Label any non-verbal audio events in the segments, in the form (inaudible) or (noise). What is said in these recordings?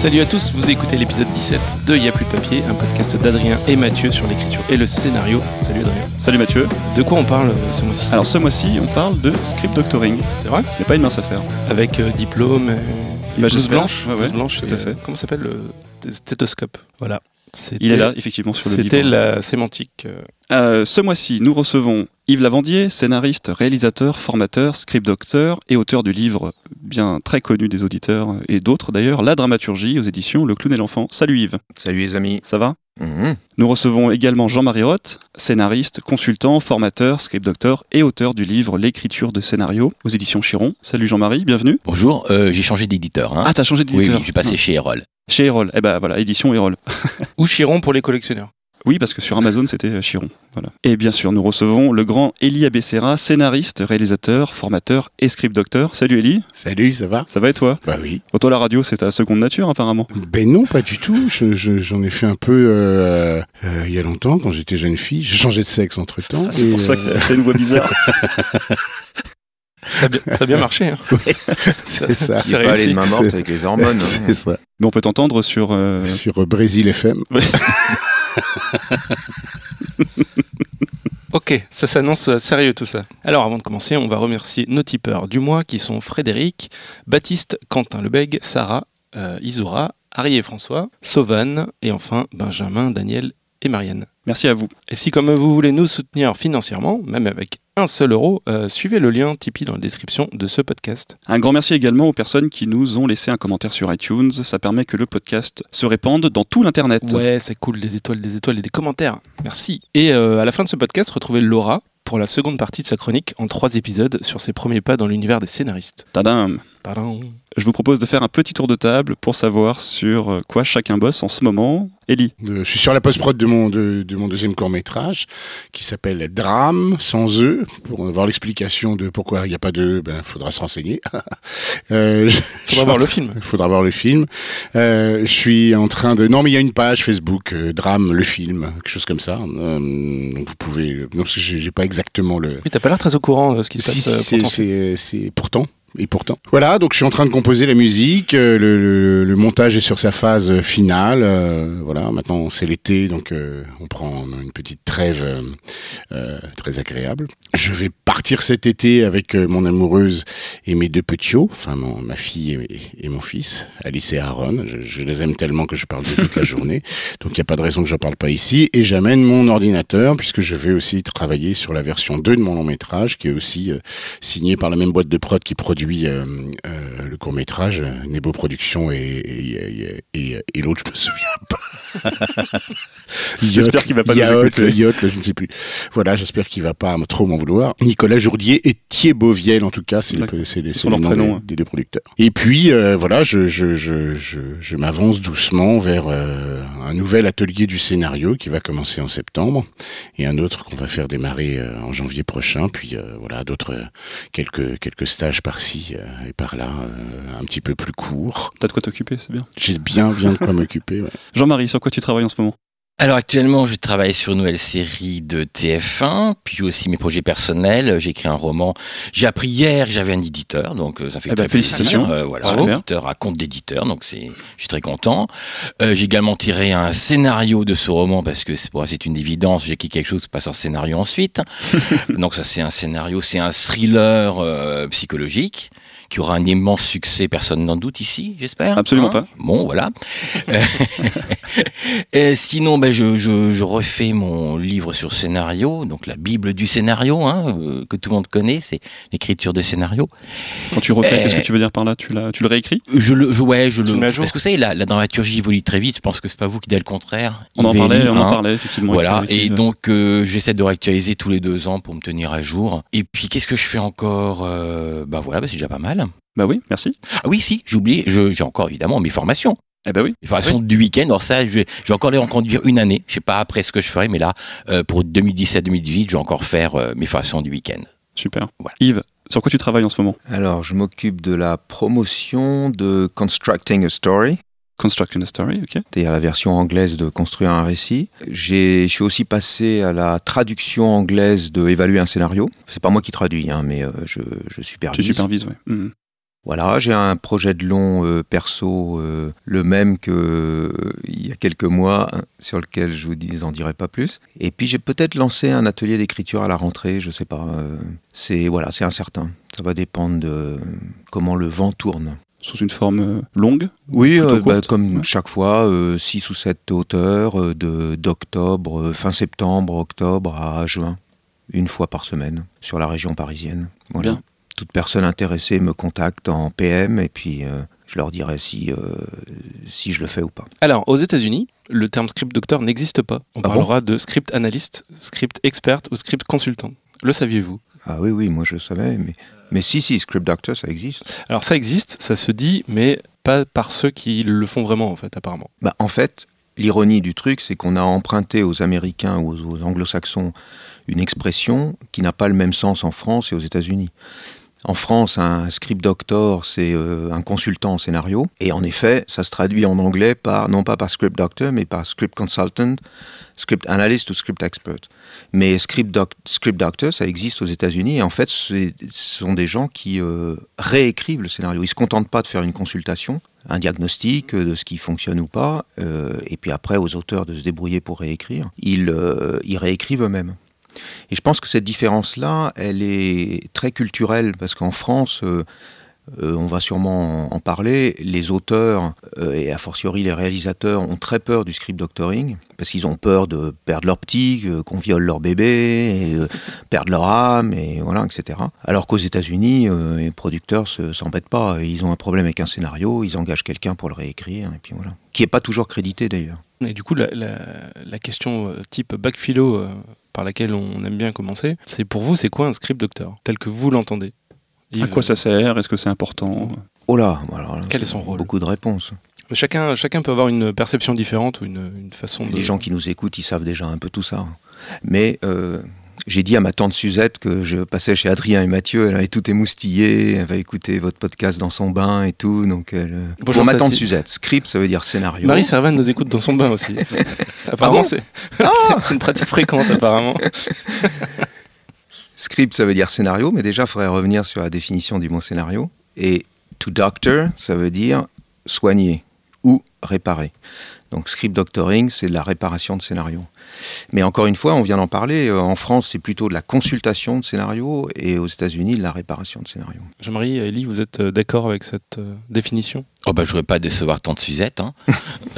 Salut à tous, vous écoutez l'épisode 17 de Y'a plus de papier, un podcast d'Adrien et Mathieu sur l'écriture et le scénario. Salut Adrien. Salut Mathieu. De quoi on parle euh, ce mois-ci? Alors ce mois-ci, on parle de script doctoring. C'est vrai? Ce n'est pas une mince affaire. Avec euh, diplôme, euh, Bah, blouse j'espère. blanche, Ouais, ouais, blouse blanche tout et, à fait. euh, comment ça s'appelle le stéthoscope? Voilà. C'était- Il est là, effectivement, sur le C'était livre. la sémantique. euh, Euh, ce mois-ci, nous recevons Yves Lavandier, scénariste, réalisateur, formateur, script docteur et auteur du livre bien très connu des auditeurs et d'autres d'ailleurs, La dramaturgie aux éditions Le Clown et l'Enfant. Salut Yves, Salut les amis. ça va? Mhm. Nous recevons également Jean-Marie Roth, scénariste, consultant, formateur, script docteur et auteur du livre L'écriture de scénario aux éditions Chiron. Salut Jean-Marie, bienvenue. Bonjour, euh, j'ai changé d'éditeur. Hein. Ah, t'as changé d'éditeur oui, j'ai passé chez Erol. Chez Erol. Eh ben voilà, édition Erol. (laughs) Ou Chiron pour les collectionneurs. Oui, parce que sur Amazon, c'était euh, Chiron. Voilà. Et bien sûr, nous recevons le grand Elie Abessera, scénariste, réalisateur, formateur et script docteur. Salut Elie, Salut, ça va? Ça va et toi? Bah oui. Bon, Toi, la radio, c'est ta seconde nature, apparemment. Ben non, pas du tout. Je- je- J'en ai fait un peu euh, euh, il y a longtemps, quand j'étais jeune fille. J'ai changé de sexe entre temps. Ah, c'est pour ça que t'as une voix bizarre. (laughs) Ça a bien, ça a bien marché. hein. (laughs) c'est ça. C'est C'est pas aller réussi. de main morte C'est- avec les hormones. hein. Ça. Mais on peut t'entendre sur... euh, Sur euh, Brésil FM. (laughs) Ok, ça s'annonce euh, sérieux tout ça. Alors avant de commencer, on va remercier nos tipeurs du mois qui sont Frédéric, Baptiste, Quentin Lebeg, Sarah, euh, Isoura, Harry et François, Sauvan et enfin Benjamin, Daniel et Marianne. Merci à vous. Et si comme vous voulez nous soutenir financièrement, même avec un seul euro, euh, suivez le lien Tipeee dans la description de ce podcast. Un grand merci également aux personnes qui nous ont laissé un commentaire sur iTunes. Ça permet que le podcast se répande dans tout l'Internet. Ouais, c'est cool, des étoiles, des étoiles et des commentaires. Merci. Et euh, à la fin de ce podcast, retrouvez Laura pour la seconde partie de sa chronique en trois épisodes sur ses premiers pas dans l'univers des scénaristes. Tadam. Je vous propose de faire un petit tour de table pour savoir sur euh, quoi chacun bosse en ce moment. Elie, De- je suis sur la post-prod de mon, de, de mon deuxième court-métrage, qui s'appelle Drame, sans eux. Pour avoir l'explication de pourquoi il n'y a pas de ben, faudra se renseigner. (laughs) euh, je- Faudra voir le film. Il (laughs) faudra voir le film. Euh, je suis en train de. Non, mais il y a une page Facebook, euh, drame, le film, quelque chose comme ça. Euh, donc vous pouvez. Non, parce que j'ai pas exactement le. Oui, t'as pas l'air très au courant de ce qui se Si, passe si, pour c'est pourtant. Et pourtant. Voilà, donc je suis en train de composer la musique. euh, Le, montage est sur sa phase euh, finale. euh, voilà, maintenant c'est l'été, donc on prend une petite trêve très agréable. Je vais partir cet été avec mon amoureuse et mes deux petits, enfin mon- ma fille et, mon fils, Alice et Aaron. Je, les aime tellement que je parle de toute la journée, (laughs) donc il n'y a pas de raison que je parle pas ici. Et j'amène mon ordinateur puisque je vais aussi travailler sur la version 2 de mon long métrage, qui est aussi signé par la même boîte de prod qui produit euh, euh, le court métrage, Nebo Productions et, et, et, l'autre, je me souviens pas. (laughs) J'espère qu'il va pas nous Yacht, écouter. le yacht, là, je ne sais plus. Voilà, j'espère qu'il va pas trop m'en vouloir. Nicolas Jourdier et Thiers Beauviel, en tout cas, c'est les, c'est c'est des, hein. des deux producteurs. Et puis, euh, voilà, je, je, je, je, je m'avance doucement vers euh, un nouvel atelier du scénario qui va commencer en septembre et un autre qu'on va faire démarrer euh, en janvier prochain. Puis, voilà, d'autres, quelques, quelques stages par-ci et par-là, un petit peu plus courts. t'as de quoi t'occuper, c'est bien. J'ai bien, bien de quoi (laughs) m'occuper. ouais. Jean-Marie, sur quoi tu travailles en ce moment? Alors actuellement, je travaille sur une nouvelle série de TF1, puis aussi mes projets personnels. J'ai écrit un roman. J'ai appris hier que j'avais un éditeur, donc euh, ça fait Eh ben, très plaisir. félicitations. Euh, voilà, un éditeur à compte d'éditeur, donc c'est, je suis très content. Euh, j'ai également tiré un scénario de ce roman parce que c'est, pour moi, c'est une évidence. J'ai écrit quelque chose qui passe en scénario ensuite. (laughs) donc ça, c'est un scénario, c'est un thriller euh, psychologique qui aura un immense succès, personne n'en doute ici, j'espère. Absolument Hein pas. Bon, voilà. Euh, (laughs) euh, sinon, ben, je, je, je refais mon livre sur scénario, donc la Bible du scénario, hein, euh, que tout le monde connaît, c'est l'écriture de scénario. Quand tu refais, Euh, qu'est-ce que tu veux dire par là? Tu, l'as- tu le réécris? Je le, je, ouais, je Tu le. le mets à jour? Parce que vous savez, la, la dramaturgie évolue très vite. Je pense que c'est pas vous qui dites le contraire. On en parlait, on en hein. parlait effectivement. Voilà, et donc euh, j'essaie de réactualiser tous les deux ans pour me tenir à jour. Et puis qu'est-ce que je fais encore? Euh, Bah voilà, bah, c'est déjà pas mal. Bah oui, merci. Ah oui, si, j'ai oublié, je- j'ai encore évidemment mes formations. Eh ben oui. Les formations du week-end, alors ça, je vais, je vais encore les reconduire une année. Je sais pas après ce que je ferai, mais là, euh, pour 2017-2018, je vais encore faire euh, mes formations du week-end. Super. Voilà. Yves, sur quoi tu travailles en ce moment? Alors, je m'occupe de la promotion de Constructing a Story, Constructing a Story, ok. c'est-à-dire la version anglaise de construire un récit. Je suis aussi passé à la traduction anglaise de évaluer un scénario. C'est pas moi qui traduis, hein, mais euh, je, je supervise. Tu supervises, ouais. Mhm. Voilà, j'ai un projet de long euh, perso, euh, le même que euh, il y a quelques mois, hein, sur lequel je vous dis, en dirai pas plus. Et puis j'ai peut-être lancé un atelier d'écriture à la rentrée, je sais pas. c'est voilà, c'est incertain. Ça va dépendre de comment le vent tourne. Sous une forme euh, longue Oui, euh, bah, comme ouais. chaque fois, 6 ou 7 auteurs euh, de d'octobre, euh, fin septembre, octobre à juin, une fois par semaine, sur la région parisienne. Voilà. Bien. Toute personne intéressée me contacte en PM et puis euh, je leur dirai si, euh, si je le fais ou pas. Alors, aux États-Unis, le terme script doctor n'existe pas. On Ah bon parlera de script analyste, script expert ou script consultant. Le saviez-vous? Ah oui, oui, moi je le savais, mais, mais si, si, Script Doctor, ça existe. Alors, ça existe, ça se dit, mais pas par ceux qui le font vraiment, en fait, apparemment. Bah, en fait, l'ironie du truc, c'est qu'on a emprunté aux Américains ou aux, aux Anglo-Saxons une expression qui n'a pas le même sens en France et aux États-Unis. En France, un script doctor, c'est euh, un consultant en scénario. Et en effet, ça se traduit en anglais par, non pas par script doctor, mais par script consultant, script analyst ou script expert. Mais script, doc- doctor, ça existe aux États-Unis. Et en fait, ce sont des gens qui euh, réécrivent le scénario. Ils se contentent pas de faire une consultation, un diagnostic euh, de ce qui fonctionne ou pas, euh, et puis après aux auteurs de se débrouiller pour réécrire. Ils réécrivent eux-mêmes. Et je pense que cette différence-là, elle est très culturelle, parce qu'en France, euh, on va sûrement en, parler, les auteurs, euh, et a fortiori les réalisateurs, ont très peur du script doctoring, parce qu'ils ont peur de perdre leur petit, euh, qu'on viole leur bébé, perdre leur âme, et voilà, etc. Alors qu'aux États-Unis, les producteurs se- s'embêtent pas, ils ont un problème avec un scénario, ils engagent quelqu'un pour le réécrire, et puis voilà. Qui n'est pas toujours crédité d'ailleurs. Et du coup, la, la- question type bac philo par laquelle on aime bien commencer, c'est pour vous, c'est quoi un script doctor Tel que vous l'entendez? À quoi ça sert? Est-ce que c'est important? Oh là, alors là, Quel est son rôle? Beaucoup de réponses. chacun, chacun peut avoir une perception différente ou une, une façon de... Les gens qui nous écoutent, ils savent déjà un peu tout ça. Mais euh, j'ai dit à ma tante Suzette que je passais chez Adrien et Mathieu, elle avait tout émoustillé, elle avait écouté votre podcast dans son bain et tout. Donc elle, euh, Bonjour, pour ma tante. Suzette, script, ça veut dire scénario. Marie Servan nous écoute dans son bain aussi. (laughs) apparemment, bon? c'est (laughs) c'est une pratique fréquente, apparemment. (laughs) Script, ça veut dire scénario, mais déjà, il faudrait revenir sur la définition du mot scénario. Et to doctor, ça veut dire soigner ou réparer. Donc script doctoring, c'est de la réparation de scénario. Mais encore une fois, on vient d'en parler, euh, en France, c'est plutôt de la consultation de scénario et aux États-Unis, de la réparation de scénario. Jean-Marie, Elie, vous êtes euh, d'accord avec cette euh, définition? Oh bah je voudrais pas décevoir tante Suzette. Hein.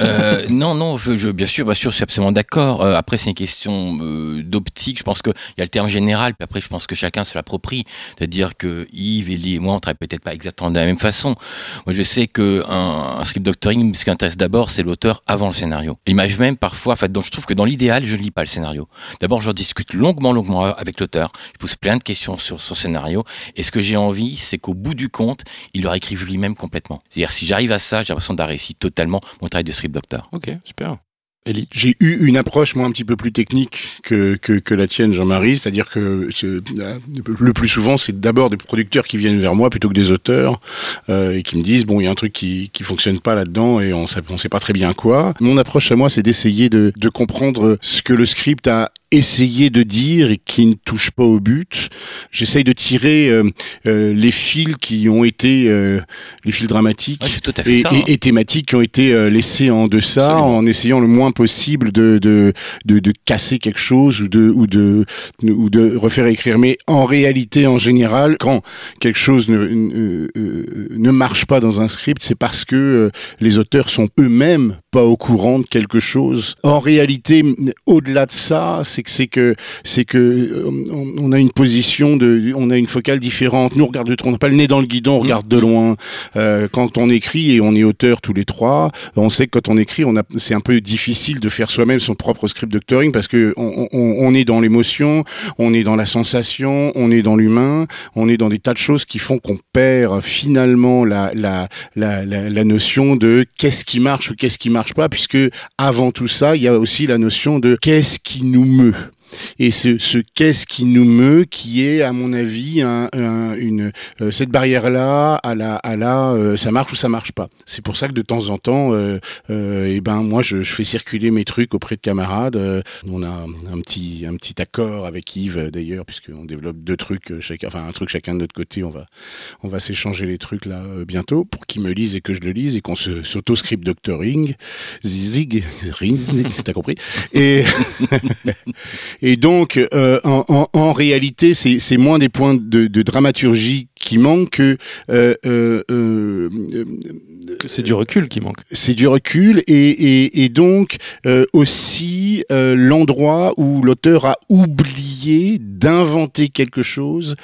Euh, (laughs) non, non, bien sûr, bien sûr, je suis absolument d'accord. Euh, après, c'est une question euh, d'optique. Je pense qu'il y a le terme général, puis après, je pense que chacun se l'approprie. C'est-à-dire que Yves, Elie et moi, on travaille peut-être pas exactement de la même façon. Moi, je sais que un, un script doctoring, ce qui intéresse d'abord, c'est l'auteur avant le scénario. L'image même, parfois, en fait, donc je trouve que dans l'idéal, je ne lis pas le scénario. D'abord, je discute longuement, longuement avec l'auteur. Je pose plein de questions sur son scénario. Et ce que j'ai envie, c'est qu'au bout du compte, il le réécrive lui-même complètement. C'est-à-dire, si j'arrive à ça, j'ai l'impression d'avoir réussi totalement mon travail de script doctor. Ok, super. Elie J'ai eu une approche, moi, un petit peu plus technique que, que, que la tienne, Jean-Marie. C'est-à-dire que je- le plus souvent, c'est d'abord des producteurs qui viennent vers moi plutôt que des auteurs euh, et qui me disent, bon, il y a un truc qui, qui fonctionne pas là-dedans et on sait, on sait pas très bien quoi. Mon approche à moi, c'est d'essayer de, de comprendre ce que le script a essayé de dire et qui ne touche pas au but. J'essaye de tirer euh, euh, les fils qui ont été euh, les fils dramatiques Ouais, je suis tout à fait et, ça. hein. et- et thématiques qui ont été euh, laissées en deçà Absolument. en essayant le moins possible de, de, de, de casser quelque chose ou de, ou, de, ou de refaire écrire. Mais en réalité, en général, quand quelque chose ne, ne, euh, ne marche pas dans un script, c'est parce que euh, les auteurs sont eux-mêmes pas au courant de quelque chose. En réalité, au-delà de ça, c'est que c'est que c'est que euh, on, a une position de, on a une focale différente. Nous, on regarde de on n'a pas le nez dans le guidon, on regarde de loin. Euh, quand on écrit et on est auteur tous les trois, on sait que quand on écrit, on a, c'est un peu difficile de faire soi-même son propre script doctoring parce que on, on, on est dans l'émotion, on est dans la sensation, on est dans l'humain, on est dans des tas de choses qui font qu'on perd finalement la, la, la, la, la notion de qu'est-ce qui marche ou qu'est-ce qui marche pas, puisque avant tout ça, il y a aussi la notion de qu'est-ce qui nous meut. Et ce, ce qu'est-ce qui nous meut, qui est, à mon avis, un, un- une, euh, cette barrière-là, à la, à la, euh, ça marche ou ça marche pas. C'est pour ça que de temps en temps, euh, euh, et ben moi, je, fais circuler mes trucs auprès de camarades. On a un petit, un petit accord avec Yves d'ailleurs, puisqu'on développe deux trucs, chacun, enfin un truc chacun de notre côté. On va, on va s'échanger les trucs là bientôt pour qu'il me lise et que je le lise et qu'on se s'auto-script doctoring, zig, ring, zig, t'as compris? Et et donc, euh, en, en- en réalité, c'est moins des points de, de dramaturgie qui manquent que euh, euh, Que c'est du recul qui manque. c'est du recul et, et, et donc aussi l'endroit où l'auteur a oublié d'inventer quelque chose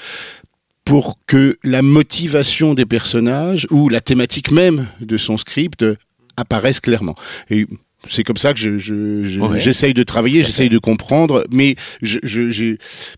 pour que la motivation des personnages ou la thématique même de son script apparaisse clairement. Et c'est comme ça que je, je, je- Ouais. j'essaye de travailler, j'essaye de comprendre, mais je, je, j'ai,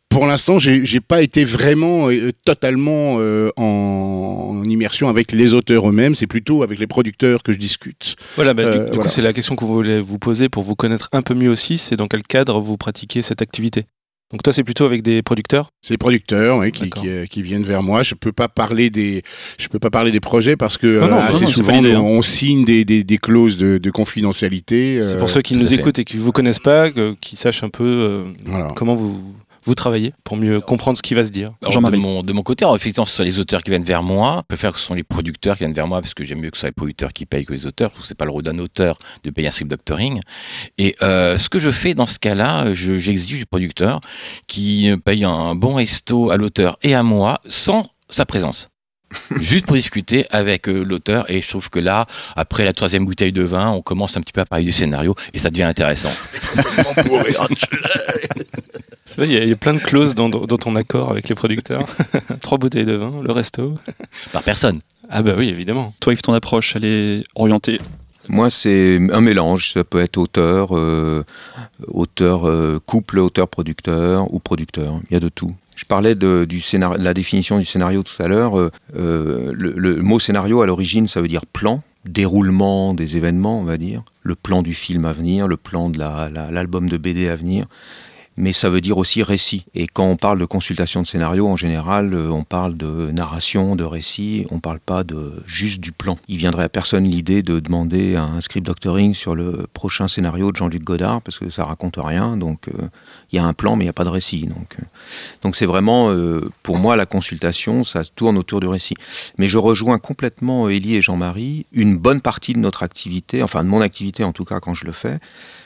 pour l'instant, j'ai, j'ai pas été vraiment euh, totalement euh, en, en immersion avec les auteurs eux-mêmes. C'est plutôt avec les producteurs que je discute. Voilà, bah, du- Euh, du, coup, voilà. c'est la question que vous voulez vous poser pour vous connaître un peu mieux aussi. C'est dans quel cadre vous pratiquez cette activité? Donc, toi, c'est plutôt avec des producteurs C'est producteurs oui, qui, D'accord. qui, euh, qui viennent vers moi. Je peux pas parler des, je peux pas parler des projets parce que Non, non, euh, assez non, souvent hein. on, on signe des, des, des clauses de, de confidentialité. C'est euh, pour ceux qui nous écoutent et qui vous connaissent pas, qui sachent un peu euh, Voilà. comment vous, vous travaillez pour mieux comprendre ce qui va se dire. Alors, de, mon, de mon côté, alors, effectivement, ce sont les auteurs qui viennent vers moi. Je préfère que ce sont les producteurs qui viennent vers moi parce que j'aime mieux que ce soit les producteurs qui payent que les auteurs. Parce que c'est pas le rôle d'un auteur de payer un script doctoring. Et euh, ce que je fais dans ce cas-là, je- j'exige du producteur qui paye un bon resto à l'auteur et à moi sans sa présence. Juste pour discuter avec euh, l'auteur et je trouve que là, après la troisième bouteille de vin, on commence un petit peu à parler du scénario et ça devient intéressant. Il y, a- il y a plein de clauses dans, dans ton accord avec les producteurs. (laughs) Trois bouteilles de vin, le resto. Par personne. Ah bah oui, évidemment. Toi, Yves, ton approche, elle est orientée? Moi, c'est un mélange. Ça peut être auteur, euh, auteur euh, couple, auteur producteur ou producteur. Il y a de tout. Je parlais de, la définition du scénario tout à l'heure. Euh, euh, le, mot scénario, à l'origine, ça veut dire plan, déroulement des événements, on va dire. Le plan du film à venir, le plan de la- la- l'album de BD à venir. Mais ça veut dire aussi récit. Et quand on parle de consultation de scénario, en général, euh, on parle de narration, de récit, on parle pas de juste du plan. Il viendrait à personne l'idée de demander un script doctoring sur le prochain scénario de Jean-Luc Godard, parce que ça raconte rien, donc euh, il y a un plan, mais il n'y a pas de récit. Donc euh, c'est vraiment, pour moi, la consultation, ça tourne autour du récit. Mais je rejoins complètement Élie et Jean-Marie. Une bonne partie de notre activité, enfin de mon activité en tout cas quand je le fais,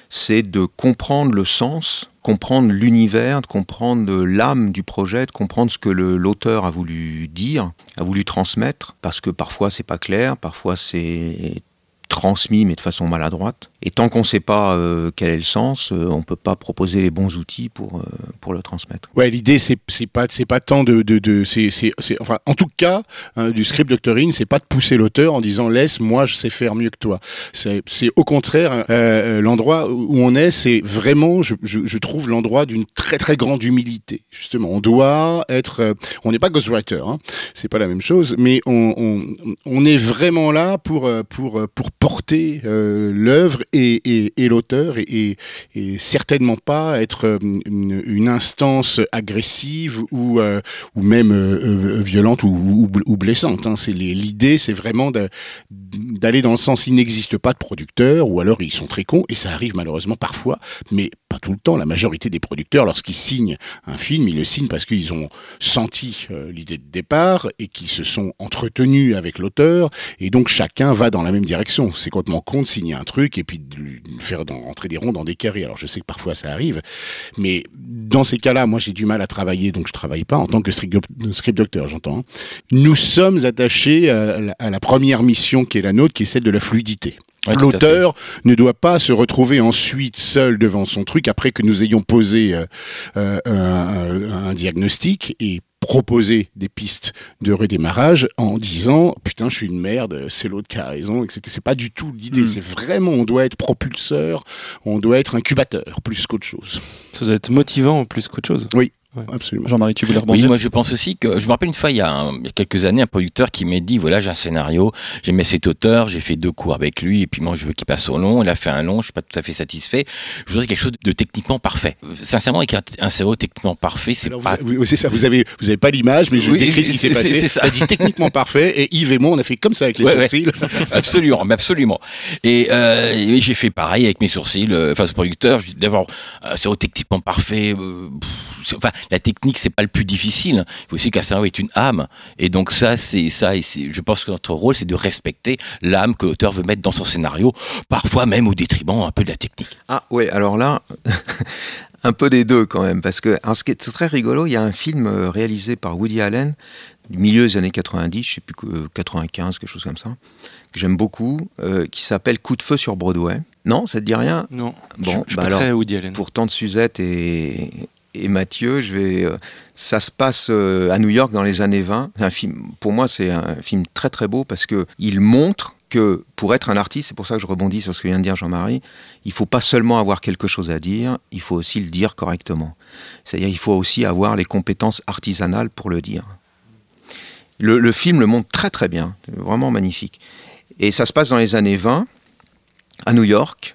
c'est de comprendre le sens, comprendre l'univers, de comprendre l'âme du projet, de comprendre ce que l'auteur a voulu dire, a voulu transmettre, parce que parfois c'est pas clair, parfois c'est transmis mais de façon maladroite. Et tant qu'on ne sait pas euh, quel est le sens, euh, on peut pas proposer les bons outils pour, euh, pour le transmettre. Ouais, l'idée c'est pas pas tant de de, de c'est enfin en tout cas hein, du script doctoring, c'est pas de pousser l'auteur en disant laisse moi je sais faire mieux que toi. C'est au contraire l'endroit où on est, c'est vraiment je, je, trouve l'endroit d'une très très grande humilité. Justement, on doit être on n'est pas ghostwriter hein, c'est pas la même chose, mais on on, on est vraiment là pour pour pour porter euh, l'œuvre et, et, l'auteur et, certainement pas être euh, une, instance agressive ou euh, ou même violente ou, blessante. Hein. C'est l'idée, c'est vraiment d'aller dans le sens il n'existe pas de producteurs ou alors ils sont très cons et ça arrive malheureusement parfois, mais tout le temps. La majorité des producteurs, lorsqu'ils signent un film, ils le signent parce qu'ils ont senti euh, l'idée de départ et qu'ils se sont entretenus avec l'auteur et donc chacun va dans la même direction. C'est complètement con de signer un truc et puis de lui faire entrer des ronds dans des carrés. Alors je sais que parfois ça arrive, mais dans ces cas-là, moi j'ai du mal à travailler, donc je travaille pas en tant que script docteur, j'entends. hein. Nous sommes attachés à la première mission qui est la nôtre, qui est celle de la fluidité. Ouais, L'auteur ne doit pas se retrouver ensuite seul devant son truc après que nous ayons posé euh, euh, un, un diagnostic et proposé des pistes de redémarrage en disant putain je suis une merde c'est l'autre qui a raison etc c'est pas du tout l'idée Mm. c'est vraiment on doit être propulseur on doit être incubateur plus qu'autre chose Ça doit être motivant plus qu'autre chose. Oui. Absolument. Jean-Marie, tu voulais Oui, rebondir moi je pense aussi que je me rappelle une fois il y a, un- il y a quelques années un producteur qui m'a dit voilà j'ai un scénario, j'aimais cet auteur, j'ai fait deux cours avec lui et puis moi je veux qu'il passe au long, il a fait un long, je suis pas tout à fait satisfait, je voudrais quelque chose de techniquement parfait. Sincèrement avec un, un scénario techniquement parfait c'est pas vous- oui, c'est ça. Vous avez, vous avez pas l'image, mais je Oui, décris ce qui s'est c'est- passé. c'est dit techniquement parfait, et Yves et moi, on a fait comme ça avec les Ouais, ouais. sourcils. (laughs) Absolument, mais absolument. Et, euh, et j'ai fait pareil avec mes sourcils. euh, Enfin, ce producteur, je dis d'abord, euh, c'est techniquement parfait. euh, pff, enfin, la technique, c'est pas le plus difficile. Il faut aussi qu'un cerveau est une âme. Et donc ça, c'est ça. Et je pense que notre rôle, c'est de respecter l'âme que l'auteur veut mettre dans son scénario, parfois même au détriment un peu de la technique. Ah ouais, alors là, (laughs) un peu des deux quand même, parce que alors, ce qui est très rigolo, il y a un film euh, réalisé par Woody Allen du milieu des années 90, je sais plus que 95, quelque chose comme ça, que j'aime beaucoup, euh, qui s'appelle Coup de feu sur Broadway. Non, ça te dit rien? Non, Bon, je, je suis bah pas alors, Woody Allen. Pour tant de Suzette et, et Mathieu, je vais, euh, ça se passe euh, à New York dans les années 20. C'est Un film, pour moi, c'est un film très très beau parce que il montre que pour être un artiste, c'est pour ça que je rebondis sur ce que vient de dire Jean-Marie, il faut pas seulement avoir quelque chose à dire, il faut aussi le dire correctement. C'est-à-dire, il faut aussi avoir les compétences artisanales pour le dire. Le, le film le montre très très bien, vraiment magnifique. Et ça se passe dans les années 20, à New York.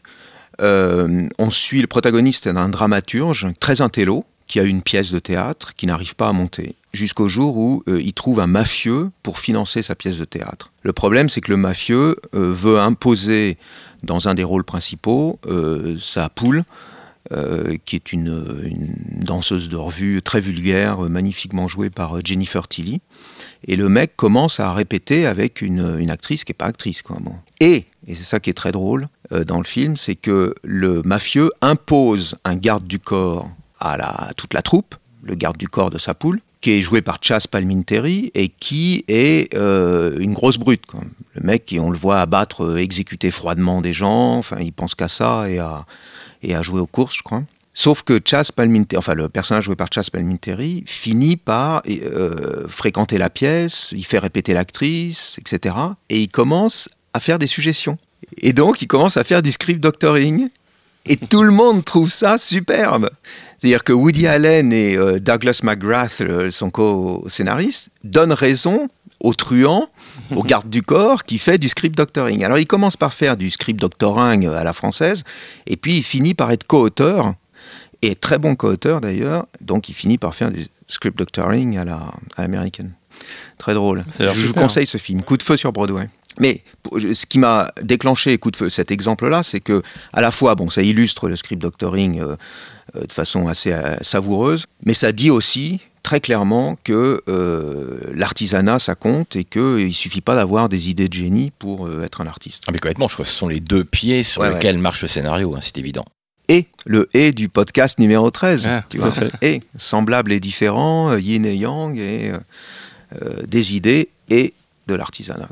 Euh, on suit le protagoniste d'un dramaturge très intello qui a une pièce de théâtre qui n'arrive pas à monter jusqu'au jour où euh, il trouve un mafieux pour financer sa pièce de théâtre. Le problème, c'est que le mafieux euh, veut imposer dans un des rôles principaux sa poule, qui est une, une danseuse de revue très vulgaire, magnifiquement jouée par Jennifer Tilly. Et le mec commence à répéter avec une, actrice qui n'est pas actrice. Quoi. Et, et c'est ça qui est très drôle euh, dans le film, c'est que le mafieux impose un garde du corps à, la, toute la troupe, le garde du corps de sa poule, qui est joué par Chas Palminteri et qui est euh, une grosse brute. Le mec, qui, on le voit abattre, euh, exécuter froidement des gens, enfin, il pense qu'à ça et à, et à jouer aux courses, je crois. Sauf que Chas Palminteri, enfin le personnage joué par Chas Palminteri, finit par euh, fréquenter la pièce, il fait répéter l'actrice, etc. Et il commence à faire des suggestions. Et donc il commence à faire du script doctoring. Et tout le monde trouve ça superbe. C'est-à-dire que Woody Allen et euh, Douglas McGrath, son co-scénariste, donnent raison au truand, au garde du corps, qui fait du script doctoring. Alors il commence par faire du script doctoring à la française, et puis il finit par être co-auteur, et très bon co-auteur d'ailleurs, donc il finit par faire du script doctoring à la- à l'américaine. Très drôle. Je vous conseille ce film, Coup de feu sur Broadway. Mais ce qui m'a déclenché Coup de feu, cet exemple-là, c'est que à la fois, bon, ça illustre le script doctoring euh, euh, de façon assez euh, savoureuse, mais ça dit aussi très clairement que euh, l'artisanat, ça compte et qu'il ne suffit pas d'avoir des idées de génie pour euh, être un artiste. Ah, mais complètement, je crois que ce sont les deux pieds sur Ouais, lesquels marche le scénario, hein, c'est évident. Et le et du podcast numéro 13, Ah, tu vois. Et semblable et différent, euh, yin et yang, et euh, euh, des idées et de l'artisanat.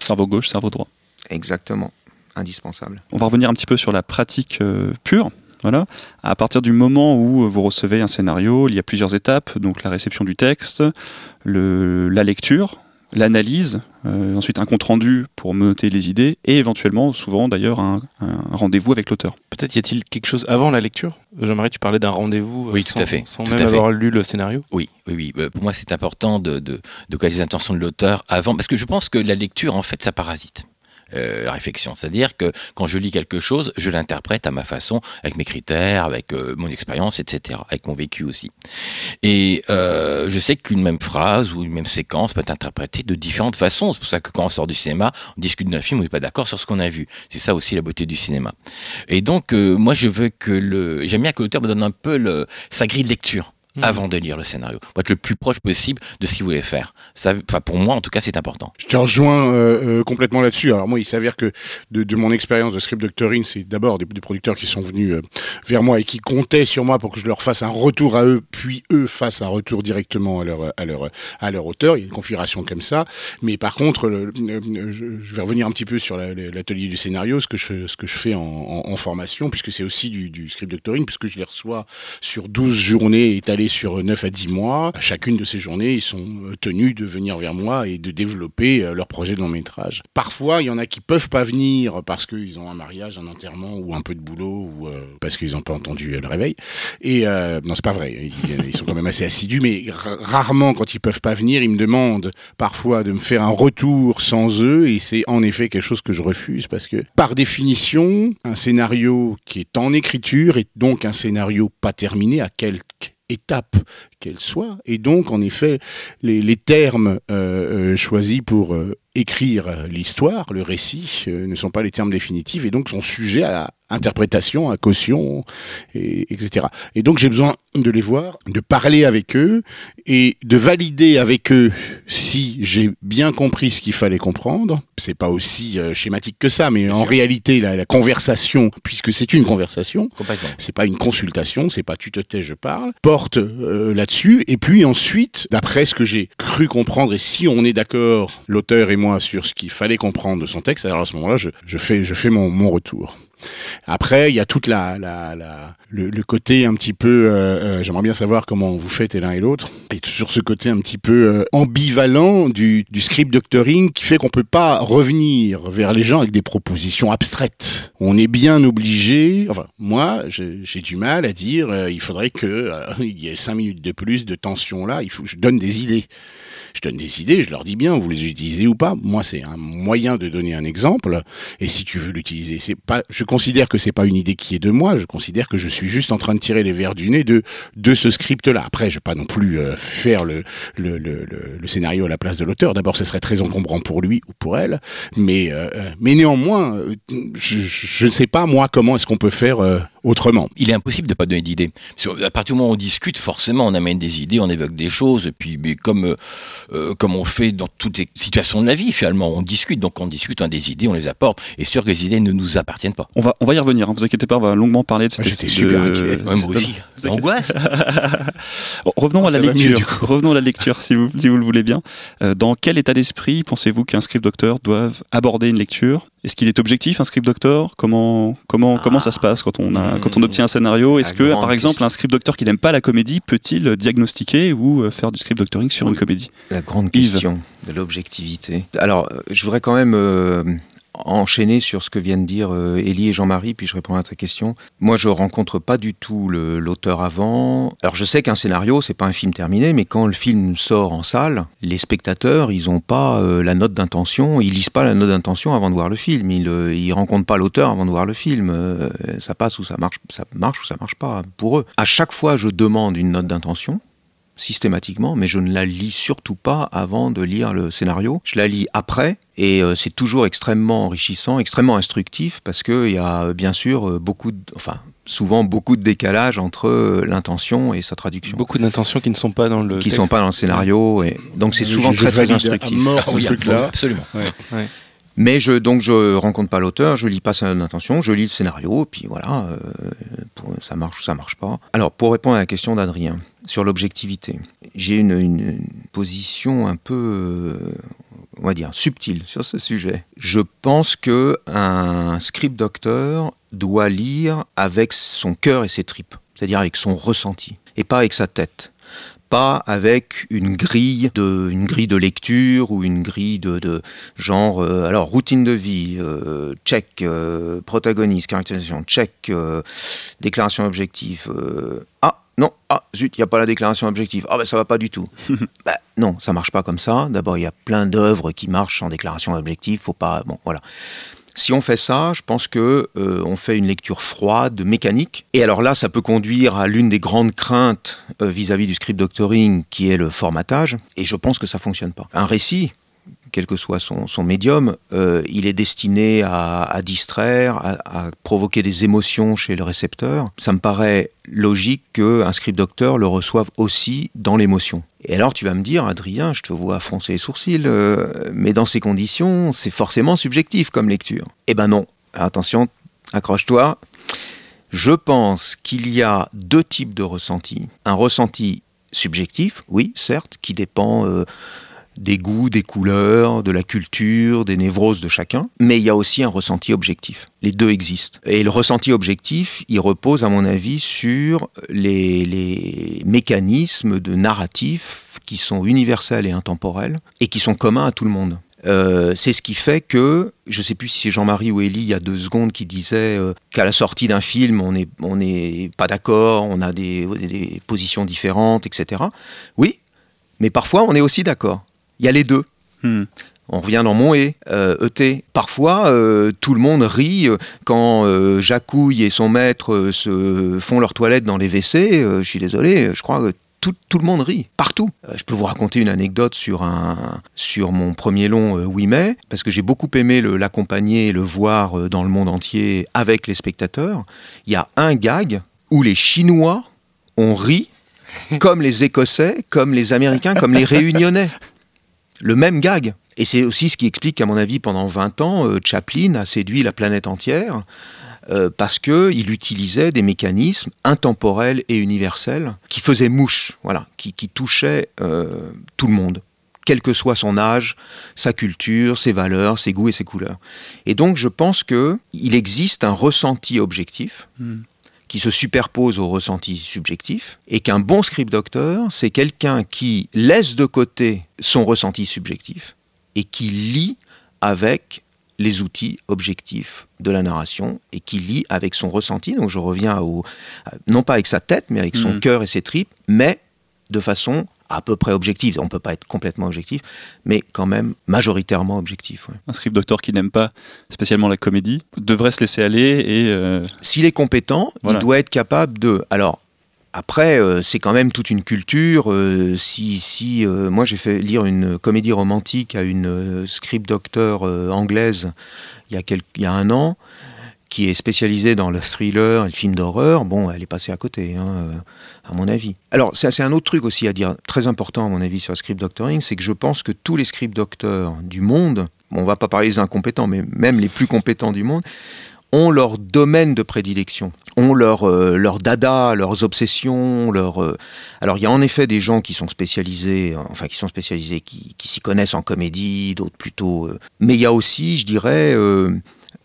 Cerveau gauche, cerveau droit. Exactement, indispensable. On va revenir un petit peu sur la pratique euh, pure. Voilà. À partir du moment où vous recevez un scénario, il y a plusieurs étapes. Donc la réception du texte, le- la lecture, l'analyse, euh, ensuite un compte rendu pour noter les idées et éventuellement, souvent d'ailleurs, un, un rendez-vous avec l'auteur. Peut-être y a-t-il quelque chose avant la lecture? Jean-Marie, tu parlais d'un rendez-vous euh, Oui, tout sans, à fait, sans tout même à fait. avoir lu le scénario? Oui, oui, oui. Euh, Pour moi, c'est important de, de, de connaître les intentions de l'auteur avant, parce que je pense que la lecture, en fait, ça parasite. Euh, réflexion. C'est-à-dire que quand je lis quelque chose, je l'interprète à ma façon, avec mes critères, avec euh, mon expérience, etc., avec mon vécu aussi. Et euh, je sais qu'une même phrase ou une même séquence peut être interprétée de différentes façons. C'est pour ça que quand on sort du cinéma, on discute d'un film, on n'est pas d'accord sur ce qu'on a vu. C'est ça aussi la beauté du cinéma. Et donc, euh, moi, je veux que le, j'aime bien que l'auteur me donne un peu le, sa grille de lecture avant de lire le scénario, pour être le plus proche possible de ce qu'il voulait faire. Ça, enfin, pour moi, en tout cas, c'est important. Je te rejoins euh, euh, complètement là-dessus. Alors moi, il s'avère que de, de mon expérience de script doctoring, c'est d'abord des, des producteurs qui sont venus euh, vers moi et qui comptaient sur moi pour que je leur fasse un retour à eux, puis eux fassent un retour directement à leur à leur à leur auteur. Il y a une configuration comme ça. Mais par contre, le- le- je, je vais revenir un petit peu sur la- l'atelier du scénario, ce que je ce que je fais en, en- en formation, puisque c'est aussi du, du script doctoring, puisque je les reçois sur 12 journées étalées sur 9 à 10 mois. À chacune de ces journées, ils sont euh, tenus de venir vers moi et de développer euh, leur projet de long métrage. Parfois, il y en a qui peuvent pas venir parce qu'ils ont un mariage, un enterrement ou un peu de boulot ou euh, parce qu'ils n'ont pas entendu le réveil. Et euh, non, c'est pas vrai. Ils, sont quand même assez assidus, mais ra- rarement quand ils peuvent pas venir, ils me demandent parfois de me faire un retour sans eux et c'est en effet quelque chose que je refuse parce que par définition, un scénario qui est en écriture est donc un scénario pas terminé à quelque étape qu'elle soit. Et donc en effet les, termes euh, euh, choisis pour euh, écrire l'histoire, le récit, ne sont pas les termes définitifs et donc sont sujets à interprétation, à caution, et, etc. Et donc j'ai besoin de les voir, de parler avec eux et de valider avec eux si j'ai bien compris ce qu'il fallait comprendre. C'est pas aussi euh, schématique que ça, mais Bien en sûr. réalité la, la conversation, puisque c'est une conversation, c'est pas une consultation, c'est pas tu te tais, je parle, porte euh, là-dessus. Et puis ensuite, d'après ce que j'ai cru comprendre, et si on est d'accord, l'auteur et moi, sur ce qu'il fallait comprendre de son texte, alors à ce moment-là, je, je fais, je fais mon, mon retour. Après, il y a toute la, le, côté un petit peu. euh, euh, J'aimerais bien savoir comment vous faites l'un et l'autre. Et sur ce côté un petit peu euh, ambivalent du, script doctoring qui fait qu'on peut pas revenir vers les gens avec des propositions abstraites. On est bien obligé. Enfin, moi, j'ai du mal à dire. il faudrait que (laughs) il y ait cinq minutes de plus de tension là. Il faut je donne des idées je donne des idées, je leur dis bien, vous les utilisez ou pas. Moi, c'est un moyen de donner un exemple. Et si tu veux l'utiliser, c'est pas, je considère que c'est pas une idée qui est de moi. Je considère que je suis juste en train de tirer les verres du nez de, de ce script-là. Après, je vais pas non plus euh, faire le, le, le, scénario à la place de l'auteur. D'abord, ce serait très encombrant pour lui ou pour elle. Mais, euh, euh, mais néanmoins, je, je ne sais pas, moi, comment est-ce qu'on peut faire autrement. Il est impossible de pas donner d'idées. À partir du moment où on discute, forcément, on amène des idées, on évoque des choses, et puis mais comme euh, euh, comme on fait dans toutes les situations de la vie, finalement, on discute. Donc on discute, on a des idées, on les apporte. Et sûr que les idées ne nous appartiennent pas. On va, on va y revenir, hein, vous inquiétez pas, on va longuement parler de cette Moi, j'étais super de- inquiet. Ouais, moi aussi. Angoisse. (laughs) Bon, Revenons Ah, à la mieux, lecture. Revenons à la lecture, si vous, si vous le voulez bien. Euh, dans quel état d'esprit pensez-vous qu'un script doctor doive aborder une lecture? Est-ce qu'il est objectif, un script doctor Comment comment comment ça se passe quand on a quand on obtient un scénario? Est-ce La que, par exemple, question. un script doctor qui n'aime pas la comédie peut-il diagnostiquer ou euh, faire du script doctoring sur une comédie? La grande Yves. question de l'objectivité. Alors, euh, je voudrais quand même euh, enchaîner sur ce que viennent dire euh, Élie et Jean-Marie, puis je réponds à ta question. Moi, je rencontre pas du tout l'auteur avant. Alors, je sais qu'un scénario, c'est pas un film terminé, mais quand le film sort en salle, les spectateurs, ils ont pas euh, la note d'intention, ils lisent pas la note d'intention avant de voir le film. Ils, euh, ils rencontrent pas l'auteur avant de voir le film. Euh, ça passe ou ça marche, ça marche ou ça marche pas pour eux. À chaque fois, je demande une note d'intention systématiquement, mais je ne la lis surtout pas avant de lire le scénario. Je la lis après, et euh, c'est toujours extrêmement enrichissant, extrêmement instructif, parce qu'il y a euh, bien sûr euh, beaucoup, de, enfin souvent beaucoup de décalage entre l'intention et sa traduction, Beaucoup d'intentions qui ne sont pas dans le qui texte. sont pas dans le scénario, et donc c'est souvent je très très instructif. mort Ah oui, truc-là. absolument. Mais je donc je rencontre pas l'auteur, je lis pas sa intention, je lis le scénario, puis voilà, euh, ça marche ou ça marche pas. Alors pour répondre à la question d'Adrien sur l'objectivité, j'ai une, position un peu, euh, on va dire, subtile sur ce sujet. Je pense que un script docteur doit lire avec son cœur et ses tripes, c'est-à-dire avec son ressenti, et pas avec sa tête pas avec une grille de, une grille de lecture ou une grille de, genre, euh, alors routine de vie, euh, check, euh, protagoniste, caractérisation, check, déclaration objective, ah non, ah zut, il n'y a pas la déclaration objective, ah ben ça va pas du tout. (laughs) bah, non, ça marche pas comme ça. D'abord, il y a plein d'œuvres qui marchent sans déclaration objective, faut pas, bon voilà. Si on fait ça, je pense que euh, on fait une lecture froide, mécanique. Et alors là, ça peut conduire à l'une des grandes craintes euh, vis-à-vis du script doctoring, qui est le formatage. Et je pense que ça fonctionne pas. Un récit, quel que soit son, médium, euh, il est destiné à, distraire, à, provoquer des émotions chez le récepteur. Ça me paraît logique qu'un script docteur le reçoive aussi dans l'émotion. Et alors tu vas me dire, Adrien, je te vois froncer les sourcils, euh, mais dans ces conditions, c'est forcément subjectif comme lecture. Eh ben non. Attention, accroche-toi. Je pense qu'il y a deux types de ressentis. Un ressenti subjectif, oui, certes, qui dépend euh, des goûts, des couleurs, de la culture, des névroses de chacun, mais il y a aussi un ressenti objectif. Les deux existent. Et le ressenti objectif, il repose, à mon avis, sur les, mécanismes de narratif qui sont universels et intemporels et qui sont communs à tout le monde. Euh, c'est ce qui fait que, je ne sais plus si c'est Jean-Marie ou Élie il y a deux secondes qui disait euh, qu'à la sortie d'un film, on n'est pas d'accord, on a des, positions différentes, etc. Oui, mais parfois on est aussi d'accord. Il y a les deux. Hmm. On revient dans mon et, euh, ET. Parfois, euh, tout le monde rit quand euh, Jacouille et son maître se font leur toilette dans les WC. je suis désolé, je crois que tout, tout, le monde rit, partout. je peux vous raconter une anecdote sur, un, sur mon premier long Oui mai, parce que j'ai beaucoup aimé l'accompagner et le voir dans le monde entier avec les spectateurs. Il y a un gag où les Chinois ont ri (laughs) comme les Écossais, comme les Américains, comme les (laughs) Réunionnais. Le même gag. Et c'est aussi ce qui explique qu'à mon avis, pendant 20 ans, Chaplin a séduit la planète entière. Euh, parce qu'il utilisait des mécanismes intemporels et universels qui faisaient mouche, voilà, qui, qui touchaient euh, tout le monde, quel que soit son âge, sa culture, ses valeurs, ses goûts et ses couleurs. Et donc je pense qu'il existe un ressenti objectif. Hmm. Qui se superpose au ressenti subjectif, et qu'un bon script docteur, c'est quelqu'un qui laisse de côté son ressenti subjectif et qui lit avec les outils objectifs de la narration et qui lit avec son ressenti. Donc je reviens au, non pas avec sa tête, mais avec son Mhm. cœur et ses tripes, mais de façon à peu près objective. On ne peut pas être complètement objectif, mais quand même majoritairement objectif. ouais. Un script doctor qui n'aime pas spécialement la comédie devrait se laisser aller et euh, S'il est compétent, Voilà. il doit être capable de. Alors. Après, euh, c'est quand même toute une culture. euh, si, si moi j'ai fait lire une comédie romantique à une script doctor euh, anglaise il y, a il y a un an, qui est spécialisée dans le thriller et le film d'horreur, bon, elle est passée à côté, hein, euh, à mon avis. Alors, c'est un autre truc aussi à dire, très important à mon avis sur le script doctoring, c'est que je pense que tous les script docteurs du monde, on va pas parler des incompétents, mais même les plus compétents du monde, ont leur domaine de prédilection, ont leur, euh, leur dada, leurs obsessions, leur. euh, Alors il y a en effet des gens qui sont spécialisés, euh, enfin qui sont spécialisés, qui, s'y connaissent en comédie, d'autres plutôt. Mais il y a aussi, je dirais,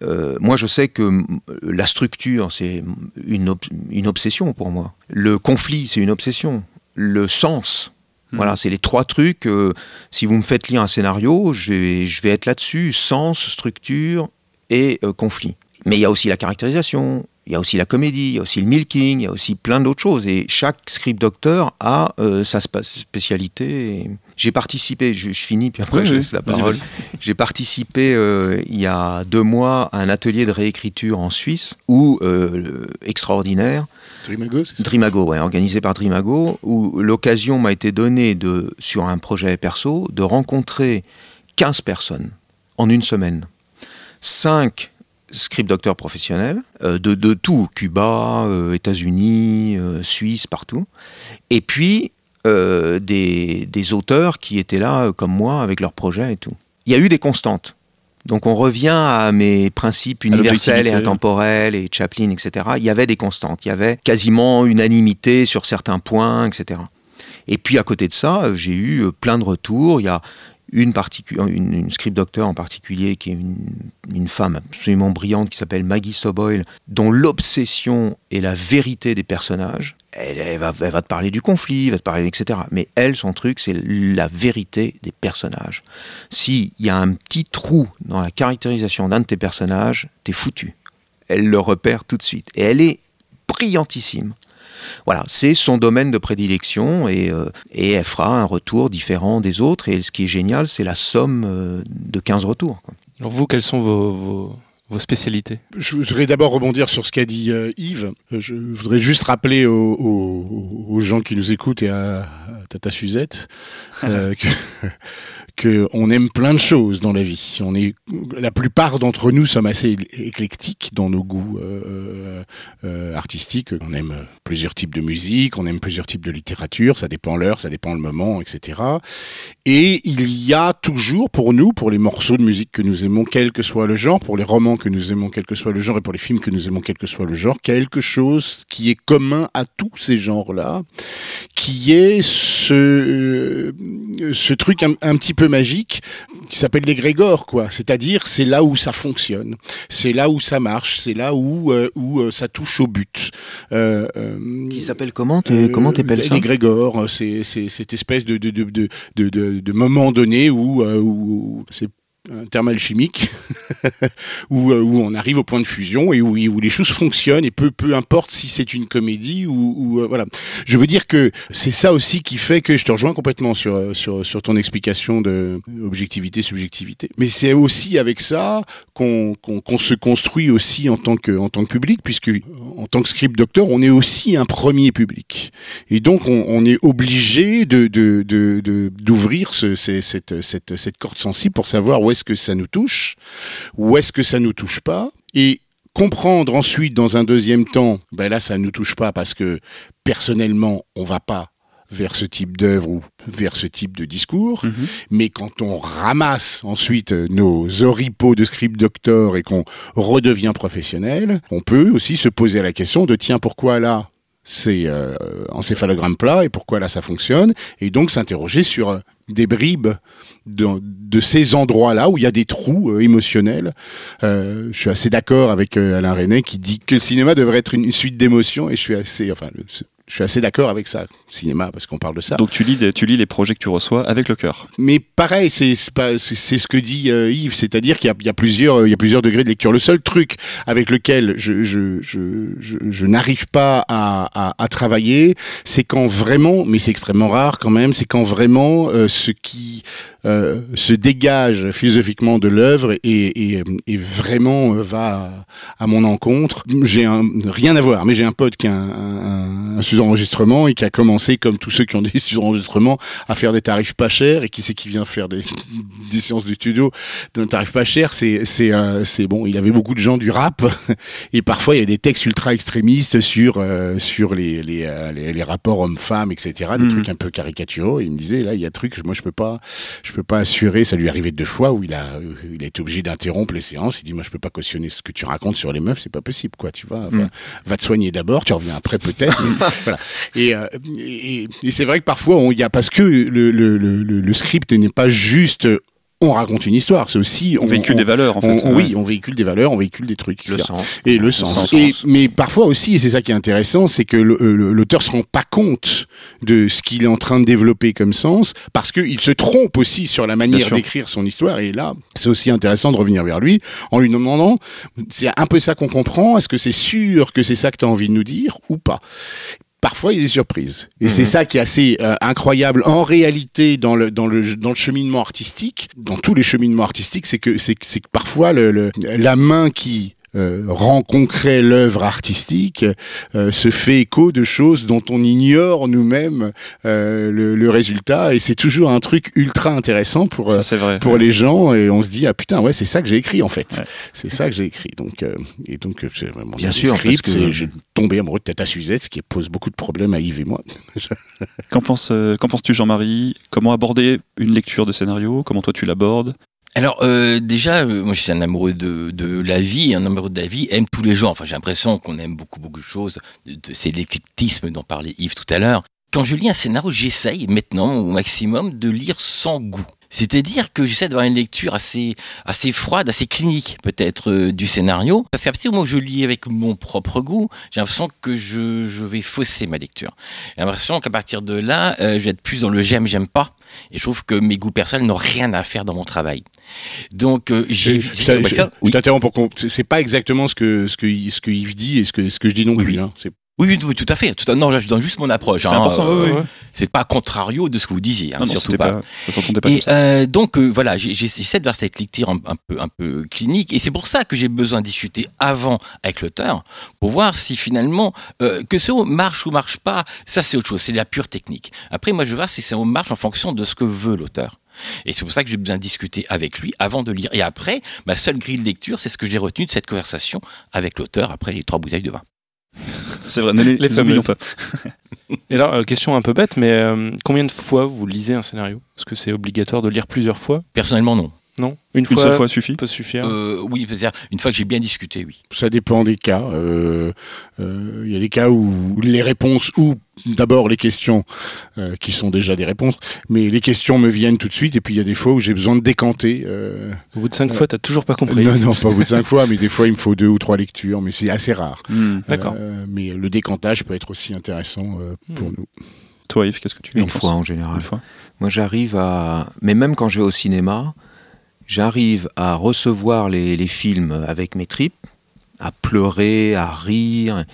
euh, moi je sais que la structure c'est une, ob- une obsession pour moi. Le conflit c'est une obsession. Le sens. Voilà, c'est les trois trucs. euh, si vous me faites lire un scénario, je vais, je vais être là-dessus sens, structure et euh, conflit. Mais il y a aussi la caractérisation, il y a aussi la comédie, il y a aussi le milking, il y a aussi plein d'autres choses. Et chaque script docteur a sa spécialité. Et J'ai participé, je, je finis, puis après Oui, je oui. laisse la parole. J'ai participé euh, il y a deux mois à un atelier de réécriture en Suisse où, euh, extraordinaire, Dreamago, c'est ça? Dreamago, ouais, organisé par Dreamago, où l'occasion m'a été donnée de, sur un projet perso, de rencontrer 15 personnes en une semaine. 5 script docteurs professionnels, euh, de, de tout, Cuba, euh, États-Unis, euh, Suisse, partout. Et puis euh, des, des auteurs qui étaient là, euh, comme moi, avec leurs projets et tout. Il y a eu des constantes. Donc on revient à mes principes universels et intemporels et Chaplin, etc. Il y avait des constantes, il y avait quasiment unanimité sur certains points, etc. Et puis à côté de ça, euh, j'ai eu plein de retours. Il y a une, une, une script docteur en particulier qui est une, une femme absolument brillante qui s'appelle Maggie Soboyle, dont l'obsession est la vérité des personnages. Elle, va, te parler du conflit, elle va te parler, etc. Mais elle, son truc, c'est la vérité des personnages. S'il y a un petit trou dans la caractérisation d'un de tes personnages, t'es foutu. Elle le repère tout de suite. Et elle est brillantissime. Voilà, c'est son domaine de prédilection et, euh, elle fera un retour différent des autres. Et ce qui est génial, c'est la somme euh, de 15 retours. Alors vous, quelles sont vos, vos spécialités Je voudrais d'abord rebondir sur ce qu'a dit euh, Yves. Euh, Je voudrais juste rappeler aux, gens qui nous écoutent et à, à Tata Suzette euh, (laughs) que, qu'on aime plein de choses dans la vie. On est, la plupart d'entre nous sommes assez éclectiques dans nos goûts euh, euh, artistiques. On aime plusieurs types de musique, on aime plusieurs types de littérature, ça dépend l'heure, ça dépend le moment, etc. Et il y a toujours pour nous, pour les morceaux de musique que nous aimons, quel que soit le genre, pour les romans que nous aimons, quel que soit le genre, et pour les films que nous aimons, quel que soit le genre, quelque chose qui est commun à tous ces genres-là, qui est ce, euh, truc un, petit peu magique qui s'appelle l'égrégore, quoi. C'est-à-dire, c'est là où ça fonctionne, c'est là où ça marche, c'est là où, euh, où euh, ça touche au but. Euh, qui s'appelle comment Comment t'appelles ça? L'égrégore, c'est cette espèce de, de, de, de, de, de moment donné où, où c'est un terme alchimique (laughs) où, euh, où, on arrive au point de fusion et où, où les choses fonctionnent et peu peu importe si c'est une comédie ou, euh, voilà. Je veux dire que c'est ça aussi qui fait que je te rejoins complètement sur euh, sur, sur ton explication de objectivité subjectivité. Mais c'est aussi avec ça qu'on qu'on se construit aussi en tant que en tant que public puisque en tant que script docteur on est aussi un premier public et donc on, est obligé de d'ouvrir de, de, d'ouvrir ce, cette, cette cette corde sensible pour savoir où est-ce que ça nous touche ou est-ce que ça nous touche pas et comprendre ensuite dans un deuxième temps ben là ça nous touche pas parce que personnellement on va pas vers ce type d'œuvre ou vers ce type de discours, mmh. mais quand on ramasse ensuite nos oripeaux de script doctor et qu'on redevient professionnel, on peut aussi se poser la question de tiens pourquoi là c'est euh, encéphalogramme plat et pourquoi là ça fonctionne et donc s'interroger sur des bribes de, ces endroits-là où il y a des trous euh, émotionnels. Euh, je suis assez d'accord avec euh, Alain René qui dit que le cinéma devrait être une, suite d'émotions et je suis assez, enfin, je suis assez d'accord avec ça, cinéma, parce qu'on parle de ça. Donc tu lis, tu lis les projets que tu reçois avec le cœur. Mais pareil, c'est c'est ce que dit euh, Yves, c'est-à-dire qu'il y, y, a plusieurs il y a plusieurs degrés de lecture. Le seul truc avec lequel je je je je, je n'arrive pas à, à, à travailler, c'est quand vraiment, mais c'est extrêmement rare quand même, c'est quand vraiment euh, ce qui euh, se dégage philosophiquement de l'œuvre et, et, et, vraiment va à, à mon encontre. J'ai rien à voir, mais j'ai un pote qui a un, un, un enregistrement et qui a commencé comme tous ceux qui ont des (laughs) enregistrements à faire des tarifs pas chers. Et qui sait qui vient faire des, (laughs) des séances de studio d'un tarif pas cher? C'est c'est euh, c'est bon il avait beaucoup de gens du rap. (laughs) Et parfois il y a des textes ultra extrémistes sur euh, sur les les, euh, les, les rapports hommes-femmes etc des mmh. trucs un peu caricaturaux. Et il me disait là il y a des trucs moi je peux pas je peux pas assurer. Ça lui est arrivé deux fois où il a il a été obligé d'interrompre les séances. Il dit moi je peux pas cautionner ce que tu racontes sur les meufs. C'est pas possible quoi tu vois. Enfin, mmh. va te soigner d'abord tu reviens après peut-être voilà. Et, euh, et, et c'est vrai que parfois, il y a parce que le, le, le, le script n'est pas juste on raconte une histoire, c'est aussi on, on véhicule on, des valeurs en fait. On, oui, on véhicule des valeurs, on véhicule des trucs, le sens. et le sens. Et, mais parfois aussi, et c'est ça qui est intéressant, c'est que l'auteur se rend pas compte de ce qu'il est en train de développer comme sens, parce qu'il se trompe aussi sur la manière d'écrire son histoire. Et là, c'est aussi intéressant de revenir vers lui en lui demandant, c'est un peu ça qu'on comprend. Est-ce que c'est sûr que c'est ça que tu as envie de nous dire ou pas? Parfois il y a des surprises. Et mmh. c'est ça qui est assez euh, incroyable en réalité dans le, dans, le, dans le cheminement artistique, dans tous les cheminements artistiques, c'est que, c'est, que parfois le, le, la main qui euh, rend concret l'œuvre artistique euh, se fait écho de choses dont on ignore nous-mêmes euh, le, le, résultat. Et c'est toujours un truc ultra intéressant pour ça, vrai, pour ouais. les gens. Et on se dit ah putain ouais c'est ça que j'ai écrit en fait. Ouais. c'est ça que j'ai écrit. Donc et donc mon bien sûr script, parce que j'ai tombé amoureux de Tata Suzette ce qui pose beaucoup de problèmes à Yves et moi. (laughs) Qu'en penses qu'en penses-tu Jean-Marie? Comment aborder une lecture de scénario? Comment toi tu l'abordes? Alors euh, déjà, euh, moi je suis un amoureux de, de la vie, un amoureux de la vie aime tous les genres. Enfin j'ai l'impression qu'on aime beaucoup beaucoup de choses. De, de, c'est l'éclectisme dont parlait Yves tout à l'heure. Quand je lis un scénario, j'essaye maintenant au maximum de lire sans goût. C'est-à-dire que j'essaie d'avoir une lecture assez, assez froide, assez clinique peut-être euh, du scénario. Parce qu'à partir du moment où je lis avec mon propre goût, j'ai l'impression que je, je vais fausser ma lecture. J'ai l'impression qu'à partir de là, euh, je vais être plus dans le j'aime, j'aime pas. Et je trouve que mes goûts personnels n'ont rien à faire dans mon travail. Donc euh, j'ai. Je, je, oui. t'interromps pour qu'on. C'est pas exactement ce que ce que ce que Yves dit et ce que ce que je dis non plus. Oui. Hein. Oui, oui, tout à fait. Tout à... Non, là, je donne juste mon approche. C'est hein, important. Euh, oui, oui. C'est pas contrario de ce que vous disiez, hein, non, non, surtout pas. pas. Ça pas. Et euh, donc euh, voilà, j'essaie de faire cette lecture un, un, peu, un peu clinique, et c'est pour ça que j'ai besoin de discuter avant avec l'auteur pour voir si finalement euh, que ce mot marche ou marche pas. Ça, c'est autre chose. C'est la pure technique. Après, moi, je veux voir si ça marche en fonction de ce que veut l'auteur. Et c'est pour ça que j'ai besoin de discuter avec lui avant de lire. Et après, ma seule grille de lecture, c'est ce que j'ai retenu de cette conversation avec l'auteur après les trois bouteilles de vin. C'est vrai, ne les, Les fameuses. pas. Et alors, euh, question un peu bête, mais euh, combien de fois vous lisez un scénario? Est-ce que c'est obligatoire de lire plusieurs fois? Personnellement, non. Non Une, Une seule fois suffit. peut suffire Euh, oui, c'est-à-dire une fois que j'ai bien discuté, oui. Ça dépend des cas. Euh, euh, Il y a des cas où les réponses, ou d'abord les questions, euh, qui sont déjà des réponses, mais les questions me viennent tout de suite, et puis il y a des fois où j'ai besoin de décanter. euh, Au bout de cinq fois, t'as toujours pas compris. non, non, pas au bout de cinq fois, mais des fois il me faut deux ou trois lectures, mais c'est assez rare. Hmm. D'accord. Euh, mais le décantage peut être aussi intéressant euh, pour Hmm. nous. Toi, Yves, qu'est-ce que tu en Une fois en général. Une fois. Moi, j'arrive à. Mais même quand je vais au cinéma, j'arrive à recevoir les, les films avec mes tripes, à pleurer, à rire,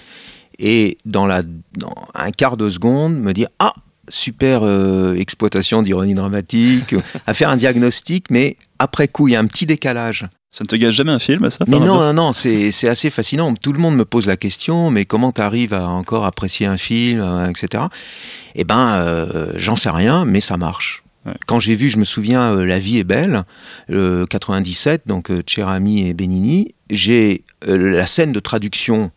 et dans, la, dans un quart de seconde, me dire Ah, super euh, exploitation d'ironie dramatique, (laughs) à faire un diagnostic, mais après coup, il y a un petit décalage. Ça ne te gâche jamais un film, ça Mais non, non, non, c'est c'est assez fascinant. Tout le monde me pose la question, mais comment tu arrives à encore apprécier un film, euh, etc. Eh ben, euh, j'en sais rien, mais ça marche. Quand j'ai vu, je me souviens, euh, La vie est belle, euh, 97, donc euh, Cherami et Benigni, j'ai euh, la scène de traduction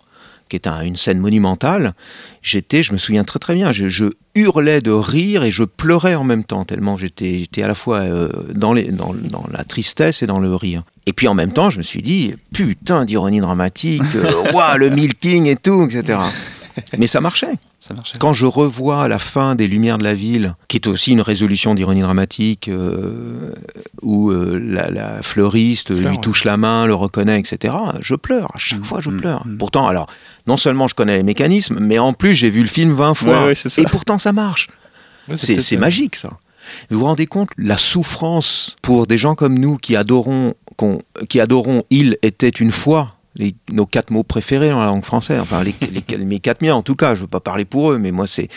qui est un- une scène monumentale. J'étais, je me souviens très très bien, je, je hurlais de rire et je pleurais en même temps, tellement j'étais j'étais à la fois euh, dans, les, dans, dans la tristesse et dans le rire. Et puis en même temps, je me suis dit, putain d'ironie dramatique, euh, (laughs) ouah, le milking et tout, etc. Mais ça marchait. Ça marchait. Quand je revois la fin des Lumières de la ville, qui est aussi une résolution d'ironie dramatique, euh, où euh, la, la fleuriste Fleur, lui ouais. touche la main, le reconnaît, etc., je pleure. À chaque Mm, fois, je mm, pleure. mm. Pourtant, alors, non seulement je connais les mécanismes, mais en plus, j'ai vu le film 20 fois. Ouais, ouais, et pourtant, ça marche. C'est magique, ça. Vous vous rendez compte la souffrance pour des gens comme nous qui adorons, qui adorons Il était une fois, nos quatre mots préférés dans la langue française, enfin les, mes quatre miens en tout cas, je ne veux pas parler pour eux, mais moi c'est...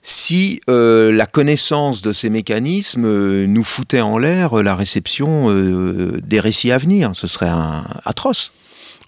Si euh, la connaissance de ces mécanismes euh, nous foutait en l'air euh, la réception des récits à venir, ce serait atroce.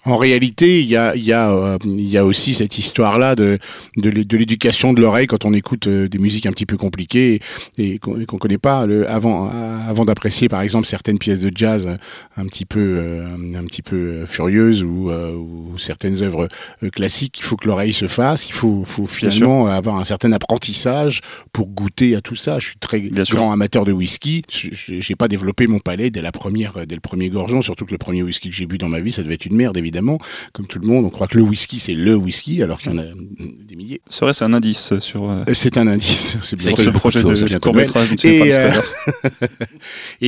En réalité, il y a, y, a, euh, y a aussi cette histoire-là de, de l'é- de l'éducation de l'oreille quand on écoute euh, des musiques un petit peu compliquées et, et qu'on ne connaît pas. Le, avant euh, avant d'apprécier, par exemple, certaines pièces de jazz un petit peu, euh, un petit peu furieuses ou, euh, ou certaines œuvres classiques, il faut que l'oreille se fasse. Il faut, faut finalement avoir un certain apprentissage pour goûter à tout ça. Je suis très Bien sûr. grand amateur de whisky. Je n'ai pas développé mon palais dès la première, dès le premier gorgeon. Surtout que le premier whisky que j'ai bu dans ma vie, ça devait être une merde, évidemment. Comme tout le monde, on croit que le whisky c'est le whisky, alors qu'il y en a des milliers. Serait-ce un indice sur euh, Euh, C'est un indice. (laughs) C'est bien ce de projet de, choses, bien court métrage dont tu Et, euh, (laughs)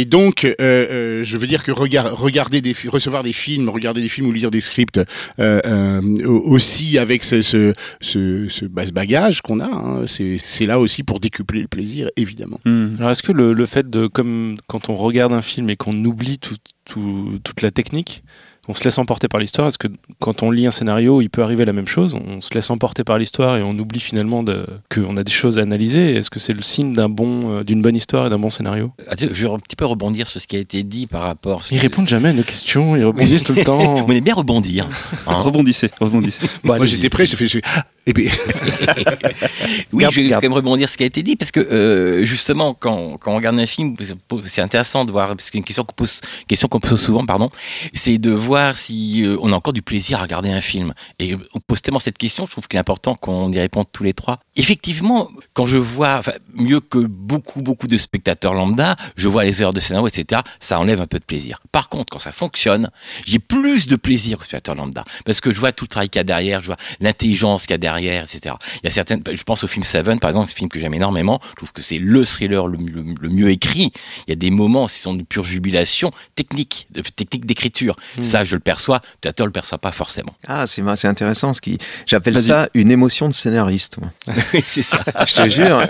donc, euh, euh, je veux dire que regard, regarder des, recevoir des films, regarder des films ou lire des scripts, euh, euh, au- aussi avec ce, ce, ce, ce bas bagage qu'on a, hein, c'est c'est là aussi pour décupler le plaisir, évidemment. Hmm. Alors, est-ce que le, le fait de, comme quand on regarde un film et qu'on oublie tout- tout- toute la technique, on se laisse emporter par l'histoire, est-ce que quand on lit un scénario, il peut arriver la même chose? On se laisse emporter par l'histoire et on oublie finalement de- qu'on a des choses à analyser Est-ce que c'est le signe d'un bon, euh, d'une bonne histoire et d'un bon scénario? Ah, Je vais un petit peu rebondir sur ce qui a été dit par rapport. Ils répondent jamais à nos questions, ils rebondissent tout le (laughs) temps. On aime bien rebondir. (laughs) hein. Rebondissez, rebondissez. Bon, Moi, j'étais prêt, j'ai fait. (laughs) Oui, Garde- je vais garde. quand même rebondir ce qui a été dit parce que euh, justement, quand, quand on regarde un film, c'est- c'est intéressant de voir parce qu'une question qu'on pose, question qu'on pose souvent, pardon, c'est de voir si euh, on a encore du plaisir à regarder un film. Et on pose tellement cette question, je trouve qu'il est important qu'on y réponde tous les trois. Effectivement, quand je vois, enfin, mieux que beaucoup beaucoup de spectateurs lambda, je vois les heures de scénario, etc. Ça enlève un peu de plaisir. Par contre, quand ça fonctionne, j'ai plus de plaisir que spectateur lambda parce que je vois tout le travail qu'il y a derrière, je vois l'intelligence qu'il y a derrière, etc. Il y a certaines, je pense au film Seven, par exemple, un film que j'aime énormément. Je trouve que c'est le thriller le, le- le mieux écrit. Il y a des moments, ce sont de pure jubilation technique, de, technique d'écriture. Ça, je le perçois. Peut-être le perçoit pas forcément. Ah, c'est intéressant ce qui. J'appelle Vas-y. ça une émotion de scénariste. moi. (laughs) c'est ça. (laughs) Je te jure.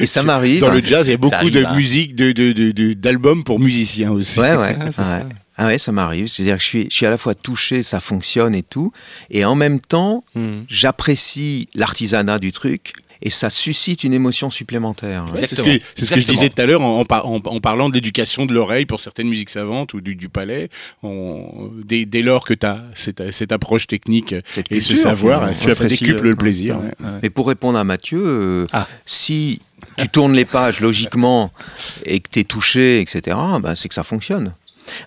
Et ça m'arrive. dans le jazz, il y a beaucoup arrive, de hein. musique, de, de, de- de- d'albums pour musiciens aussi. Ouais, ouais. (laughs) Ah, c'est ouais. ça. Ah ouais, ça m'arrive. C'est-à-dire que je suis, je suis à la fois touché, ça fonctionne et tout, et en même temps, Hmm. j'apprécie l'artisanat du truc, et ça suscite une émotion supplémentaire. Ouais, c'est ce Exactement. que, c'est ce que je disais tout à l'heure en, en par- en- en parlant de l'éducation de l'oreille pour certaines musiques savantes ou du, du palais. On- dès, dès lors que tu as cette, cette approche technique Cette et ce savoir, ça, Tu ça décuple euh, le plaisir. ouais, ouais. ouais. Mais pour répondre à Mathieu, euh, Ah. si tu tournes les pages logiquement et que tu es touché, etc., bah, c'est que ça fonctionne.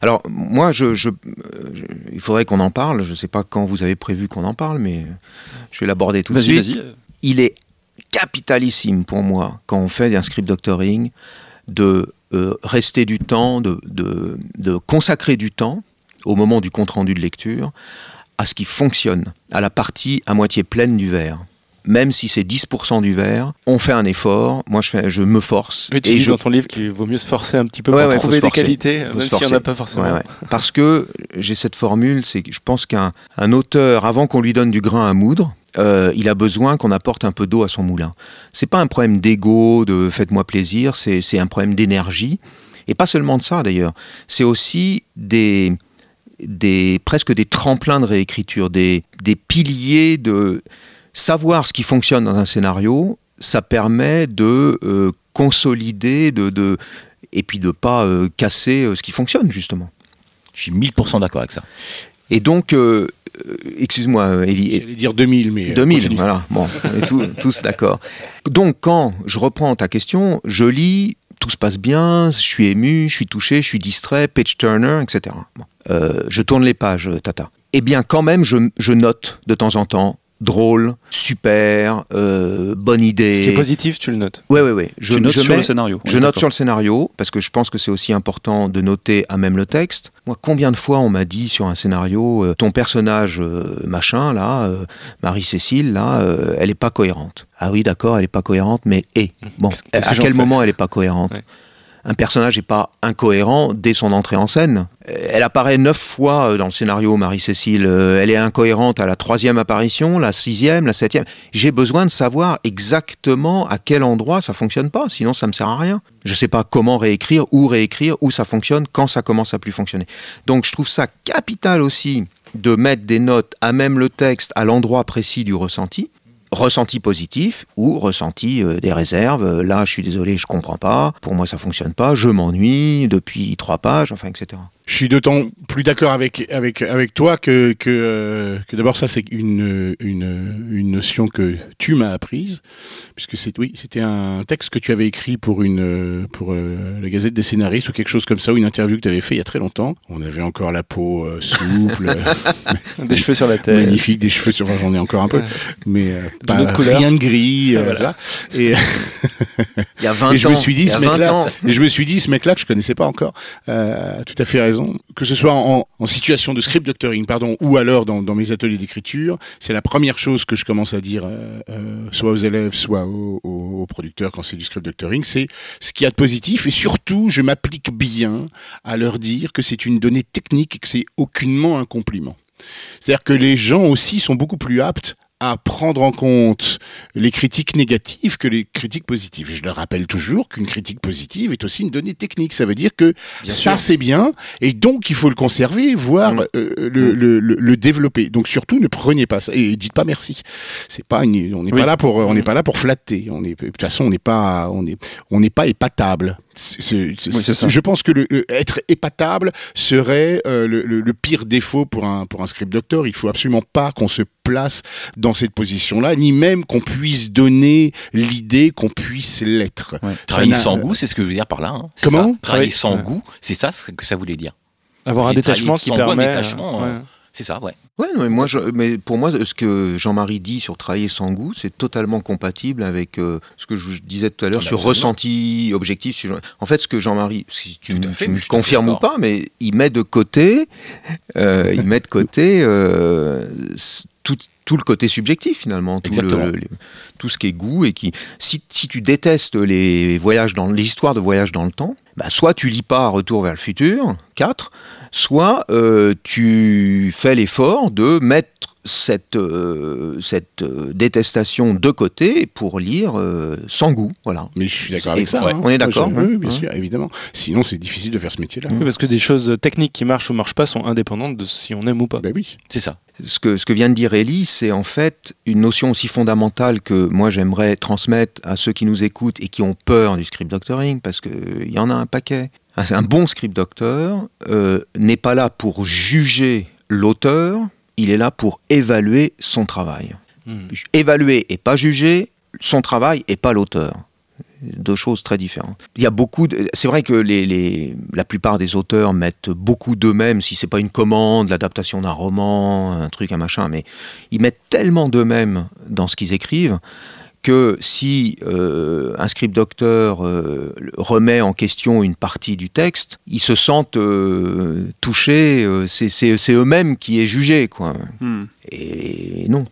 Alors, moi, je, je- je- il faudrait qu'on en parle. Je ne sais pas quand vous avez prévu qu'on en parle, mais je vais l'aborder tout de suite. Il est capitalissime pour moi, quand on fait un script doctoring, de euh, rester du temps, de, de- de consacrer du temps au moment du compte-rendu de lecture à ce qui fonctionne, à la partie à moitié pleine du verre. Même si c'est 10% du verre, on fait un effort. Moi, je, fais, je me force. Oui, tu et dis je dans ton livre qu'il vaut mieux se forcer un petit peu Ouais, pour ouais, trouver des qualités, même si on n'a pas forcément. Ouais. Parce que j'ai cette formule, c'est que je pense qu'un un auteur, avant qu'on lui donne du grain à moudre, euh, il a besoin qu'on apporte un peu d'eau à son moulin. C'est pas un problème d'ego, de faites-moi plaisir, c'est c'est un problème d'énergie. Et pas seulement de ça d'ailleurs. C'est aussi des, des presque des tremplins de réécriture, des, des piliers de savoir ce qui fonctionne dans un scénario. Ça permet de euh, consolider, de, de et puis de pas euh, casser euh, ce qui fonctionne justement. Je suis 1000% d'accord avec ça. Et donc, excuse-moi, Elie, J'allais dire 2000, mais. euh, 2000, continue. voilà. Bon, on est tous, tous d'accord. Donc, quand je reprends ta question, je lis, tout se passe bien, je suis ému, je suis touché, je suis distrait, page turner, etc. Bon. Euh, je tourne les pages, Tata. Eh bien, quand même, je, je note de temps en temps, drôle, super, euh, bonne idée. Ce qui est positif, tu le notes. Ouais, ouais, ouais. Je, tu notes je sur mets- le scénario. je note sur le scénario parce que je pense que c'est aussi important de noter à même le texte. Moi, combien de fois on m'a dit sur un scénario, euh, ton personnage euh, machin là, euh, Marie-Cécile là, euh, elle est pas cohérente. Ah oui, d'accord, elle est pas cohérente, mais et (laughs) bon, qu'est-ce à que quel moment elle est pas cohérente? Ouais. Un personnage n'est pas incohérent dès son entrée en scène. Elle apparaît neuf fois euh, dans le scénario, Marie-Cécile. Euh, Elle est incohérente à la troisième apparition, la sixième, la septième. J'ai besoin de savoir exactement à quel endroit ça fonctionne pas, sinon ça me sert à rien. Je sais pas comment réécrire, où réécrire, où ça fonctionne, quand ça commence à plus fonctionner. Donc je trouve ça capital aussi de mettre des notes à même le texte à l'endroit précis du ressenti ressenti positif ou ressenti euh, des réserves. Euh, Là, je suis désolé, je comprends pas. Pour moi, ça fonctionne pas. Je m'ennuie depuis trois pages, enfin, etc. Je suis d'autant plus d'accord avec, avec, avec toi que, que, euh, que d'abord ça c'est une, une, une notion que tu m'as apprise, puisque c'est oui, c'était un texte que tu avais écrit pour une pour euh, la Gazette des scénaristes ou quelque chose comme ça, ou une interview que tu avais fait il y a très longtemps. On avait encore la peau euh, souple, (laughs) Des cheveux sur la tête. magnifique, des cheveux sur, j'en ai encore un peu, mais euh, pas rien de gris, euh, voilà. Et, (laughs) Il y a 20 et je ans. me suis dit, ce a 20 mec-là, ans. et je me suis dit, ce mec-là que je connaissais pas encore, euh, a tout à fait raison. Que ce soit en, situation de script doctoring, pardon, ou alors dans, mes ateliers d'écriture, c'est la première chose que je commence à dire, euh, euh, soit aux élèves, soit aux- aux producteurs quand c'est du script doctoring, c'est ce qu'il y a de positif, et surtout, je m'applique bien à leur dire que c'est une donnée technique et que c'est aucunement un compliment. C'est-à-dire que les gens aussi sont beaucoup plus aptes à prendre en compte les critiques négatives que les critiques positives. Je leur rappelle toujours qu'une critique positive est aussi une donnée technique. Ça veut dire que Bien ça c'est bien et donc il faut le conserver, voire Mm. euh, le, le, le- le développer. Donc surtout ne prenez pas ça et dites pas merci. C'est pas une- on n'est Oui. pas là pour on n'est Mm. pas là pour flatter. On est de toute façon on n'est pas on est on n'est pas épatable. C'est- c'est- c'est- Oui, c'est ça. je pense que le, le- être épatable serait euh, le, le- le pire défaut pour un pour un script doctor. Il faut absolument pas qu'on se place dans cette position-là, ni même qu'on puisse donner l'idée qu'on puisse l'être. Ouais. Travailler sans goût, c'est ce que je veux dire par là. hein. C'est Comment ça. Travailler sans Ouais. goût, c'est ça ce que ça voulait dire. Avoir un Et détachement qui goût, un permet. détachement, euh, euh. C'est ça, ouais. Ouais, non, mais moi, je, mais pour moi, ce que Jean-Marie dit sur travailler sans goût, c'est totalement compatible avec euh, ce que je disais tout à l'heure sur ressenti objectif. sur- En fait, ce que Jean-Marie, si tu, me- confirmes ou pas, mais il met de côté, euh, il met de côté euh, tout, tout le côté subjectif finalement, tout, Exactement. le- le- tout ce qui est goût et qui, si, si tu détestes les voyages dans les histoires de voyage dans le temps, bah, soit tu lis pas Retour vers le futur 4, soit euh, tu fais l'effort de mettre cette, euh, cette euh, détestation de côté pour lire euh, sans goût. Voilà. Mais je suis d'accord avec ça. ouais, hein. on est d'accord, Oui, hein. bien Hein. sûr, évidemment. Sinon, c'est difficile de faire ce métier-là. Oui, parce que des choses techniques qui marchent ou marchent pas sont indépendantes de si on aime ou pas. Ben oui. C'est ça. Ce que, ce que vient de dire Ellie, c'est en fait une notion aussi fondamentale que moi j'aimerais transmettre à ceux qui nous écoutent et qui ont peur du script doctoring, parce qu'il y en a un paquet. Un un bon script doctor euh, n'est pas là pour juger l'auteur, il est là pour évaluer son travail. Hmm. Évaluer et pas juger son travail et pas l'auteur. deux choses très différentes. Il y a beaucoup. De... C'est vrai que les, les, la plupart des auteurs mettent beaucoup d'eux-mêmes, si c'est pas une commande, l'adaptation d'un roman, un truc, un machin, mais ils mettent tellement d'eux-mêmes dans ce qu'ils écrivent que si euh, un script docteur euh, remet en question une partie du texte, ils se sentent euh, touchés, euh, c'est- eux-mêmes qui est jugé, quoi. Hmm. Et non,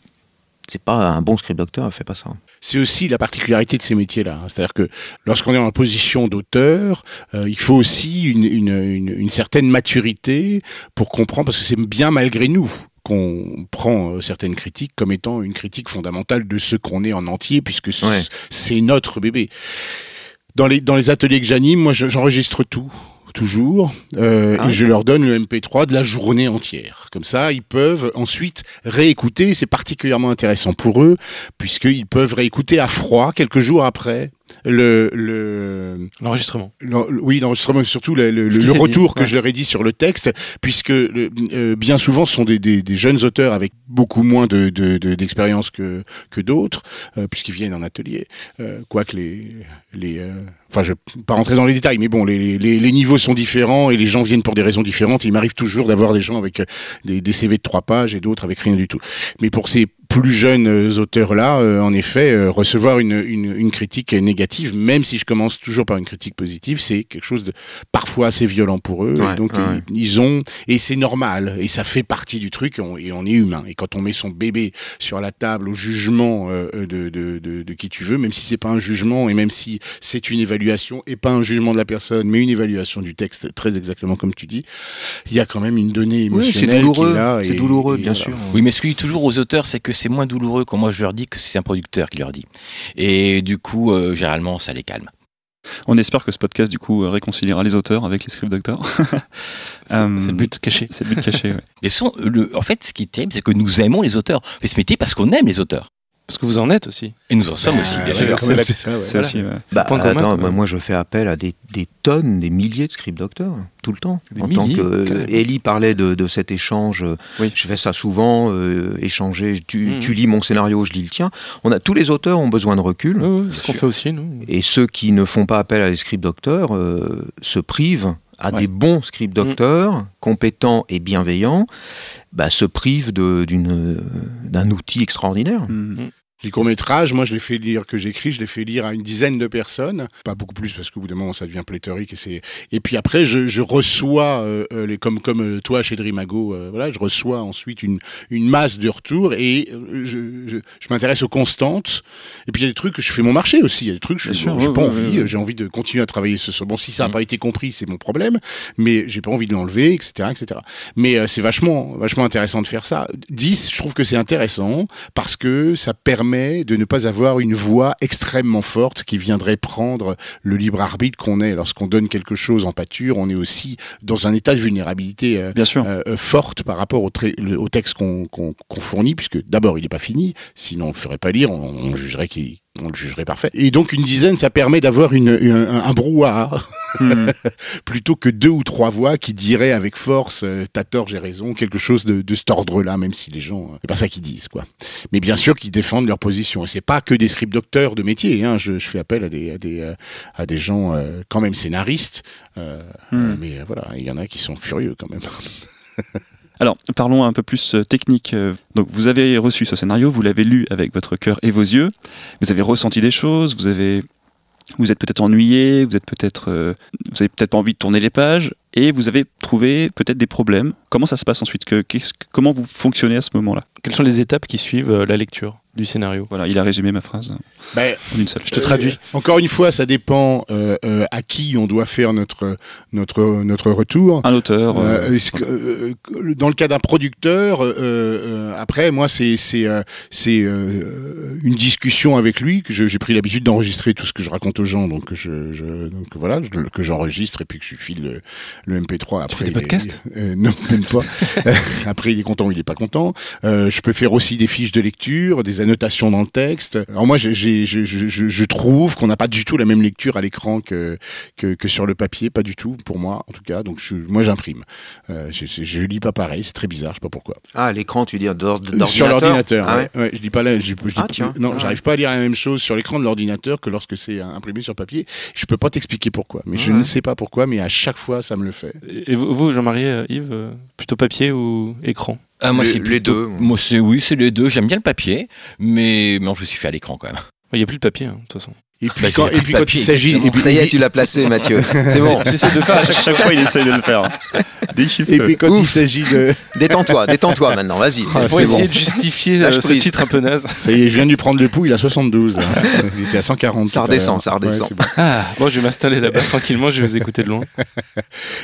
c'est pas un bon script docteur, il fait pas ça. C'est aussi la particularité de ces métiers-là. hein. C'est-à-dire que lorsqu'on est en position d'auteur, euh, il faut aussi une, une, une, une certaine maturité pour comprendre, parce que c'est bien malgré nous qu'on prend euh, certaines critiques comme étant une critique fondamentale de ce qu'on est en entier, puisque Ouais. c'est notre bébé. Dans les, dans les ateliers que j'anime, moi je- j'enregistre tout. Toujours, euh, Ah et je leur donne le MP3 de la journée entière. Comme ça, ils peuvent ensuite réécouter. C'est particulièrement intéressant pour eux, puisqu'ils peuvent réécouter à froid quelques jours après le, le, L'enregistrement. l'en- oui, l'enregistrement, surtout le, le- le retour dit, que ouais. je leur ai dit sur le texte, puisque le- euh, bien souvent ce sont des, des- des jeunes auteurs avec beaucoup moins de, de- de- d'expérience que, que d'autres, euh, puisqu'ils viennent en atelier. Euh, Quoique les, les euh, enfin, je vais pas rentrer dans les détails, mais bon, les, les, les niveaux sont différents et les gens viennent pour des raisons différentes. Il m'arrive toujours d'avoir des gens avec euh, des, des CV de trois pages et d'autres avec rien du tout. Mais pour ces plus jeunes euh, auteurs-là, euh, en effet, euh, recevoir une, une, une critique négative, même si je commence toujours par une critique positive, c'est quelque chose de parfois assez violent pour eux. Ouais, et donc ouais. ils ont et c'est normal et ça fait partie du truc et on, et on est humain. Et quand on met son bébé sur la table au jugement euh, de, de, de, de qui tu veux, même si c'est pas un jugement et même si c'est une évaluation et pas un jugement de la personne, mais une évaluation du texte, très exactement comme tu dis, il y a quand même une donnée Oui, émotionnelle qui est là. c'est douloureux, et bien voilà. sûr. Oui, mais ce que je dis toujours aux auteurs, c'est que c'est moins douloureux quand moi je leur dis que c'est un producteur qui leur dit. Et du coup, euh, généralement, ça les calme. On espère que ce podcast, du coup, euh, réconciliera les auteurs avec les script doctors. (laughs) C'est Euh, le but caché. C'est le but caché, ouais. (laughs) Et sont, le, en fait, ce qui est terrible, c'est que nous aimons les auteurs. Fait ce métier parce qu'on aime les auteurs. Parce que vous en êtes aussi. Et nous en sommes aussi, bien Ouais, sûr. c'est ça, ouais. Aussi, Bah, point attends, moi, moi, je fais appel à des, des tonnes, des milliers de script docteurs, tout le temps. Des en tant que. Ellie parlait de, de cet échange, euh, Oui. je fais ça souvent, euh, échanger. Tu, Mhm. tu lis mon scénario, je lis le tien. On a tous les auteurs ont besoin de recul. Oui, oui, ce qu'on fait aussi, nous. Et ceux qui ne font pas appel à des script docteurs euh, se privent à Ouais. des bons script docteurs, compétents et bienveillants, bah, se privent d'une- d'un outil extraordinaire. Hmm. Les courts-métrages, moi, je les fais lire, que j'écris, je les fais lire à une dizaine de personnes. Pas beaucoup plus, parce qu'au bout d'un moment, ça devient pléthorique. Et, c'est... et puis après, je, je reçois, euh, euh, les, comme, comme euh, toi chez Drimago, euh, voilà, je reçois ensuite une, une masse de retours et je, je, je m'intéresse aux constantes. Et puis il y a des trucs que je fais mon marché aussi. Il y a des trucs, je suis, sûr, j'ai ouais, pas ouais, envie, ouais, j'ai envie de continuer à travailler ce soir. Bon, si ça n'a Mhm. pas été compris, c'est mon problème, mais j'ai pas envie de l'enlever, etc., etc. Mais euh, c'est vachement, vachement intéressant de faire ça. 10, je trouve que c'est intéressant parce que ça permet de ne pas avoir une voix extrêmement forte qui viendrait prendre le libre arbitre qu'on est lorsqu'on donne quelque chose en pâture. On est aussi dans un état de vulnérabilité euh, Bien sûr. euh, euh, forte par rapport au, trai- le- au texte qu'on fournit, puisque d'abord il n'est pas fini, sinon on ne le ferait pas lire, on, on jugerait qu'il on le jugerait parfait. Et donc une dizaine, ça permet d'avoir une, une- un, un brouhaha Hmm. (laughs) plutôt que deux ou trois voix qui diraient avec force euh, t'as tort, j'ai raison, quelque chose de, de cet ordre-là, même si les gens, euh, c'est pas ça qu'ils disent, quoi. Mais bien sûr qu'ils défendent leur position. Et c'est pas que des script docteurs de métier. Hein. Je, je fais appel à des, à des, euh, à des gens quand même scénaristes. Hmm. mais voilà, il y en a qui sont furieux quand même. (laughs) Alors, parlons un peu plus technique. Donc, vous avez reçu ce scénario, vous l'avez lu avec votre cœur et vos yeux. Vous avez ressenti des choses, vous avez, vous êtes peut-être ennuyé, vous êtes peut-être, euh, vous avez peut-être pas envie de tourner les pages, et vous avez trouvé peut-être des problèmes. Comment ça se passe ensuite? Que, qu'est-ce que- Comment vous fonctionnez à ce moment-là? Quelles sont les étapes qui suivent euh, la lecture du scénario? Voilà, il a résumé ma phrase Ben, en une seule. Je te traduis. Euh, encore une fois, ça dépend euh, euh, à qui on doit faire notre notre notre retour. Un auteur. euh, Euh, est-ce que, dans le cas d'un producteur, euh, euh, après, moi, c'est c'est euh, c'est euh, une discussion avec lui que j'ai pris l'habitude d'enregistrer tout ce que je raconte aux gens, donc je, je donc voilà, je- que j'enregistre et puis que je file le, le MP3. Après, fais des il est- podcasts? Euh, Non, même pas. (laughs) (laughs) après, il est content, ou il est pas content. Euh, je peux faire aussi des fiches de lecture, des annotations dans le texte. Alors moi, j'ai- j'ai c'est, je, je, je, je trouve qu'on n'a pas du tout la même lecture à l'écran que, que, que sur le papier, pas du tout pour moi en tout cas. Donc je, moi j'imprime. Euh, je, je, je lis pas pareil, c'est très bizarre, je sais pas pourquoi. Ah, à l'écran, tu dis d'or- d'ordinateur Sur l'ordinateur. Ah ouais. Ouais, je lis pas là. Je, Ah, tiens. non, Ah, j'arrive pas à lire la même chose sur l'écran de l'ordinateur que lorsque c'est euh, imprimé sur papier. Je peux pas t'expliquer pourquoi, mais je Ouais. ne sais pas pourquoi, mais à chaque fois ça me le fait. Et vous, vous, Jean-Marie, euh, Yves, euh, plutôt papier ou écran? Ah, moi, c'est les deux. Moi, c'est oui, c'est les deux. J'aime bien le papier, mais non, je me suis fait à l'écran quand même. Il n'y a plus de papier, hein, de toute façon. Et puis Bah, quand, et puis quand il s'agit, et puis, Ça y est, tu l'as placé, Mathieu. (laughs) C'est bon. J'essaie de faire à chaque, chaque fois, il essaye de le faire. (laughs) Déchiffre. et puis quand il Ouf. s'agit de, (laughs) Détends-toi, détends-toi maintenant, vas-y. Ah, C'est pour essayer bon. de justifier euh, ce prise. titre un peu naze. ça y est, je viens de lui prendre le pouls, il a 72. là. Il était à 140. Ça redescend, ça redescend. Ouais, bon. Ah, bon, je vais m'installer là-bas tranquillement, je vais vous écouter de loin.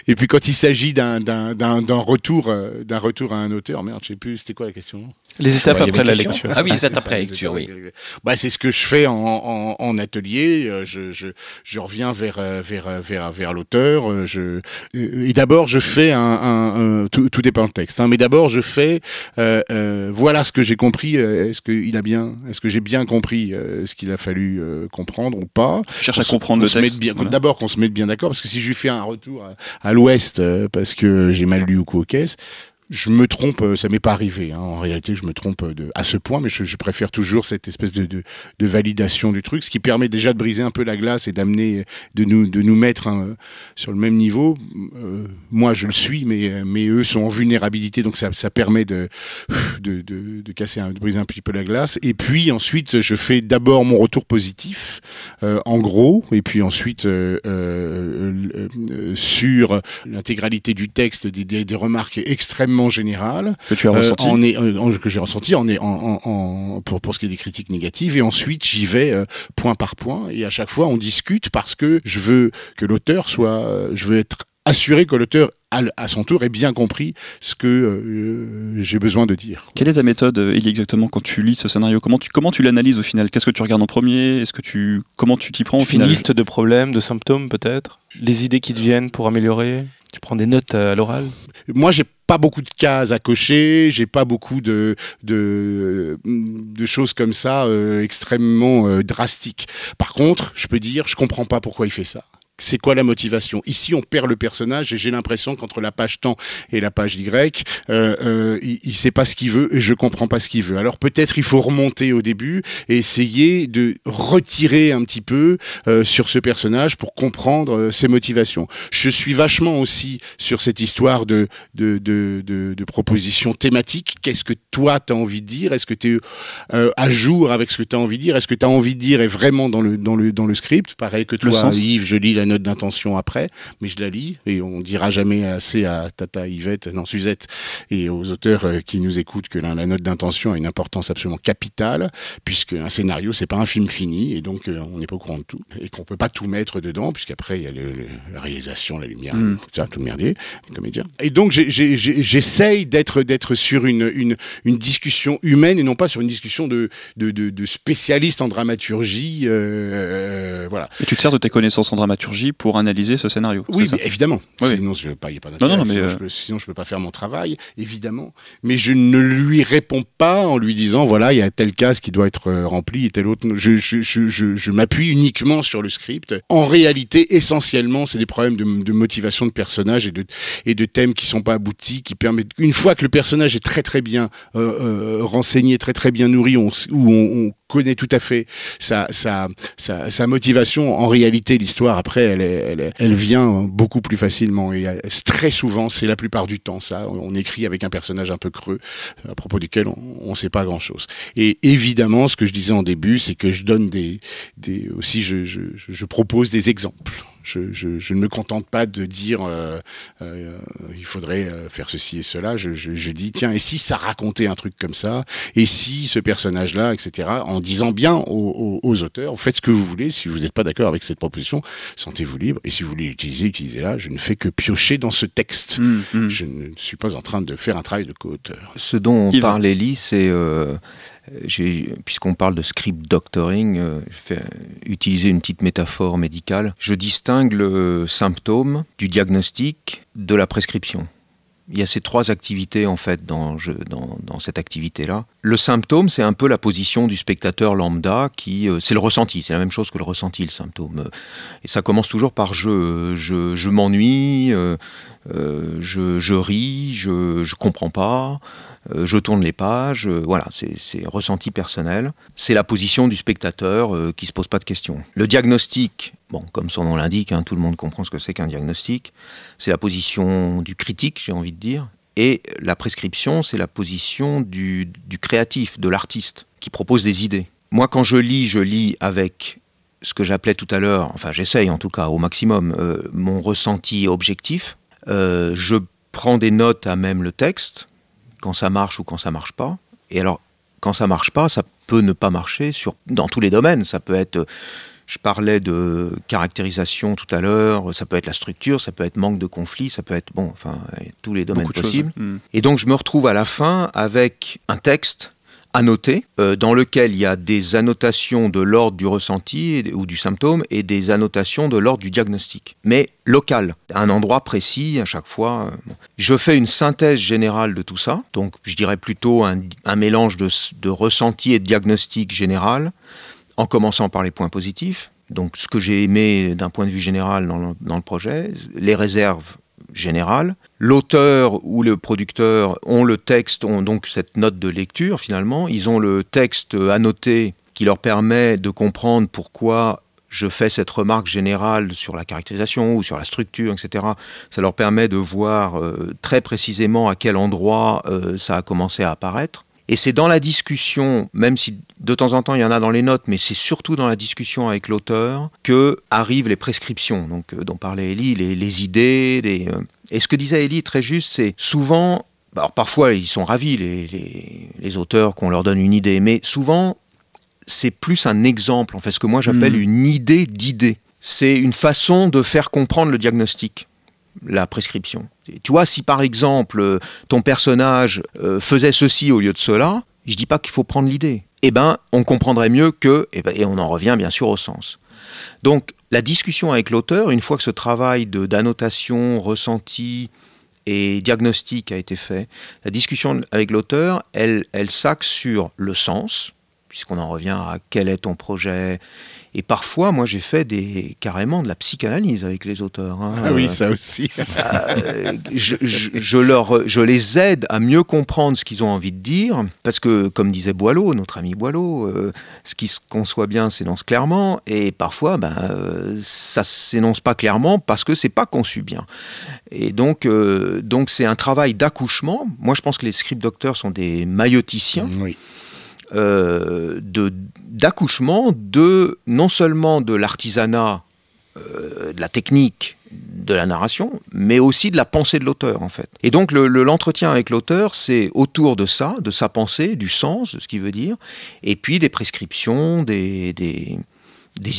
Et puis quand il s'agit d'un d'un d'un d'un retour euh, d'un retour à un auteur, merde, je sais plus, c'était quoi la question? Les étapes il après la lecture. Ah oui, peut-être après la lecture, oui. Bah, c'est ce que je fais en atelier. Euh, Je, je, je reviens vers, euh, vers, euh, vers, vers l'auteur. Je, et d'abord, je fais un, un, un- tout, tout dépend du texte. Hein, mais d'abord, je fais. euh, euh, voilà ce que j'ai compris. Est-ce que il a bien Est-ce que j'ai bien compris euh, ce qu'il a fallu comprendre ou pas Tu cherches à Qu'on se- comprendre le texte. bien- Voilà. D'abord qu'on se mette bien d'accord, parce que si je lui fais un retour à, à l'ouest parce que j'ai mal lu ou quoi aux caisses, je me trompe, euh, ça m'est pas arrivé. hein. En réalité, je me trompe euh, à ce point, mais je, préfère toujours cette espèce de, validation du truc, ce qui permet déjà de briser un peu la glace et d'amener, de nous, de nous mettre hein, sur le même niveau. Euh, moi, je le suis, mais, eux sont en vulnérabilité, donc ça, permet de, casser, de briser un petit peu la glace. Et puis ensuite, je fais d'abord mon retour positif, en gros, et puis ensuite sur l'intégralité du texte, des, des, des remarques extrêmement générales Que tu as euh, ressenti. en est, euh, en- que j'ai ressenti en est, en, en, en- pour, pour ce qui est des critiques négatives. Et ensuite, j'y vais euh, point par point. Et à chaque fois, on discute parce que je veux que l'auteur soit. euh, je veux être assuré que l'auteur, à, son tour, ait bien compris ce que euh, j'ai besoin de dire. Quelle est ta méthode, exactement, quand tu lis ce scénario? Comment tu, comment tu l'analyses au final? Qu'est-ce que tu regardes en premier? Est-ce que tu, comment tu t'y prends au Tu fais une final? liste de problèmes, de symptômes peut-être? Les idées qui te viennent pour améliorer? Tu prends des notes à l'oral? Moi, j'ai pas beaucoup de cases à cocher, j'ai pas beaucoup de de, de choses comme ça euh, extrêmement euh, drastiques. Par contre, je peux dire, je comprends pas pourquoi il fait ça. C'est quoi la motivation? Ici, on perd le personnage et j'ai l'impression qu'entre la page temps et la page Y, euh, euh, il, il sait pas ce qu'il veut et je comprends pas ce qu'il veut. Alors peut-être il faut remonter au début et essayer de retirer un petit peu euh, sur ce personnage pour comprendre ses motivations. Je suis vachement aussi sur cette histoire de de, de, de, de propositions thématiques. Qu'est-ce que toi tu as envie de dire? Est-ce que tu es à jour avec ce que tu as envie de dire? Est-ce que tu as envie de dire est vraiment dans le dans le dans le script? Pareil que Le toi, sens. Yves, je lis la note d'intention après, mais je la lis et on dira jamais assez à Tata Yvette, non Suzette et aux auteurs euh, qui nous écoutent que la, la note d'intention a une importance absolument capitale puisque un scénario c'est pas un film fini et donc euh, on n'est pas au courant de tout et qu'on peut pas tout mettre dedans puisqu'après il y a le- le- la réalisation, la lumière, Mm. tout ça, tout le merdier, les comédiens. Et donc j'essaye d'être d'être sur une, une une discussion humaine et non pas sur une discussion de de, de, de spécialistes en dramaturgie, euh, voilà. Et tu te sers de tes connaissances en dramaturgie pour analyser ce scénario. Oui, ça évidemment. Oui. Sinon, je pas, y a pas Non, non, non, mais, sinon, euh, je peux, sinon, je peux pas faire mon travail, évidemment. Mais je ne lui réponds pas en lui disant, voilà, il y a telle case qui doit être euh, remplie et telle autre. Je, je, je, je, je m'appuie uniquement sur le script. En réalité, essentiellement, c'est des problèmes de, de motivation de personnage et de, et de thèmes qui sont pas aboutis, qui permettent, une fois que le personnage est très très bien euh, euh, renseigné, très très bien nourri, on, où on, on connaît tout à fait sa, sa, sa, sa motivation, en réalité, l'histoire, après, elle, vient beaucoup plus facilement. Et euh, très souvent, c'est la plupart du temps ça. On écrit avec un personnage un peu creux, à propos duquel on ne sait pas grand-chose. Et évidemment, ce que je disais en début, c'est que je donne des... aussi, je propose des exemples. Je, je, je ne me contente pas de dire euh, euh, il faudrait euh, faire ceci et cela. Je, je, je dis tiens et si ça racontait un truc comme ça? Et si ce personnage-là, etc. En disant bien aux, aux, aux auteurs faites ce que vous voulez. Si vous n'êtes pas d'accord avec cette proposition, sentez-vous libre. Et si vous voulez l'utiliser, utilisez-la. Je ne fais que piocher dans ce texte. Mm, mm. Je ne suis pas en train de faire un travail de co-auteur. Ce dont on parle, Ellie, c'est, euh, puisqu'on parle de script doctoring, euh, je fais- utiliser une petite métaphore médicale. Je distingue le symptôme du diagnostic de la prescription. Il y a ces trois activités en fait dans, cette activité-là. Le symptôme, c'est un peu la position du spectateur lambda qui, euh, c'est le ressenti, c'est la même chose que le ressenti, le symptôme. Et ça commence toujours par je, je, m'ennuie, euh, je, ris, je, je comprends pas, je tourne les pages. euh, voilà, c'est ressenti personnel. C'est la position du spectateur euh, qui se pose pas de questions. Le diagnostic, bon, comme son nom l'indique, hein, tout le monde comprend ce que c'est qu'un diagnostic. C'est la position du critique, j'ai envie de dire. Et la prescription, c'est la position du, du créatif, de l'artiste, qui propose des idées. Moi, quand je lis, je lis avec ce que j'appelais tout à l'heure, enfin j'essaye en tout cas au maximum, euh, mon ressenti objectif. Euh, je prends des notes à même le texte, quand ça marche ou quand ça marche pas. Et alors, quand ça marche pas, ça peut ne pas marcher sur, dans tous les domaines. Ça peut être, euh, je parlais de caractérisation tout à l'heure, ça peut être la structure, ça peut être manque de conflit, ça peut être, bon, enfin, tous les domaines Beaucoup possibles. Mm. Et donc je me retrouve à la fin avec un texte annoté euh, dans lequel il y a des annotations de l'ordre du ressenti ou du symptôme et des annotations de l'ordre du diagnostic, mais local, à un endroit précis à chaque fois. euh. Je fais une synthèse générale de tout ça, donc je dirais plutôt un, mélange de, ressenti et de diagnostic général, en commençant par les points positifs, donc ce que j'ai aimé d'un point de vue général dans le projet, les réserves générales. L'auteur ou le producteur ont le texte, ont donc cette note de lecture finalement, ils ont le texte annoté qui leur permet de comprendre pourquoi je fais cette remarque générale sur la caractérisation ou sur la structure, etc. Ça leur permet de voir euh, très précisément à quel endroit euh, ça a commencé à apparaître. Et c'est dans la discussion, même si de temps en temps il y en a dans les notes, mais c'est surtout dans la discussion avec l'auteur que arrivent les prescriptions, donc euh, dont parlait Ellie, les, les idées. Les, euh, Et ce que disait Ellie très juste, c'est souvent, alors parfois ils sont ravis les, les, les auteurs qu'on leur donne une idée, mais souvent c'est plus un exemple, en fait, ce que moi j'appelle Mm. une idée d'idée. C'est une façon de faire comprendre le diagnostic, la prescription. Tu vois, si par exemple ton personnage euh, faisait ceci au lieu de cela, je dis pas qu'il faut prendre l'idée. Eh ben, on comprendrait mieux que, eh ben, et on en revient bien sûr au sens. Donc, la discussion avec l'auteur, une fois que ce travail de d'annotation, ressenti et diagnostic a été fait, la discussion avec l'auteur, elle, elle s'axe sur le sens, puisqu'on en revient à quel est ton projet. Et parfois, moi, j'ai fait des, carrément de la psychanalyse avec les auteurs. hein. Ah oui, ça aussi. euh, je, je- je leur, je les aide à mieux comprendre ce qu'ils ont envie de dire, parce que, comme disait Boileau, notre ami Boileau, euh, ce qui se conçoit bien s'énonce clairement, et parfois, ben, euh, ça s'énonce pas clairement parce que c'est pas conçu bien. Et donc, euh, donc c'est un travail d'accouchement. Moi, je pense que les script docteurs sont des mailloticiens Oui. Euh, d'accouchement de non seulement de l'artisanat, euh, de la technique, de la narration, mais aussi de la pensée de l'auteur en fait. Et donc le- le- l'entretien avec l'auteur, c'est autour de ça, de sa pensée, du sens, de ce qu'il veut dire, et puis des prescriptions, des des,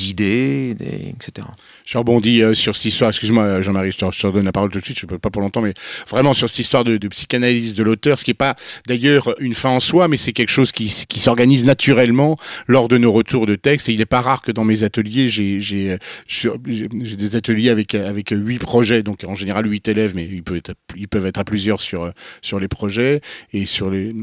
idées, etc. Je rebondis euh, sur cette histoire, excuse-moi Jean-Marie, je te, redonne la parole tout de suite, je peux pas pour longtemps, mais vraiment sur cette histoire de, psychanalyse de l'auteur, ce qui est pas d'ailleurs une fin en soi, mais c'est quelque chose qui, s'organise naturellement lors de nos retours de texte. Et il est pas rare que dans mes ateliers, j'ai euh, des ateliers avec avec euh, huit projets, donc en général huit élèves, mais ils peuvent être, à plusieurs sur euh, sur les projets et sur les,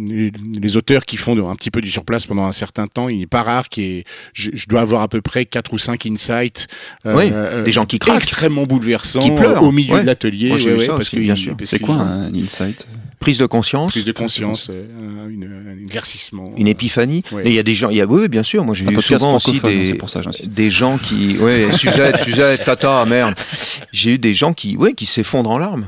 auteurs qui font un petit peu du surplace pendant un certain temps. Il n'est pas rare ait, je, je dois avoir à peu près quatre ou cinq insights. euh, Oui, euh, des gens qui craquent. extrêmement bouleversants Qui pleurent, euh, au milieu ouais. de l'atelier. Moi, ouais, ouais, parce aussi, que bien sûr. C'est quoi un insight Prise de conscience. Plus de conscience, euh, un, une- un éclaircissement. Une épiphanie. Ouais. Et il y a des gens, il y a, oui, oui, bien sûr. Moi, j'ai podcast souvent aussi hein, des, c'est pour ça que j'insiste. des gens qui, ouais, (laughs) Suzette, Suzette, tata, merde. J'ai eu des gens qui, ouais, qui s'effondrent en larmes.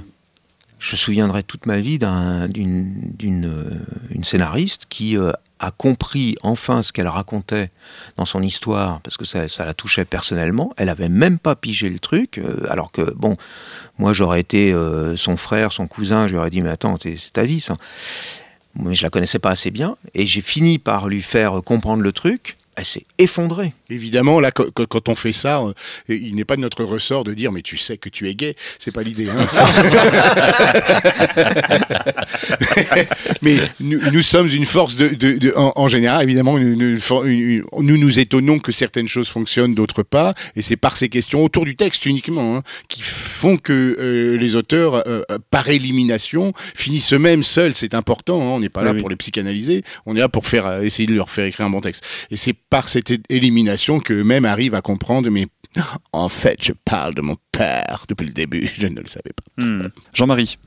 Je me souviendrai toute ma vie d'un- d'une d'une, euh, une scénariste qui euh, a compris enfin ce qu'elle racontait dans son histoire, parce que ça, ça la touchait personnellement. Elle avait même pas pigé le truc, euh, alors que, bon, moi j'aurais été euh, son frère, son cousin, j'aurais dit, mais attends, c'est ta vie ça. Mais je la connaissais pas assez bien, et j'ai fini par lui faire comprendre le truc. Elle s'est effondrée. Évidemment, là, quand, on fait ça, euh, il n'est pas de notre ressort de dire mais tu sais que tu es gay. C'est pas l'idée. hein. (laughs) Mais nous, nous sommes une force de, de- de- en, en général, évidemment, nous nous, for- une- une- nous nous étonnons que certaines choses fonctionnent, d'autres pas, et c'est par ces questions autour du texte uniquement hein, qui font que euh, les auteurs, euh, par élimination, finissent eux-mêmes seuls. C'est important. hein. On n'est pas là Oui, oui. pour les psychanalyser. On est là pour faire essayer de leur faire écrire un bon texte. Et c'est par cette élimination qu'eux-mêmes arrivent à comprendre. Mais (gasps) en fait, je parle de mon père depuis le début. (laughs) Je ne le savais pas. Hmm. Jean-Marie,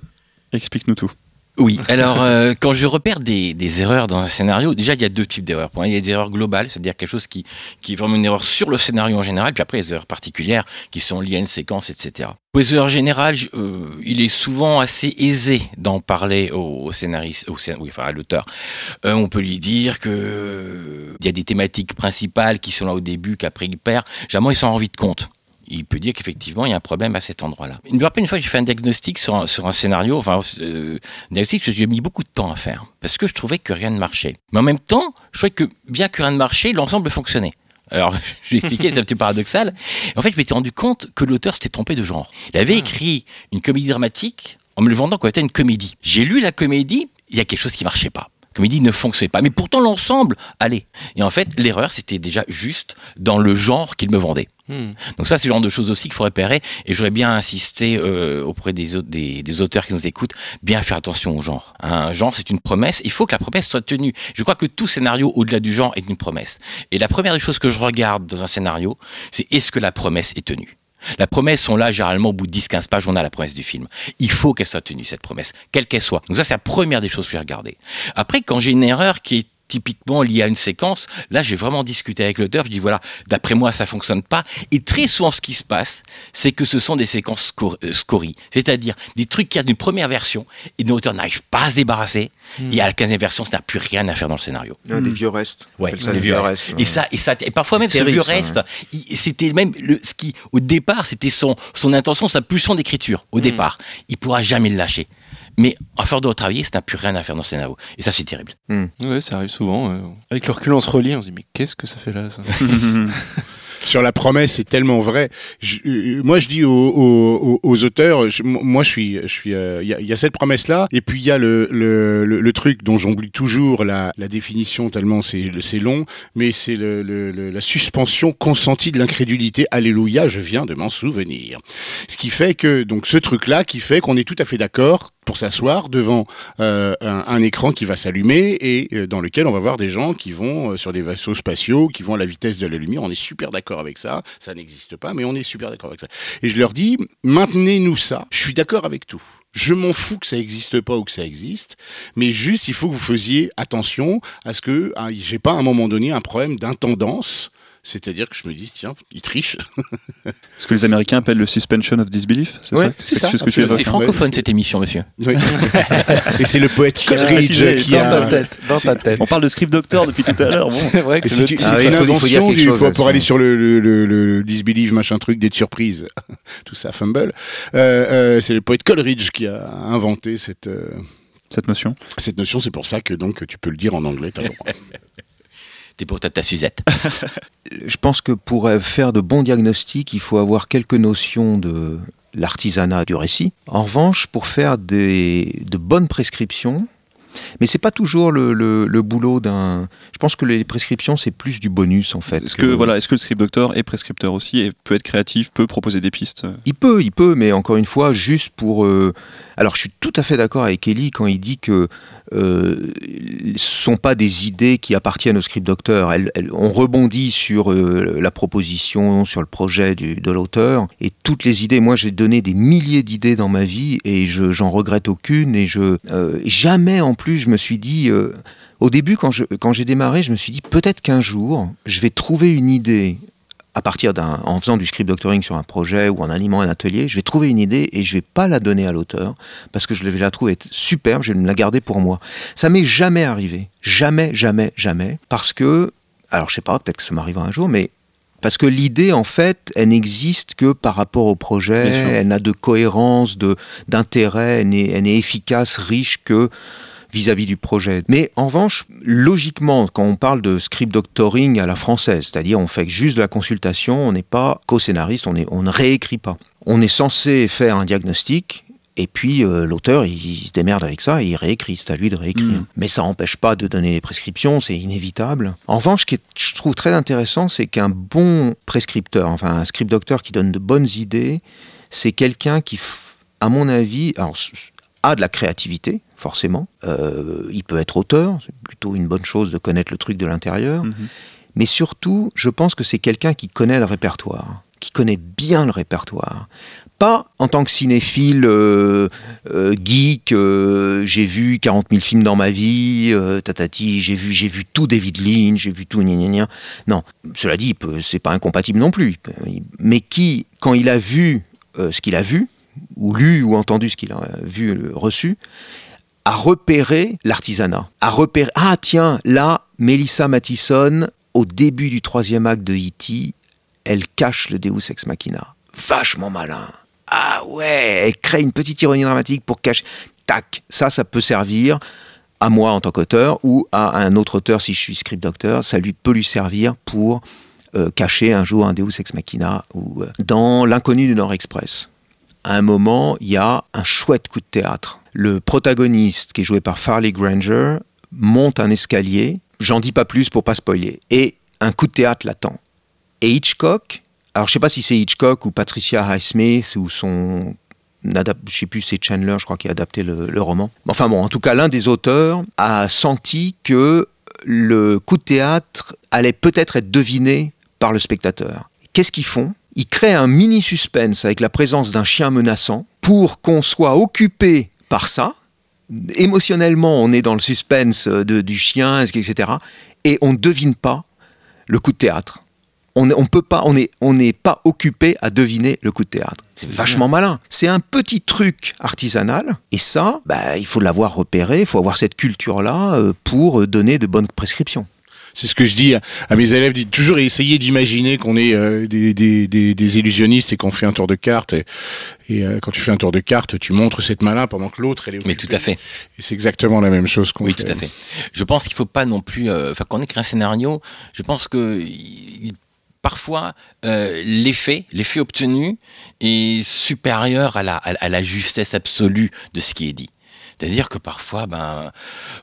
explique-nous tout. Oui, alors euh, quand je repère des, des erreurs dans un scénario, déjà il y a deux types d'erreurs. Il y a des erreurs globales, c'est-à-dire quelque chose qui, qui est vraiment une erreur sur le scénario en général, puis après des erreurs particulières qui sont liées à une séquence, etc. Pour les erreurs générales, euh, il est souvent assez aisé d'en parler au, au scénariste, au, oui, enfin à l'auteur. Euh, on peut lui dire que euh, il y a des thématiques principales qui sont là au début, qu'après il perd. Généralement, il s'en rend vite compte il peut dire qu'effectivement il y a un problème à cet endroit-là. Je me rappelle une fois que j'ai fait un diagnostic sur un, sur un scénario, enfin euh, un diagnostic que j'ai mis beaucoup de temps à faire parce que je trouvais que rien ne marchait. Mais en même temps, je trouvais que bien que rien ne marchait, l'ensemble fonctionnait. Alors, (laughs) je vais expliquer, c'est un petit paradoxal. En fait, je m'étais rendu compte que l'auteur s'était trompé de genre. Il avait écrit une comédie dramatique en me le vendant comme étant une comédie. J'ai lu la comédie, il y a quelque chose qui marchait pas. La comédie ne fonctionnait pas. Mais pourtant, l'ensemble allait. Et en fait, l'erreur, c'était déjà juste dans le genre qu'il me vendait. Hmm. Donc ça, c'est le genre de choses aussi qu'il faut repérer. Et j'aurais bien insisté euh, auprès des, au- des, des auteurs qui nous écoutent, bien faire attention au genre. Un genre, c'est une promesse. Il faut que la promesse soit tenue. Je crois que tout scénario au-delà du genre est une promesse. Et la première des choses que je regarde dans un scénario, c'est est-ce que la promesse est tenue? La promesse, on l'a généralement au bout de 10-15 pages, on a la promesse du film. Il faut qu'elle soit tenue, cette promesse, quelle qu'elle soit. Donc ça, c'est la première des choses que je vais regarder. Après, quand j'ai une erreur qui est typiquement liée à une séquence, là, j'ai vraiment discuté avec l'auteur, je dis voilà, d'après moi, ça fonctionne pas. Et très souvent, ce qui se passe, c'est que ce sont des séquences scor- euh, scories. C'est-à-dire des trucs qui a d'une première version et dont l'auteur n'arrive pas à se débarrasser. Et à la 15e version, ça n'a plus rien à faire dans le scénario. Ah, Des vieux restes. Ouais, ça les les vieux restes. restes. Et ça, et ça, et parfois même ce Terrible, vieux ça, reste, il- c'était même le, ce qui, au départ, c'était son, son intention, sa pulsion d'écriture, au départ. Il pourra jamais le lâcher. Mais à force de retravailler, ça n'a plus rien à faire dans le scénario. Et ça, c'est terrible. Ouais, ça arrive souvent. euh, Avec le recul, on se relit, on se dit mais qu'est-ce que ça fait là ça (laughs) sur la promesse, c'est tellement vrai. Je- euh, moi, je dis aux, aux- aux- aux auteurs, je- moi, je suis, je suis, euh, il y, a, il y a cette promesse-là, et puis il y a le, le, le, le truc dont j'oublie toujours la, la définition tellement c'est c'est long, mais c'est le, le- le- la suspension consentie de l'incrédulité. Alléluia, je viens de m'en souvenir. Ce qui fait que donc ce truc-là, qui fait qu'on est tout à fait d'accord pour s'asseoir devant euh, un, écran qui va s'allumer et euh, dans lequel on va voir des gens qui vont euh, sur des vaisseaux spatiaux, qui vont à la vitesse de la lumière. On est super d'accord avec ça. Ça n'existe pas, mais on est super d'accord avec ça. Et je leur dis, maintenez-nous ça. Je suis d'accord avec tout. Je m'en fous que ça existe pas ou que ça existe, mais juste il faut que vous faisiez attention à ce que hein, j'ai pas à un moment donné un problème d'intendance. C'est-à-dire que je me dis, tiens, ils trichent. (laughs) Ce que les Américains appellent le suspension of disbelief, c'est Ouais, ça c'est ça. C'est francophone, cette émission, monsieur. Oui. (laughs) et c'est le poète Coleridge qui dans a. tête, dans ta tête. On parle de script doctor depuis tout à l'heure. Bon. C'est vrai que C'est le- Ah une invention du- chose pour, pour aller sur le, le, le, le disbelief, machin truc, date surprise, (laughs) tout ça, fumble. Euh, euh, c'est le poète Coleridge qui a inventé cette, euh, Cette notion. cette notion. C'est pour ça que donc tu peux le dire en anglais. t'as le droit. T'es pour ta, ta Suzette. (laughs) Je pense que pour faire de bons diagnostics, il faut avoir quelques notions de l'artisanat du récit. En revanche, pour faire des, de bonnes prescriptions, mais c'est pas toujours le, le- le boulot d'un. Je pense que les prescriptions, c'est plus du bonus en fait. Est-ce que, voilà, est-ce que le script doctor est prescripteur aussi et peut être créatif, peut proposer des pistes? Il peut, il peut, mais encore une fois, juste pour. euh, Alors, je suis tout à fait d'accord avec Ellie quand il dit que euh, ce sont pas des idées qui appartiennent au script docteur. On rebondit sur euh, la proposition, sur le projet de l'auteur, et toutes les idées. Moi, j'ai donné des milliers d'idées dans ma vie et je j'en regrette aucune. Et je euh, jamais, en plus, je me suis dit. au début, quand je- quand j'ai démarré, je me suis dit peut-être qu'un jour, je vais trouver une idée à partir d'un, en faisant du script doctoring sur un projet ou en animant un atelier, je vais trouver une idée et je vais pas la donner à l'auteur parce que je vais la trouver superbe, je vais me la garder pour moi. Ça m'est jamais arrivé, jamais, jamais, jamais, parce que, alors je sais pas, peut-être que ça m'arrivera un jour, mais parce que l'idée, en fait, elle n'existe que par rapport au projet, elle n'a de cohérence, de, d'intérêt, elle n'est, elle n'est efficace, riche que vis-à-vis du projet. Mais en revanche, logiquement, quand on parle de script doctoring à la française, c'est-à-dire on fait juste de la consultation, on n'est pas co-scénariste, on, est, on ne réécrit pas. On est censé faire un diagnostic. Et puis euh, l'auteur, il, il se démerde avec ça et il réécrit. C'est à lui de réécrire. Mm. Mais ça n'empêche pas de donner les prescriptions, c'est inévitable. En revanche, ce qui est, je trouve très intéressant, c'est qu'un bon prescripteur, enfin un script docteur qui donne de bonnes idées, c'est quelqu'un qui, à mon avis, alors, a de la créativité, forcément. Euh, il peut être auteur, c'est plutôt une bonne chose de connaître le truc de l'intérieur. Mhm. Mais surtout, je pense que c'est quelqu'un qui connaît le répertoire, qui connaît bien le répertoire. Pas en tant que cinéphile euh, euh, geek, j'ai vu 40 000 films dans ma vie, tatati, j'ai vu, j'ai vu tout David Lynch, j'ai vu tout gna gna gna. Non, cela dit, c'est pas incompatible non plus. Mais qui, quand il a vu ce qu'il a vu, ou lu ou entendu ce qu'il a vu, reçu, a repéré l'artisanat, a repéré ah tiens là Melissa Mathison au début du troisième acte de E.T. elle cache le Deus ex machina, vachement malin. Ah ouais, elle crée une petite ironie dramatique pour cacher. Tac, ça, ça peut servir à moi en tant qu'auteur ou à un autre auteur si je suis script docteur. Ça lui peut lui servir pour euh, cacher un jour un Deus ex machina ou euh, dans l'inconnu du Nord Express à un moment, il y a un chouette coup de théâtre. Le protagoniste, qui est joué par Farley Granger, monte un escalier, j'en dis pas plus pour pas spoiler, et un coup de théâtre l'attend. Et Hitchcock, alors je sais pas si c'est Hitchcock ou Patricia Highsmith ou son je sais plus, c'est Chandler, je crois, qui a adapté le, le roman. Enfin bon, en tout cas, l'un des auteurs a senti que le coup de théâtre allait peut-être être deviné par le spectateur. Qu'est-ce qu'ils font? Ils créent un mini suspense avec la présence d'un chien menaçant pour qu'on soit occupé par ça. Émotionnellement, on est dans le suspense de- du chien, etc. Et on ne devine pas le coup de théâtre. On on peut pas, on est, on n'est pas occupé à deviner le coup de théâtre. C'est vachement malin. C'est un petit truc artisanal, et ça, bah, il faut l'avoir repéré, il faut avoir cette culture-là euh, pour donner de bonnes prescriptions. C'est ce que je dis à, à mes élèves, toujours essayer d'imaginer qu'on est euh, des, des- des- des illusionnistes et qu'on fait un tour de carte. Et, et, euh, quand tu fais un tour de carte, tu montres cette malin pendant que l'autre, elle est Mais occupée. tout à fait. Et c'est exactement la même chose qu'on Oui, fait. tout à fait. Je pense qu'il faut pas non plus. euh, Enfin, quand on écrit un scénario, je pense que il- parfois euh, l'effet, l'effet obtenu est supérieur à la, à, à la justesse absolue de ce qui est dit. C'est-à-dire que parfois, ben,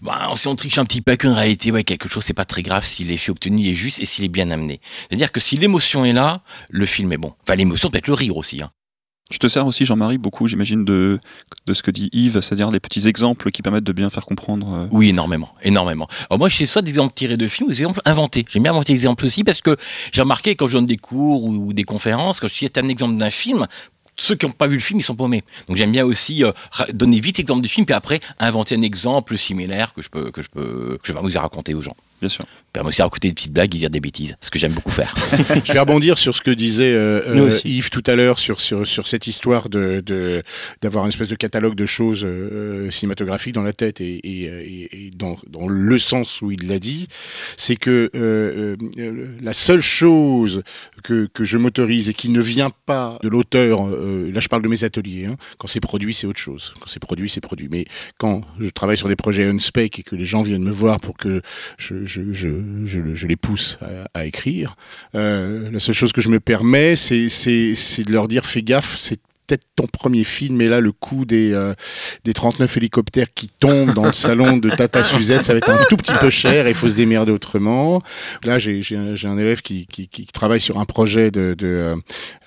ben, si on triche un petit peu avec une réalité, ouais, quelque chose, c'est pas très grave si l'effet obtenu est juste et s'il est bien amené. C'est-à-dire que si l'émotion est là, le film est bon. Enfin, l'émotion peut être le rire aussi. Hein. Tu te sers aussi, Jean-Marie, beaucoup, j'imagine, de, de ce que dit Yves, c'est-à-dire les petits exemples qui permettent de bien faire comprendre. euh, Oui, énormément, énormément. Alors moi, je sais soit des exemples tirés de films ou des exemples inventés. J'aime bien inventer des exemples aussi parce que j'ai remarqué quand je donne des cours ou, des conférences, quand je cite un exemple d'un film, ceux qui n'ont pas vu le film, ils sont paumés. Donc j'aime bien aussi euh, donner vite l'exemple du film, puis après inventer un exemple similaire que je peux que je peux que je vais vous raconter aux gens. Bien sûr. Permet aussi de raconter des petites blagues et dire des bêtises, ce que j'aime beaucoup faire. Je vais rebondir sur ce que disait euh, euh. Yves tout à l'heure sur, sur, sur cette histoire de de- d'avoir une espèce de catalogue de choses euh, cinématographiques dans la tête et, et, et- et dans, dans le sens où il l'a dit, c'est que euh, euh, la seule chose que, que je m'autorise et qui ne vient pas de l'auteur, euh, là je parle de mes ateliers, hein, quand c'est produit c'est autre chose, quand c'est produit c'est produit, mais quand je travaille sur des projets unspec et que les gens viennent me voir pour que je, je, je, les pousse à, écrire, euh, la seule chose que je me permets, c'est de leur dire fais gaffe, c'est peut-être ton premier film, et là le coup des, euh, des 39 hélicoptères qui tombent dans le salon de Tata Suzette, ça va être un tout petit peu cher il faut se démerder autrement. Là, j'ai, un, élève qui, travaille sur un projet de, de euh,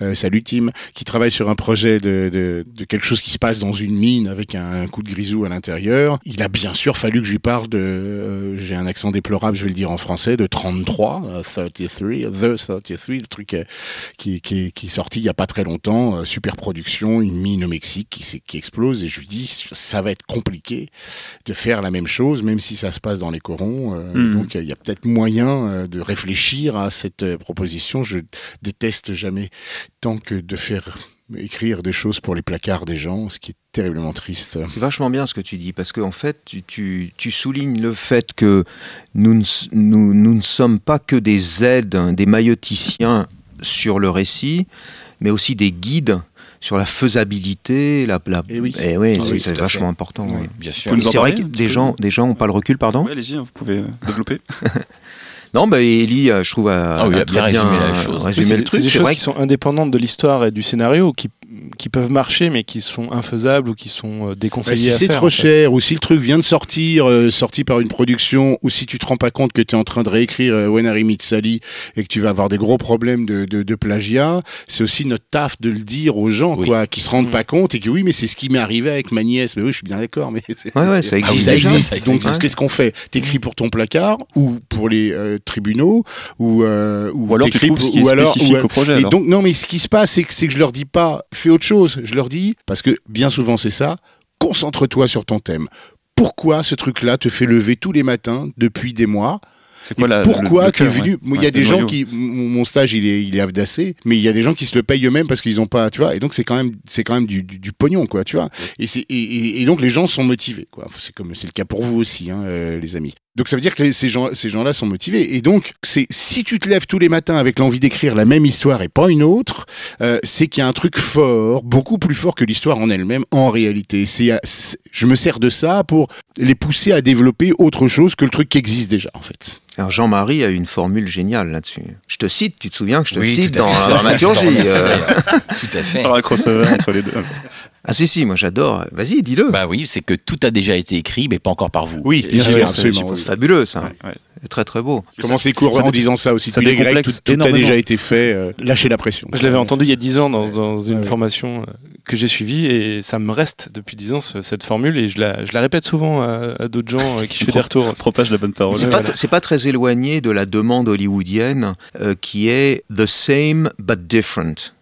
euh, salut Tim, qui travaille sur un projet de, quelque chose qui se passe dans une mine avec un, coup de grisou à l'intérieur. Il a bien sûr fallu que je lui parle de, j'ai un accent déplorable, je vais le dire en français, de 33, euh, 33, The 33, le truc qui, qui, est sorti il y a pas très longtemps, super production, une mine au Mexique qui, explose, et je lui dis, ça va être compliqué de faire la même chose, même si ça se passe dans les corons. euh, Mhm. Donc il y a peut-être moyen euh, de réfléchir à cette euh, proposition. Je déteste jamais tant que de faire écrire des choses pour les placards des gens, ce qui est terriblement triste. C'est vachement bien ce que tu dis, parce qu'en fait, tu, tu, tu soulignes le fait que nous ne, nous ne sommes pas que des aides, hein, des mailloticiens sur le récit, mais aussi des guides sur la faisabilité, la, la... Eh oui. Eh ouais, Ah c'est oui, vachement important. Oui. Bien sûr. C'est vrai que des gens, des gens n'ont pas le recul, pardon Oui, allez-y, hein, vous pouvez euh, (laughs) développer. Non, bah Ellie, euh, je trouve, a, Ah oui, a a bien bien résumé la chose. résumé le c'est truc. des C'est choses vrai qui sont indépendantes de l'histoire et du scénario qui, qui peuvent marcher, mais qui sont infaisables ou qui sont euh, Bah, déconseillés si à c'est trop en fait. cher, ou si le truc vient de sortir, euh, sorti par une production, ou si tu te rends pas compte que tu es en train de réécrire euh, When Harry Met Sally et que tu vas avoir des gros problèmes de, de, de plagiat, c'est aussi notre taf de le dire aux gens, Oui. quoi, qui se rendent Mm. pas compte et que oui, mais c'est ce qui m'est arrivé avec ma nièce. Mais oui, je suis bien d'accord, mais c'est- Ouais, ouais, ça Ah existe ça existe. ça Donc, c'est- qu'est-ce qu'on fait? T'écris pour ton placard ou pour les euh, tribunaux ou euh, Ou alors tu trouves ce pour- qui est ou alors- spécifique ou- au projet. et alors. donc non, mais ce qui se passe, c'est que, c'est que je leur dis pas fais autre chose. Je leur dis parce que bien souvent c'est ça. Concentre-toi sur ton thème. Pourquoi ce truc-là te fait lever tous les matins depuis des mois C'est quoi la, Pourquoi le- le tu es venu ouais. Il y Ouais, a des gens qui, mon stage, il est, il est avdassé, mais il y a des gens qui se le payent eux-mêmes parce qu'ils ont pas, tu vois. Et donc c'est quand même, c'est quand même du, du, du pognon, quoi, tu vois. Et c'est, et, et- et donc les gens sont motivés, quoi. C'est comme, c'est le cas pour vous aussi, hein, euh, les amis. Donc ça veut dire que ces gens, ces gens-là sont motivés. Et donc c'est, si tu te lèves tous les matins avec l'envie d'écrire la même histoire et pas une autre, euh, c'est qu'il y a un truc fort, beaucoup plus fort que l'histoire en elle-même, en réalité. C'est, c'est- je me sers de ça pour les pousser à développer autre chose que le truc qui existe déjà, en fait. Alors Jean-Marie a une formule géniale là-dessus. Je te cite, tu te souviens que je te Oui, cite tout à dans la (laughs) dramaturgie. euh. Tout à fait. Par un crossover entre les deux. Ah si si, moi j'adore. Vas-y, dis-le. Bah oui, c'est que tout a déjà été écrit, mais pas encore par vous. Oui, bien sûr, absolument. C'est fabuleux ça. Ouais, ouais. C'est très très beau. Je commence les cours ça en disant ça aussi. ça tout, tout a déjà été fait. euh, lâchez la pression. Je l'avais entendu il y a 10 ans dans, dans une Ouais. formation euh, que j'ai suivie et ça me reste depuis 10 ans ce- cette formule et je la, je la répète souvent à, à d'autres gens euh, qui (laughs) je fais des retours. Propage la bonne parole. C'est pas, voilà. c'est pas très éloigné de la demande hollywoodienne euh, qui est the same but different.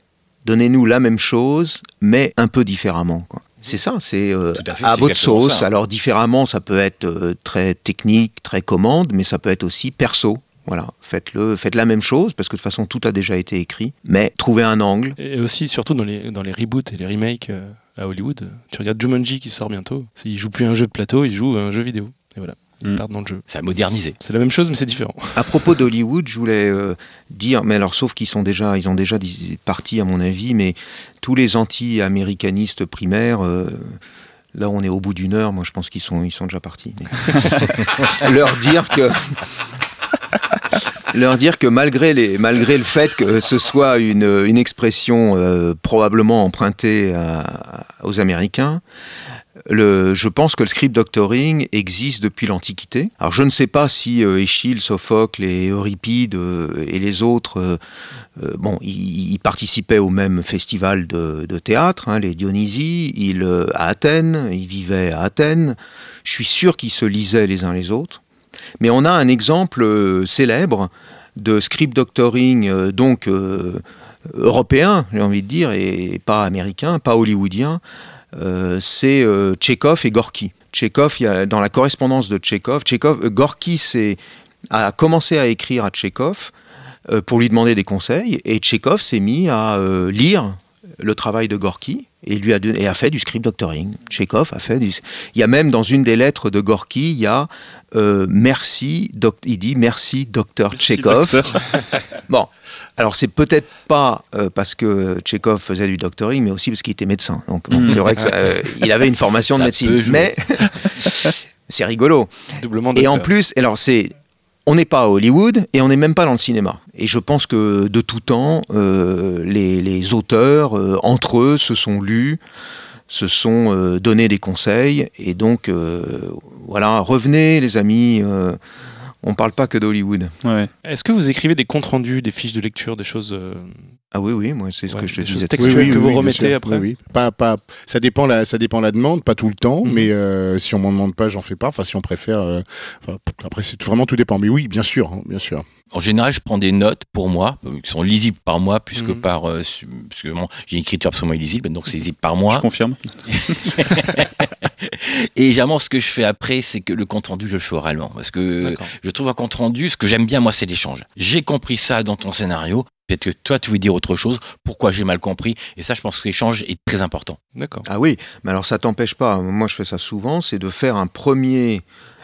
Donnez-nous la même chose, mais un peu différemment. quoi. C'est ça, c'est euh, à votre sauce. ça. Alors différemment, ça peut être euh, très technique, très commande, mais ça peut être aussi perso. Voilà, faites-le, faites la même chose parce que de toute façon tout a déjà été écrit, mais trouvez un angle. Et aussi, surtout dans les, dans les reboots et les remakes euh, à Hollywood, tu regardes Jumanji qui sort bientôt. Il joue plus un jeu de plateau, il joue un jeu vidéo. Et voilà, Mm. part dans le jeu. Ça a modernisé. C'est la même chose, mais c'est différent. À propos d'Hollywood, je voulais euh, dire, mais alors sauf qu'ils sont déjà, ils ont déjà parti à mon avis, mais tous les anti-américanistes primaires, euh, là on est au bout d'une heure, moi je pense qu'ils sont, ils sont déjà partis. Mais- (laughs) leur dire que leur dire que malgré, les, malgré le fait que ce soit une, une expression euh, probablement empruntée à- aux Américains, je pense que le script doctoring existe depuis l'Antiquité. Alors je ne sais pas si euh, Échille, Sophocle et Euripide euh, et les autres, euh, euh, bon, ils, participaient au même festival de, théâtre, hein, les Dionysies, ils, à Athènes, ils vivaient à Athènes. Je suis sûr qu'ils se lisaient les uns les autres. Mais on a un exemple célèbre de script doctoring, donc européen, j'ai envie de dire, et pas américain, pas hollywoodien. Euh, c'est euh, Tchekhov et Gorky. A, dans la correspondance de Tchekhov, Tchekhov euh, Gorky a commencé à écrire à Tchekhov euh, pour lui demander des conseils, et Tchekhov s'est mis à lire le travail de Gorky et lui a, donné- et a fait du script doctoring. Tchekhov a fait du... Il y a même dans une des lettres de Gorky, il y a euh, merci, doc- il dit merci docteur docteur. (laughs) Bon, alors c'est peut-être pas euh, parce que Tchekhov faisait du doctoring, mais aussi parce qu'il était médecin. Donc bon, Mm. c'est vrai que ça, euh, il avait une formation de (laughs) Ça médecine. peut jouer. Mais (laughs) c'est rigolo. Doublement Et en plus, alors c'est, on n'est pas à Hollywood et on n'est même pas dans le cinéma. Et je pense que de tout temps, euh, les, les auteurs euh, entre eux se sont lus, se sont euh, donné des conseils. Et donc, voilà, revenez les amis. On parle pas que d'Hollywood. Ouais. Est-ce que vous écrivez des comptes rendus, des fiches de lecture, des choses, euh, Ah oui, oui, moi c'est ce Ouais, que je te des choses disais. textuelles que vous remettez sûr. après Oui, oui. Pas, pas, ça dépend la, ça dépend la demande, pas tout le temps, Mhm. mais euh, si on m'en demande pas, j'en fais pas. Enfin, si on préfère, euh, enfin, après c'est vraiment tout dépend. Mais oui, bien sûr, hein, bien sûr. En général, je prends des notes pour moi, euh, qui sont lisibles par moi, plus que Mhm. par. euh, parce que bon, j'ai une écriture absolument illisible, donc c'est lisible par Je moi. confirme. (laughs) Et généralement, ce que je fais après, c'est que le compte rendu, je le fais oralement. Parce que je trouve un compte rendu, ce que j'aime bien, moi, c'est l'échange. J'ai compris ça dans ton scénario. Peut-être que toi, tu veux dire autre chose. Pourquoi j'ai mal compris Et ça, je pense que l'échange est très important. D'accord. Ah oui, mais alors ça t'empêche pas. Moi, je fais ça souvent, c'est de faire un premier,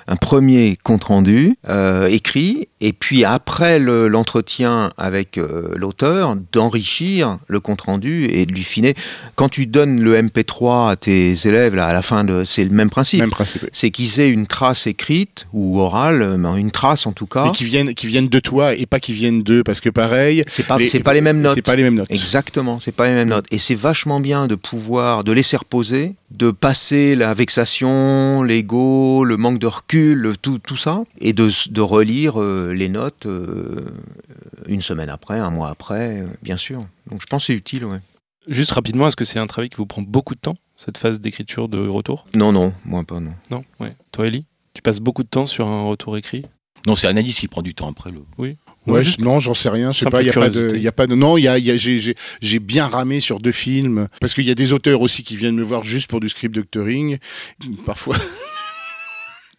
un premier compte rendu euh, écrit, et puis après le- l'entretien avec euh, l'auteur, d'enrichir le compte rendu et de lui filer. Quand tu donnes le MP3 à tes élèves, là, à la fin, c'est le même principe. Même principe. oui. C'est qu'ils aient une trace écrite ou orale, euh, mais une trace en tout cas. Et qui viennent, qui viennent de toi et pas qui viennent d'eux, parce que pareil. C'est pas, c'est pas les mêmes notes. C'est pas les mêmes notes. Exactement, c'est pas les mêmes notes. Et c'est vachement bien de pouvoir, de laisser reposer, de passer la vexation, l'ego, le manque de recul, tout, tout ça, et de, de relire euh, les notes euh, une semaine après, un mois après, euh, bien sûr. Donc je pense que c'est utile, ouais. Juste rapidement, est-ce que c'est un travail qui vous prend beaucoup de temps, cette phase d'écriture de retour? Non, non, moi pas, non. Non Ouais. Toi, Ellie Tu passes beaucoup de temps sur un retour écrit? Non, c'est l'analyse qui prend du temps après le. Ouais, Ouais, juste- non, j'en sais rien. Je sais pas. Il y a pas de, curiosité. il y a pas de. Non, il y a, y a- j'ai, j'ai, j'ai bien ramé sur deux films parce qu'il y a des auteurs aussi qui viennent me voir juste pour du script doctoring. Parfois. (laughs)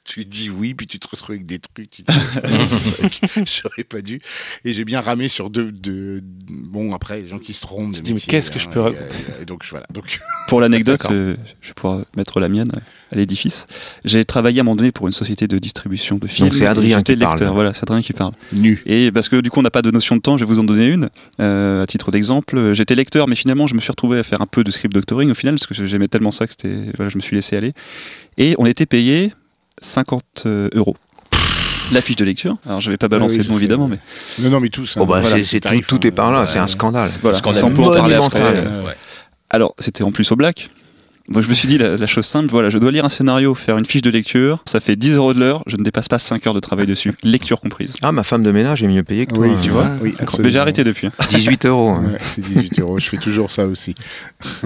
Tu dis oui, puis tu te retrouves avec des trucs. Tu (laughs) j'aurais pas dû. Et j'ai bien ramé sur deux. deux bon, après, les gens qui se trompent. Te dis, mais qu'est-ce que je peux et, raconter euh, et donc voilà. Donc (laughs) Pour l'anecdote, euh, je vais pouvoir mettre la mienne à l'édifice. J'ai travaillé à un moment donné pour une société de distribution de films. c'est et Adrien qui parle, lecteur. là. Voilà, c'est Adrien qui parle. nu. Et parce que du coup, on n'a pas de notion de temps, je vais vous en donner une. Euh, à titre d'exemple, j'étais lecteur, mais finalement, je me suis retrouvé à faire un peu de script doctoring au final, parce que j'aimais tellement ça que c'était, voilà, je me suis laissé aller. Et on était payé 50 euh, euros. La fiche de lecture. Alors, je vais pas balancer Ah oui, le nom évidemment, mais Non, non, mais tout ça. Oh, bah, voilà, c'est, tout, est par là, c'est un scandale. voilà, Scandale sans pour en parler après. monumental. euh, Ouais. Alors, c'était en plus au black. Donc je me suis dit la, la chose simple, voilà, je dois lire un scénario, faire une fiche de lecture, ça fait 10 euros de l'heure, je ne dépasse pas 5 heures de travail dessus, lecture comprise. Ah, ma femme de ménage est mieux payée que toi. Oui, hein. tu vois. Oui, Mais j'ai arrêté depuis. hein. (laughs) 18 euros. hein. Ouais, c'est 18 euros. Je fais toujours ça aussi.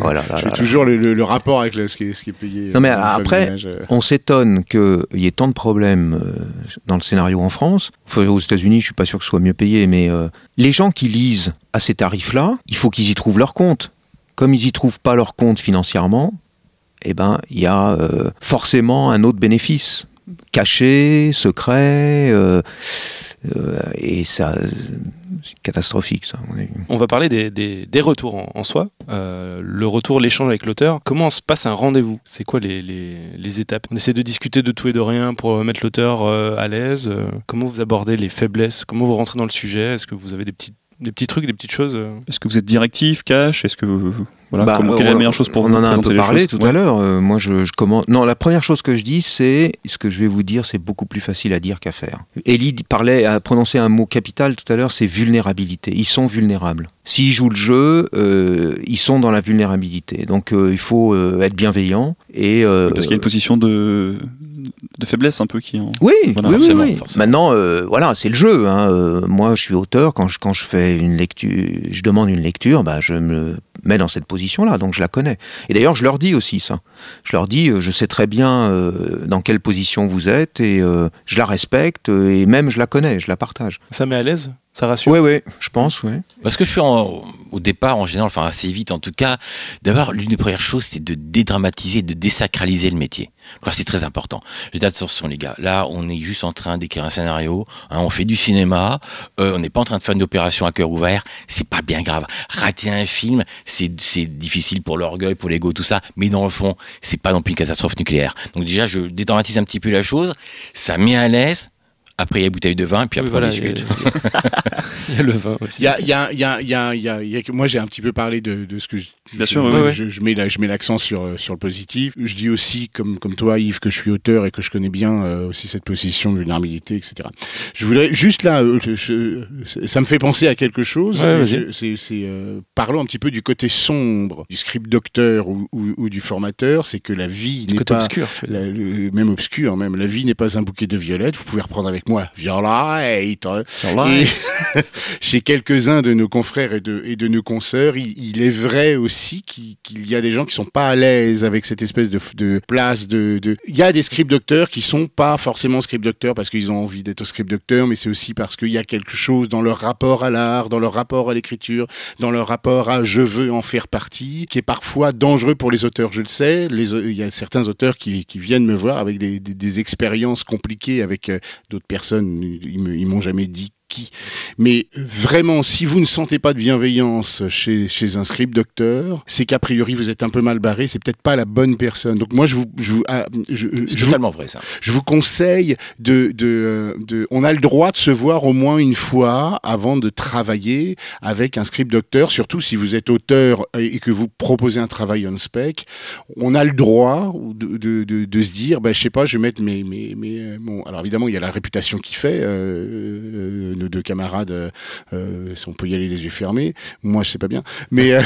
Oh là là Je fais là. toujours le, le- le rapport avec le- ce, qui est, ce qui est payé. Non, mais euh, après, euh. On s'étonne qu'il y ait tant de problèmes euh, dans le scénario en France. Enfin, aux États-Unis, je suis pas sûr que ce soit mieux payé, mais euh, les gens qui lisent à ces tarifs-là, il faut qu'ils y trouvent leur compte. Comme ils y trouvent pas leur compte financièrement, eh ben, il y a euh, forcément un autre bénéfice caché, secret, euh, euh, et ça, c'est catastrophique, ça. à mon avis. On va parler des, des- des retours en, en soi. Euh, le retour, l'échange avec l'auteur. Comment se passe un rendez-vous? C'est quoi les, les- les étapes? On essaie de discuter de tout et de rien pour mettre l'auteur euh, à l'aise. Comment vous abordez les faiblesses? Comment vous rentrez dans le sujet? Est-ce que vous avez des petits, des petits trucs, des petites choses? Est-ce que vous êtes directif, cash? Est-ce que vous- voilà, Bah, comment- quelle est la on- meilleure chose pour on vous en a un peu parlé tout à l'heure. Euh, moi, je, je commence. Non, la première chose que je dis, c'est ce que je vais vous dire, c'est beaucoup plus facile à dire qu'à faire. Elie parlait, a prononcé un mot capital tout à l'heure, c'est vulnérabilité. Ils sont vulnérables. S'ils jouent le jeu, euh, ils sont dans la vulnérabilité. Donc, euh, il faut être bienveillant et. Parce qu'il y a une position de, de faiblesse un peu qui en... Oui, Voilà, oui, oui, forcément, oui. forcément. Maintenant, euh, voilà, c'est le jeu. hein. Euh, moi, je suis auteur. Quand je, quand je fais une lecture, je demande une lecture, bah, je me mets dans cette position-là, donc je la connais. Et d'ailleurs, je leur dis aussi ça. Je leur dis, euh, je sais très bien euh, dans quelle position vous êtes et euh, je la respecte et même je la connais, je la partage. Ça met à l'aise? Ça rassure? Oui, oui, je pense, oui. Parce que je fais en- au départ, en général, enfin assez vite en tout cas, d'abord, l'une des premières choses, c'est de dédramatiser, de désacraliser le métier. C'est très important. Je dis attention les gars, là on est juste en train d'écrire un scénario, hein, on fait du cinéma, euh, on n'est pas en train de faire une opération à cœur ouvert, c'est pas bien grave. Rater un film, c'est c'est difficile pour l'orgueil, pour l'ego, tout ça, mais dans le fond, c'est pas non plus une catastrophe nucléaire. Donc déjà, je dédramatise un petit peu la chose, ça met à l'aise. Après, il y a une bouteille de vin, et puis Oui, après, voilà, on discute. (laughs) Il y a le vin aussi. Il y a, il y a, il y a, il y a, il y a- il y a que- moi j'ai un petit peu parlé de, de ce que je, Bien je- sûr, oui, je, oui. je, je mets la- je mets l'accent sur euh, sur le positif. Je dis aussi comme comme toi Yves que je suis auteur et que je connais bien euh, aussi cette position de vulnérabilité, etc. Je voudrais juste là, euh, je- je- ça me fait penser à quelque chose. Ouais, c'est c'est, euh, parlons un petit peu du côté sombre du script docteur ou, ou, ou du formateur, c'est que la vie Du n'est côté pas obscur. la- le- même obscur, même la vie n'est pas un bouquet de violettes. Vous pouvez reprendre avec moi Violette. Et (laughs) chez quelques-uns de nos confrères et de, et de nos consoeurs, il, il est vrai aussi qu'il y a des gens qui sont pas à l'aise avec cette espèce de, de place de, de- Il y a des script docteurs qui sont pas forcément script docteurs parce qu'ils ont envie d'être script docteurs, mais c'est aussi parce qu'il y a quelque chose dans leur rapport à l'art, dans leur rapport à l'écriture, dans leur rapport à je veux en faire partie, qui est parfois dangereux pour les auteurs. Je le sais, les, il y a certains auteurs qui, qui viennent me voir avec des, des, des expériences compliquées avec euh, d'autres personnes. Ils me- ils m'ont jamais dit qui. Mais vraiment, si vous ne sentez pas de bienveillance chez, chez un script docteur, c'est qu'a priori vous êtes un peu mal barré, c'est peut-être pas la bonne personne. Donc moi, je vous, je, vous- ah, je, je- C'est je vous, totalement vrai ça. je vous conseille de, de, de, on a le droit de se voir au moins une fois avant de travailler avec un script docteur, surtout si vous êtes auteur et que vous proposez un travail on spec. On a le droit de, de, de, de se dire, ben, je sais pas, je vais mettre mes, mes, mes euh, bon, alors évidemment, il y a la réputation qui fait, euh, euh, nos deux camarades, euh, euh, on peut y aller les yeux fermés. Moi, je sais pas bien. Mais, euh,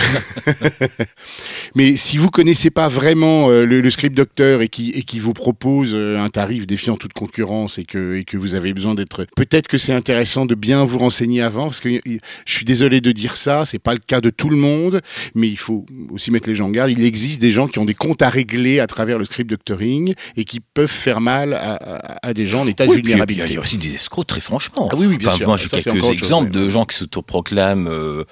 (laughs) mais si vous connaissez pas vraiment le, le script docteur et qui, et qui vous propose un tarif défiant toute concurrence et que, et que vous avez besoin d'être, peut-être que c'est intéressant de bien vous renseigner avant, parce que je suis désolé de dire ça, c'est pas le cas de tout le monde, mais il faut aussi mettre les gens en garde. Il existe des gens qui ont des comptes à régler à travers le script doctoring et qui peuvent faire mal à, à- à des gens en état de puis, il y vulnérabilité. a aussi des escrocs, très franchement. Ah oui, oui, bien Enfin, sûr. Moi, j'ai quelques chose, exemples de gens qui s'autoproclament euh,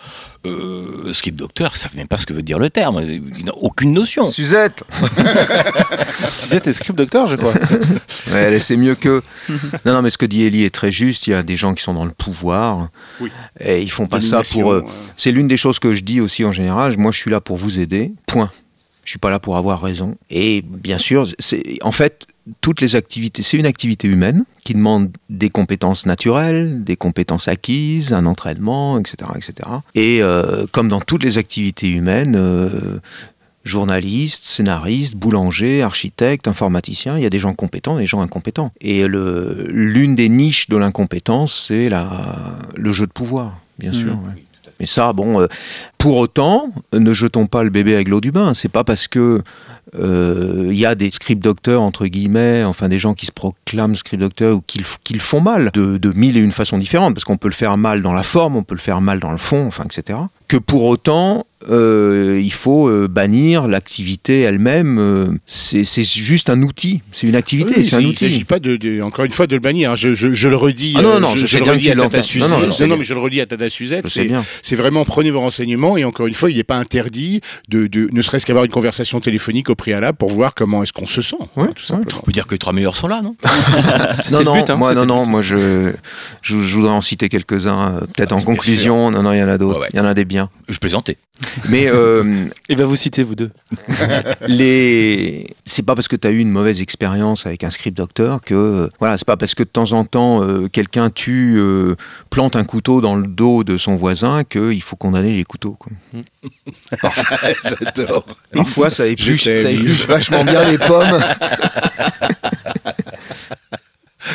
euh, script docteur, qui savent même pas ce que veut dire le terme. Ils n'ont aucune notion. Suzette (laughs) Suzette est script docteur, je crois. (laughs) Ouais, elle c'est mieux que. Non, non, mais ce que dit Ellie est très juste. Il y a des gens qui sont dans le pouvoir. Oui. Et ils font pas ça pour. euh, euh, C'est l'une des choses que je dis aussi en général. Moi, je suis là pour vous aider. Point. Je suis pas là pour avoir raison. Et bien sûr, c'est en fait toutes les activités. C'est une activité humaine qui demande des compétences naturelles, des compétences acquises, un entraînement, etc., etc. Et euh, comme dans toutes les activités humaines. euh, journaliste, scénariste, boulanger, architecte, informaticien, il y a des gens compétents et des gens incompétents. Et l'une des niches de l'incompétence, c'est le jeu de pouvoir, bien sûr. ouais. Mais ça, bon, euh, pour autant, ne jetons pas le bébé avec l'eau du bain. C'est pas parce que euh, il y a des script docteurs entre guillemets, enfin des gens qui se proclament script docteurs ou qui le font mal de, de mille et une façons différentes, parce qu'on peut le faire mal dans la forme, on peut le faire mal dans le fond, enfin etc. Que pour autant, euh, il faut euh, bannir l'activité elle-même. euh, c'est juste un outil, c'est une activité, Oui, c'est un il ne s'agit outil. pas de, de- encore une fois de le bannir. hein. Je, je, je le redis. Ah non, non, je le redis à Tata. Suzette. Non, non, Non, mais je le redis à Tata Suzette. C'est bien. c'est vraiment prenez vos renseignements et encore une fois, il n'est pas interdit de, de ne serait-ce qu'avoir une conversation téléphonique au préalable pour voir comment est-ce qu'on se sent. Ouais, hein, tout simplement. On peut dire que les trois meilleurs sont là, non? (laughs) Non, le non, but, hein, moi, non, non, moi, je, je, je voudrais en citer quelques-uns, peut-être Ah, en conclusion. Non, non, il y en a d'autres. Il y en a des biens. Je plaisantais. Mais euh, Il va vous citer, vous deux. (laughs) les, c'est pas parce que tu as eu une mauvaise expérience avec un script docteur que, euh, voilà, c'est pas parce que de temps en temps euh, quelqu'un tue, euh, plante un couteau dans le dos de son voisin qu'il faut condamner les couteaux. Quoi. (laughs) J'adore. Parfois, ça épluche, ça épluche vachement bien les pommes. (laughs)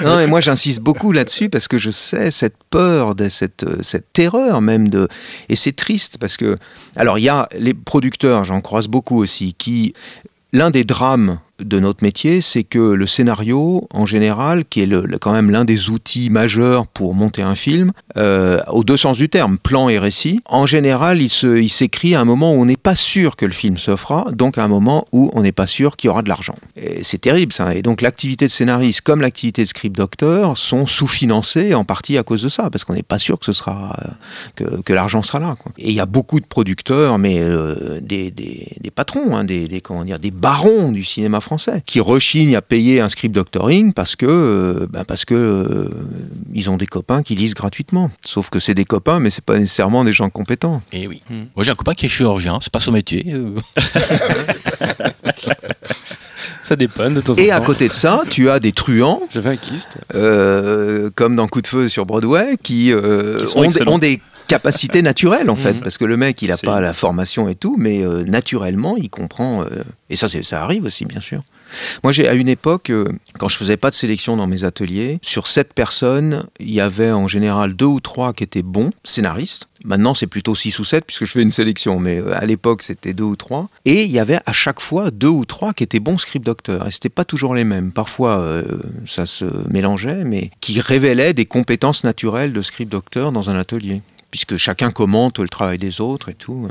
Non, mais moi j'insiste beaucoup là-dessus parce que je sais cette peur, cette, euh, cette terreur même de. Et c'est triste parce que. Alors il y a les producteurs, j'en croise beaucoup aussi, qui. L'un des drames de notre métier, c'est que le scénario, en général, qui est quand même l'un des outils majeurs pour monter un film, euh, aux deux sens du terme, plan et récit, en général, il s'écrit à un moment où on n'est pas sûr que le film se fera, donc à un moment où on n'est pas sûr qu'il y aura de l'argent. Et C'est terrible ça. Et donc l'activité de scénariste comme l'activité de script docteur sont sous-financées en partie à cause de ça, parce qu'on n'est pas sûr que euh, l'argent sera là. Et il y a beaucoup de producteurs, mais euh, des patrons, hein, des, des comment dire, des barons du cinéma français, qui rechignent à payer un script doctoring parce que euh, ben parce que euh, ils ont des copains qui lisent gratuitement. Sauf que c'est des copains, mais c'est pas nécessairement des gens compétents. Et oui. Hmm. Moi, j'ai un copain qui est chirurgien, c'est pas son métier. euh. (laughs) Ça dépanne de temps en temps. Et à côté de ça, tu as des truands J'avais un kyste. euh, comme dans Coup de feu sur Broadway, qui, euh, Qui sont ont, des, excellents. ont des capacités naturelles en fait, Mhm. parce que le mec il a C'est- pas la formation et tout, mais euh, naturellement il comprend. euh, et ça, ça arrive aussi bien sûr. Moi, j'ai à une époque, euh, quand je faisais pas de sélection dans mes ateliers, sur sept personnes, il y avait en général deux ou trois qui étaient bons scénaristes. Maintenant, c'est plutôt six ou sept puisque je fais une sélection, mais à l'époque, c'était deux ou trois. Et il y avait à chaque fois deux ou trois qui étaient bons script docteurs. Et c'était pas toujours les mêmes. Parfois, euh, ça se mélangeait, mais qui révélaient des compétences naturelles de script docteur dans un atelier, puisque chacun commente le travail des autres et tout.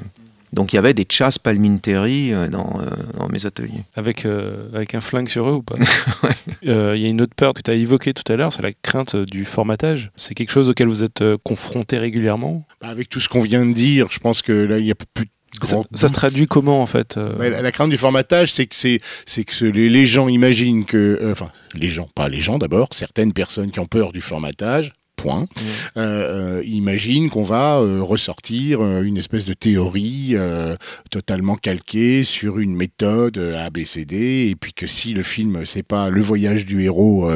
Donc il y avait des chasses palminteri euh, dans, euh, dans mes ateliers. Avec, euh, avec un flingue sur eux ou pas (laughs) Euh, Il y a une autre peur que tu as évoquée tout à l'heure, c'est la crainte du formatage. C'est quelque chose auquel vous êtes confronté régulièrement? Bah, Avec tout ce qu'on vient de dire, je pense que là, il y a plus de ça, grand ça se traduit comment en fait euh, Ouais, la, la crainte du formatage, c'est que c'est c'est que ce- les, les gens imaginent que, euh, enfin, les gens, pas les gens d'abord, certaines personnes qui ont peur du formatage point. Mmh. Euh, imagine qu'on va ressortir une espèce de théorie totalement calquée sur une méthode ABCD, et puis que si le film c'est pas le voyage du héros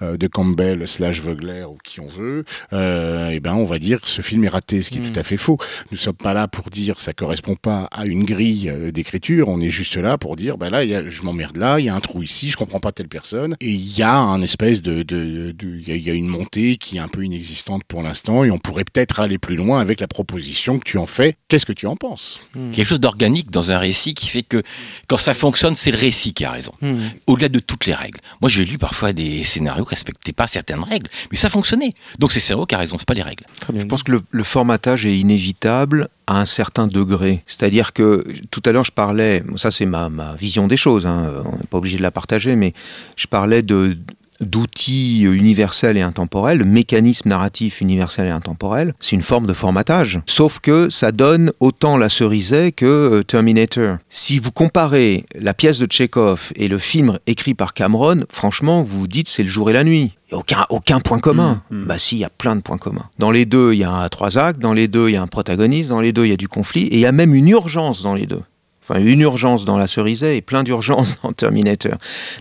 de Campbell slash Vogler ou qui on veut, et ben on va dire que ce film est raté, ce qui est mmh. tout à fait faux. Nous sommes pas là pour dire ça correspond pas à une grille d'écriture, on est juste là pour dire ben là y a, je m'emmerde là, il y a un trou ici, je comprends pas telle personne, et il y a un espèce de, de, il y, a une montée qui est un peu inexistante pour l'instant, et on pourrait peut-être aller plus loin avec la proposition que tu en fais. Qu'est-ce que tu en penses? Hmm. Quelque chose d'organique dans un récit qui fait que quand ça fonctionne, c'est le récit qui a raison, hmm. au-delà de toutes les règles. Moi, j'ai lu parfois des scénarios qui respectaient pas certaines règles, mais ça fonctionnait. Donc c'est cerveau qui a raison, c'est pas les règles. Je pense que le formatage est inévitable à un certain degré. C'est-à-dire que tout à l'heure, je parlais, ça c'est ma, ma, vision des choses, hein, on n'est pas obligé de la partager, mais je parlais de, d'outils universels et intemporels, le mécanisme narratif universel et intemporel, c'est une forme de formatage. Sauf que ça donne autant la cerisée que euh, Terminator. Si vous comparez la pièce de Tchekhov et le film écrit par Cameron, franchement, vous vous dites c'est le jour et la nuit. Il aucun, aucun point commun. Mmh, mmh. Bah si, il y a plein de points communs. Dans les deux, il y a trois actes, dans les deux, il y a un protagoniste, dans les deux, il y a du conflit, et il y a même une urgence dans les deux. Enfin, une urgence dans la cerisée et plein d'urgences (laughs) dans Terminator.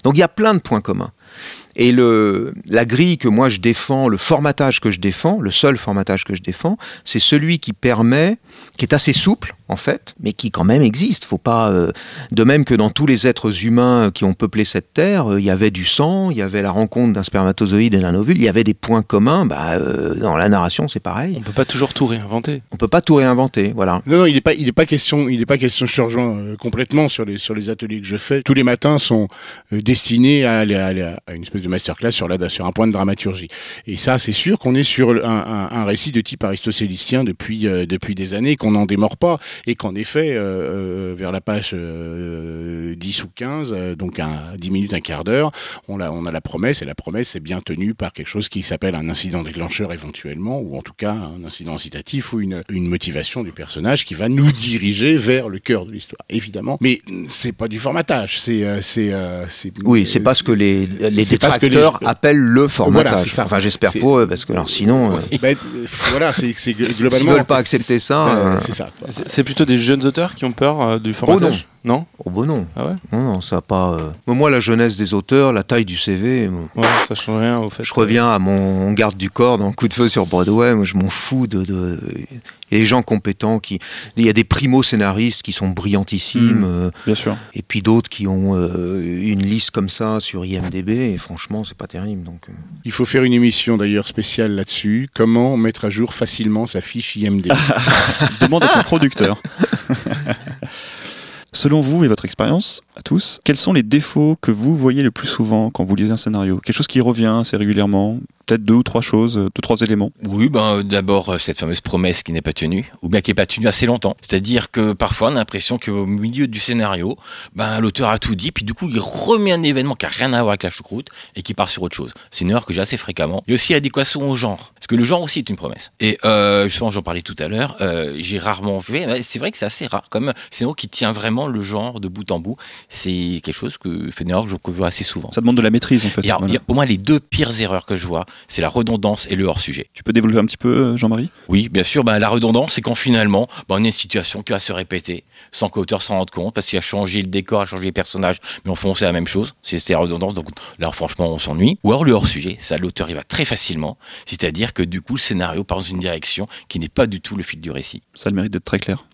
Donc il y a plein de points communs. Et la grille que moi je défends, le formatage que je défends, le seul formatage que je défends, c'est celui qui permet, qui est assez souple en fait, mais qui quand même existe. Faut pas, euh, de même que dans tous les êtres humains qui ont peuplé cette terre, euh, il y avait du sang, il y avait la rencontre d'un spermatozoïde et d'un ovule, il y avait des points communs. Bah, euh, dans la narration, c'est pareil. On peut pas toujours tout réinventer. On peut pas tout réinventer, voilà. Non, non, il n'est pas, il est pas question, il est pas question. Je rejoins complètement sur les sur les ateliers que je fais. Tous les matins sont destinés à aller, à, une espèce de masterclass sur la sur un point de dramaturgie. Et ça, c'est sûr qu'on est sur un, un, récit de type aristocélicien depuis depuis des années, qu'on n'en démord pas et qu'en effet, euh, euh, vers la page 10 euh, ou 15, donc à 10 minutes, un quart d'heure, on a, on a la promesse, et la promesse est bien tenue par quelque chose qui s'appelle un incident déclencheur éventuellement, ou en tout cas un incident incitatif, ou une, une motivation du personnage qui va nous diriger vers le cœur de l'histoire, évidemment. Mais c'est pas du formatage, c'est... c'est oui, c'est pas ce que les, les détracteurs appellent le formatage. Enfin, j'espère pour eux, parce que alors, sinon... Ben, voilà, c'est (laughs) globalement... S'ils veulent pas accepter ça... c'est ça. C'est plutôt des jeunes auteurs qui ont peur euh, du formatage? Non? Oh bon non. Ah ouais? Non, non, ça pas. Euh, moi, la jeunesse des auteurs, la taille du CV. Ouais, ça change rien au fait. Je reviens à mon garde du corps dans Coup de feu sur Broadway. Moi, je m'en fous de. de... Il y a des gens compétents qui. Il y a des primo-scénaristes qui sont brillantissimes. Mmh, euh, bien sûr. Et puis d'autres qui ont une liste comme ça sur IMDb. Et franchement, c'est pas terrible. Donc. Il faut faire une émission d'ailleurs spéciale là-dessus. Comment mettre à jour facilement sa fiche IMDb (laughs) Demande à ton producteur. (laughs) Selon vous et votre expérience, à tous, quels sont les défauts que vous voyez le plus souvent quand vous lisez un scénario? Quelque chose qui revient assez régulièrement? Peut-être deux ou trois choses, deux, trois éléments Oui, ben, d'abord, euh, cette fameuse promesse qui n'est pas tenue, ou bien qui n'est pas tenue assez longtemps. C'est-à-dire que parfois, on a l'impression qu'au milieu du scénario, ben, l'auteur a tout dit, puis du coup, il remet un événement qui n'a rien à voir avec la choucroute et qui part sur autre chose. C'est une erreur que j'ai assez fréquemment. Il y a aussi l'adéquation au genre, parce que le genre aussi est une promesse. Et euh, justement, j'en parlais tout à l'heure, euh, j'ai rarement fait, c'est vrai que c'est assez rare, comme scénario qui tient vraiment le genre de bout en bout. C'est quelque chose que Fenner, je vois assez souvent. Ça demande de la maîtrise, en fait. A, pour moi, les deux pires erreurs que je vois, c'est la redondance et le hors-sujet. Tu peux développer un petit peu, euh, Jean-Marie? Oui, bien sûr. Ben, la redondance, c'est quand finalement, ben, on a une situation qui va se répéter sans que l'auteur s'en rende compte, parce qu'il a changé le décor, a changé les personnages, mais en fond, c'est la même chose. C'est la redondance. Donc là, franchement, on s'ennuie. Ou alors le hors-sujet, ça, l'auteur, il va très facilement. C'est-à-dire que du coup, le scénario part dans une direction qui n'est pas du tout le fil du récit. Ça a le mérite d'être très clair.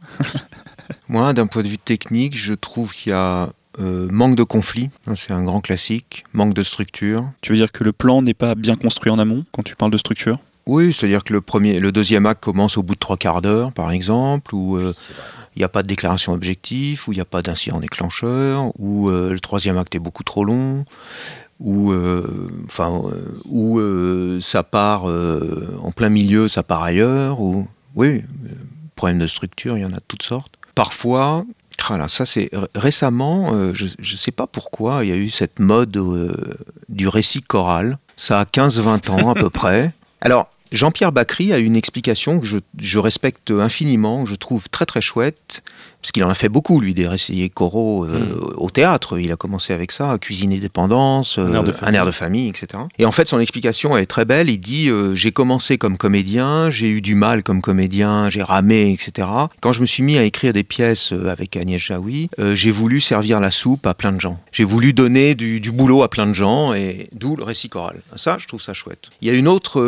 Moi, d'un point de vue technique, je trouve qu'il y a euh, manque de conflit, c'est un grand classique, manque de structure. Tu veux dire que le plan n'est pas bien construit en amont quand tu parles de structure? Oui, c'est-à-dire que le, premier, le deuxième acte commence au bout de trois quarts d'heure, par exemple, où euh, il n'y a pas de déclaration objectif, où il n'y a pas d'incident déclencheur, où euh, le troisième acte est beaucoup trop long, où, enfin, où ça part en plein milieu, ça part ailleurs, ou oui, problème de structure, il y en a de toutes sortes. Parfois, voilà, ça c'est récemment, euh, je ne sais pas pourquoi, il y a eu cette mode euh, du récit choral. Ça a 15-20 ans à peu (laughs) près. Alors, Jean-Pierre Bacry a une explication que je, respecte infiniment, que je trouve très très chouette, parce qu'il en a fait beaucoup, lui, des récits choraux euh, Mm. au théâtre. Il a commencé avec ça, Cuisine et dépendance, Un air de euh, famille. un air de famille, etc. Et en fait, son explication elle est très belle. Il dit euh, J'ai commencé comme comédien, j'ai eu du mal comme comédien, j'ai ramé, etc. Quand je me suis mis à écrire des pièces euh, avec Agnès Jaoui, j'ai voulu servir la soupe à plein de gens. J'ai voulu donner du, du boulot à plein de gens, et d'où le récit choral. Ça, je trouve ça chouette. Il y a une autre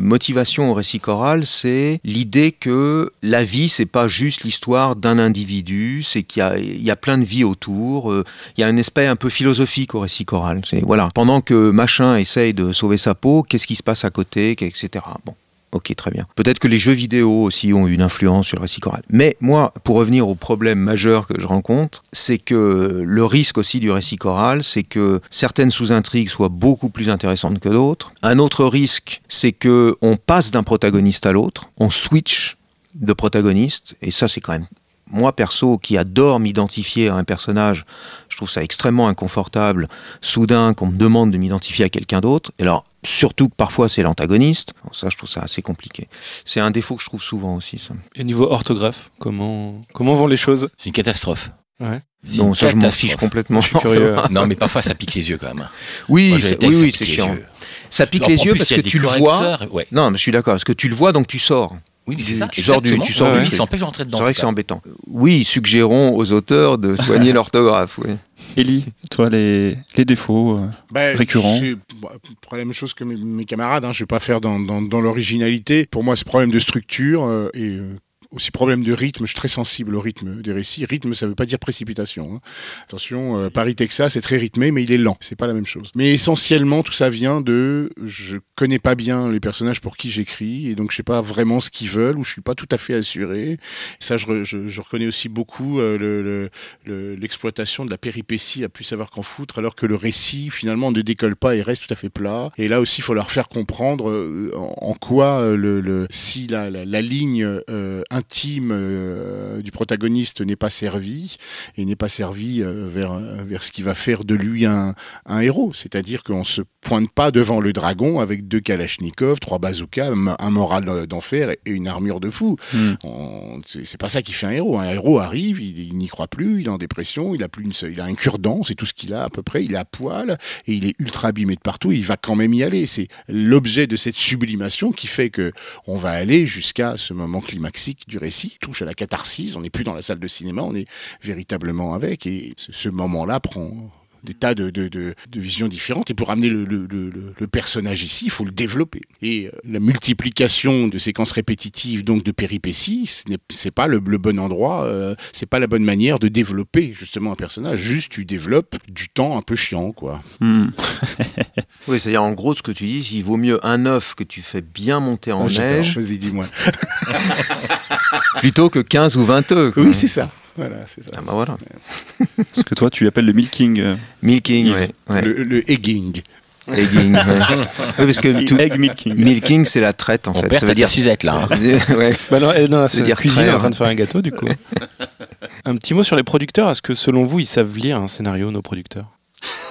motivation au récit choral, c'est l'idée que la vie, c'est pas juste l'histoire d'un individu, c'est qu'il y a, plein de vies autour. euh, il y a un aspect un peu philosophique au récit choral. C'est voilà, pendant que machin essaye de sauver sa peau, qu'est-ce qui se passe à côté, etc. Bon. Ok, très bien. Peut-être que les jeux vidéo aussi ont eu une influence sur le récit choral. Mais moi, pour revenir au problème majeur que je rencontre, c'est que le risque aussi du récit choral, c'est que certaines sous-intrigues soient beaucoup plus intéressantes que d'autres. Un autre risque, c'est que on passe d'un protagoniste à l'autre, on switch de protagoniste, et ça, c'est quand même moi perso qui adore m'identifier à un personnage, je trouve ça extrêmement inconfortable. Soudain, qu'on me demande de m'identifier à quelqu'un d'autre. Et alors, surtout que parfois c'est l'antagoniste. Ça, je trouve ça assez compliqué. C'est un défaut que je trouve souvent aussi. Ça. Et niveau orthographe, comment, comment vont les choses? C'est une catastrophe. Ouais. Non, ça, je m'en fiche complètement. Je suis curieux. Non, mais parfois ça pique les yeux quand même. Oui, Moi, oui, oui, c'est chiant. yeux. Ça pique les yeux parce que tu le vois. Ouais. Non, mais je suis d'accord. Parce que tu le vois, donc tu sors. Oui, mais c'est Tu- ça. tu sors du- tu sors du Oui, truc. Ça empêche d'entrer dedans. C'est vrai que c'est embêtant. Oui, suggérons aux auteurs de (laughs) soigner l'orthographe. Oui. Élie, toi, les, les défauts euh, Ben, Récurrent. C'est bah, pour la même chose que mes, mes camarades. Hein, je vais pas faire dans, dans, dans l'originalité. Pour moi, c'est problème de structure euh, et euh, aussi problème de rythme. Je suis très sensible au rythme des récits. Rythme, ça veut pas dire précipitation. hein. Attention, euh, Paris, Texas, c'est très rythmé, mais il est lent. C'est pas la même chose. Mais essentiellement, tout ça vient de je connais pas bien les personnages pour qui j'écris et donc je sais pas vraiment ce qu'ils veulent ou je suis pas tout à fait assuré. Ça, je, je, je reconnais aussi beaucoup euh, le- le, le- l'exploitation de la péripétie à plus savoir qu'en foutre, alors que le récit finalement ne décolle pas et reste tout à fait plat. Et là aussi, il faut leur faire comprendre euh, en, en quoi le, le- si la, la, la ligne euh, intime euh, du protagoniste n'est pas servie et n'est pas servie euh, vers, vers ce qui va faire de lui un, un héros. C'est-à-dire qu'on se pointe pas devant le dragon avec deux kalachnikovs, trois bazookas, un moral d'enfer et une armure de fou. Hmm. C'est pas ça qui fait un héros. Un héros arrive, il, il n'y croit plus, il est en dépression, il a plus une il a un cure-dent, c'est tout ce qu'il a à peu près. Il est à poil et il est ultra abîmé de partout. Il va quand même y aller. C'est l'objet de cette sublimation qui fait que on va aller jusqu'à ce moment climaxique du récit, touche à la catharsis. On n'est plus dans la salle de cinéma, on est véritablement avec. Et ce, moment-là prend des tas de, de, de, de visions différentes. Et pour amener le, le, le, le personnage ici, il faut le développer. Et euh, la multiplication de séquences répétitives, donc de péripéties, ce n'est c'est pas le, le bon endroit, euh, c'est pas la bonne manière de développer justement un personnage. Juste, tu développes du temps un peu chiant, quoi. hmm. (laughs) Oui, c'est-à-dire en gros ce que tu dis, il vaut mieux un œuf que tu fais bien monter en j'adore. neige Vas-y, dis-moi. (laughs) plutôt que 15 ou 20 œufs. Oui, c'est ça. Voilà, c'est ça. Ah bah voilà. (laughs) Ce que toi, tu appelles le milking. euh, Milking, ouais. ouais. Le, le egging. Egging, ouais. (laughs) Oui, parce que tout- Egg milking. milking, c'est la traite en On fait. perd Ça veut dire. Suzette là. hein. (laughs) ouais. Bah non, elle est dans la veut dire cuisine traire. en train de faire un gâteau du coup. un petit mot sur les producteurs. Est-ce que selon vous, ils savent lire un scénario, nos producteurs?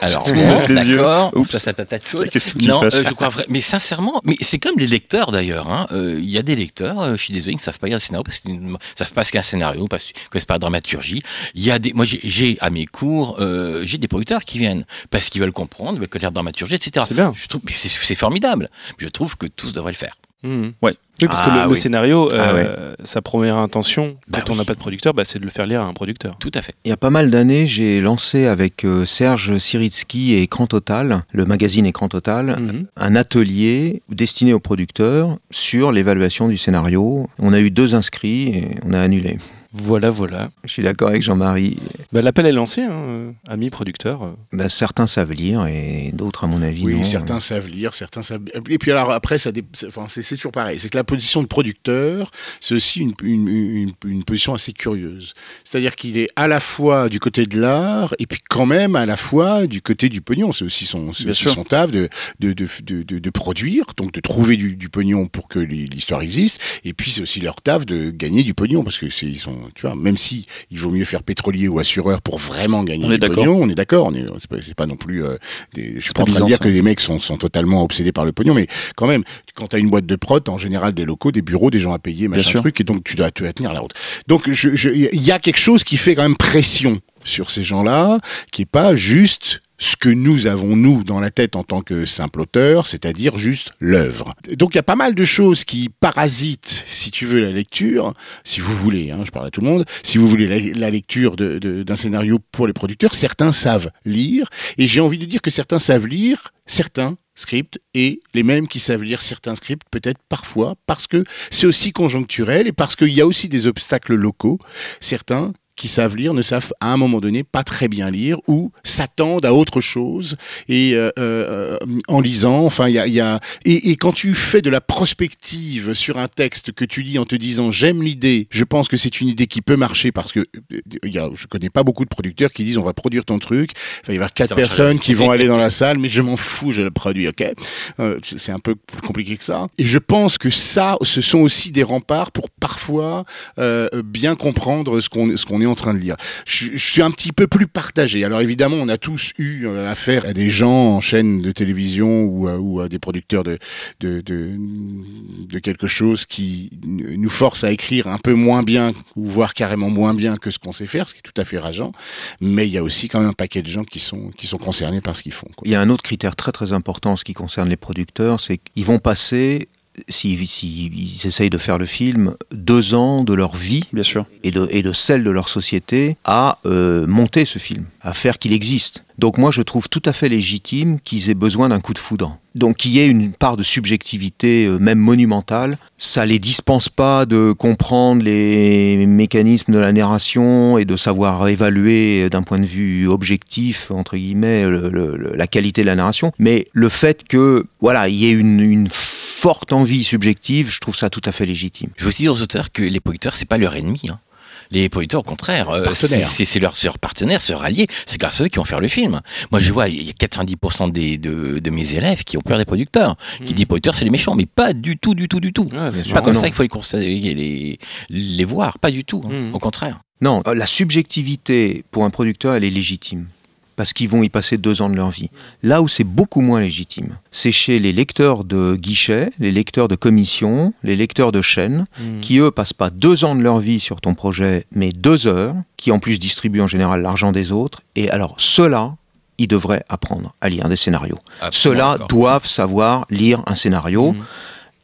Alors, baisse les yeux. d'accord. Oups. Ça, ça patate chaude. Non, euh, je crois vrai. Mais sincèrement, mais c'est comme les lecteurs d'ailleurs. hein. Euh, Il y a des lecteurs, euh, je suis désolé, qui ne savent pas lire un scénario parce qu'ils ne savent pas ce qu'est un scénario, parce qu'ils ne connaissent pas la dramaturgie. Il y a des, moi, j'ai- à mes cours, euh, j'ai des producteurs qui viennent parce qu'ils veulent comprendre, ils veulent connaître la dramaturgie, etc. C'est bien. Je trouve, c'est formidable. Je trouve que tous devraient le faire. Mhm. Ouais. Oui, parce que Ah le, le oui. scénario, Ah euh, sa première intention, Bah quand on oui. n'a pas de producteur, bah, c'est de le faire lire à un producteur. Tout à fait. Il y a pas mal d'années, j'ai lancé avec euh, Serge Siritsky et Écran Total, le magazine Écran Total, Mhm. un atelier destiné aux producteurs sur l'évaluation du scénario. On a eu deux inscrits et on a annulé. Voilà, voilà. Je suis d'accord avec Jean-Marie. Bah, L'appel est lancé, hein, euh, amis producteurs. euh. Bah, certains savent lire et d'autres, à mon avis, Oui, non. certains savent lire, certains savent. Et puis alors après, ça, dé- c'est- enfin, c'est c'est toujours pareil. C'est que la position de producteur, c'est aussi une, une, une, une position assez curieuse. C'est-à-dire qu'il est à la fois du côté de l'art et puis quand même à la fois du côté du pognon. C'est aussi son, aussi son taf de, de, de, de, de- de produire, donc de trouver du, du pognon pour que l'histoire existe. Et puis c'est aussi leur taf de gagner du pognon parce que c'est ils sont, tu vois, même si il vaut mieux faire pétrolier ou assureur pour vraiment gagner On du pognon. On est d'accord. C'est pas, non plus. euh, des, je suis pas en train de dire ça. que les mecs sont, sont totalement obsédés par le pognon, mais quand même, quand t'as une boîte de prod, en général des locaux, des bureaux, des gens à payer, machin truc, et donc tu dois, tu dois tenir la route. Donc je- je- il y a quelque chose qui fait quand même pression sur ces gens-là, qui est pas juste ce que nous avons nous dans la tête en tant que simple auteur, c'est-à-dire juste l'œuvre. Donc il y a pas mal de choses qui parasitent, si tu veux, la lecture, si vous voulez, hein, je parle à tout le monde, si vous voulez la, lecture d'un scénario pour les producteurs, certains savent lire, et j'ai envie de dire que certains savent lire, certains scripts, et les mêmes qui savent lire certains scripts, peut-être parfois, parce que c'est aussi conjoncturel, et parce qu'il y a aussi des obstacles locaux, certains qui savent lire ne savent à un moment donné pas très bien lire ou s'attendent à autre chose et euh, euh, en lisant. Enfin il y a, y a et, et quand tu fais de la prospective sur un texte que tu lis en te disant j'aime l'idée je pense que c'est une idée qui peut marcher parce que euh, il y a, je connais pas beaucoup de producteurs qui disent on va produire ton truc il va y avoir quatre personnes qui vont aller dans la salle mais je m'en fous je le produis ok? Euh, c'est un peu plus compliqué que ça. Et je pense que ça ce sont aussi des remparts pour parfois euh, bien comprendre ce qu'on ce qu'on est en train de lire. Je, suis un petit peu plus partagé. Alors évidemment, on a tous eu euh, affaire à des gens en chaîne de télévision ou, à- ou à des producteurs de, quelque chose qui nous force à écrire un peu moins bien ou voire carrément moins bien que ce qu'on sait faire, ce qui est tout à fait rageant. Mais il y a aussi quand même un paquet de gens qui sont concernés par ce qu'ils font. Il y a un autre critère très très important en ce qui concerne les producteurs, c'est qu'ils vont passer, s'ils si, ils essayent de faire le film, deux ans de leur vie Bien sûr. et de, et de celle de leur société à euh, monter ce film, à faire qu'il existe. Donc moi je trouve tout à fait légitime qu'ils aient besoin d'un coup de foudre. Donc qu'il y ait une part de subjectivité euh, même monumentale, ça les dispense pas de comprendre les mécanismes de la narration et de savoir évaluer euh, d'un point de vue objectif entre guillemets le- le- le- la qualité de la narration, mais le fait que voilà il y ait une, une forte envie subjective, je trouve ça tout à fait légitime. Je veux aussi dire aux auteurs que les producteurs, c'est pas leur ennemi. Hein. Les producteurs, au contraire, euh, c'est Partenaires. c'est leur, c'est leur partenaire, se rallier. C'est grâce à eux qui vont faire le film. Moi, je vois, il y a 90% des, de, de mes élèves qui ont peur des producteurs, qui disent producteurs, c'est les méchants, mais pas du tout, du tout, du tout. Ouais, c'est pas comme non. ça qu'il faut les, constater, les, les voir, pas du tout. hein. Mhm. Au contraire. Non, euh, la subjectivité pour un producteur, elle est légitime. Parce qu'ils vont y passer deux ans de leur vie. Là où c'est beaucoup moins légitime, c'est chez les lecteurs de guichet, les lecteurs de commission, les lecteurs de chaîne, Mhm. qui eux passent pas deux ans de leur vie sur ton projet, mais deux heures, qui en plus distribuent en général l'argent des autres. Et alors, ceux-là, ils devraient apprendre à lire des scénarios. Ceux-là doivent savoir lire un scénario. Mhm.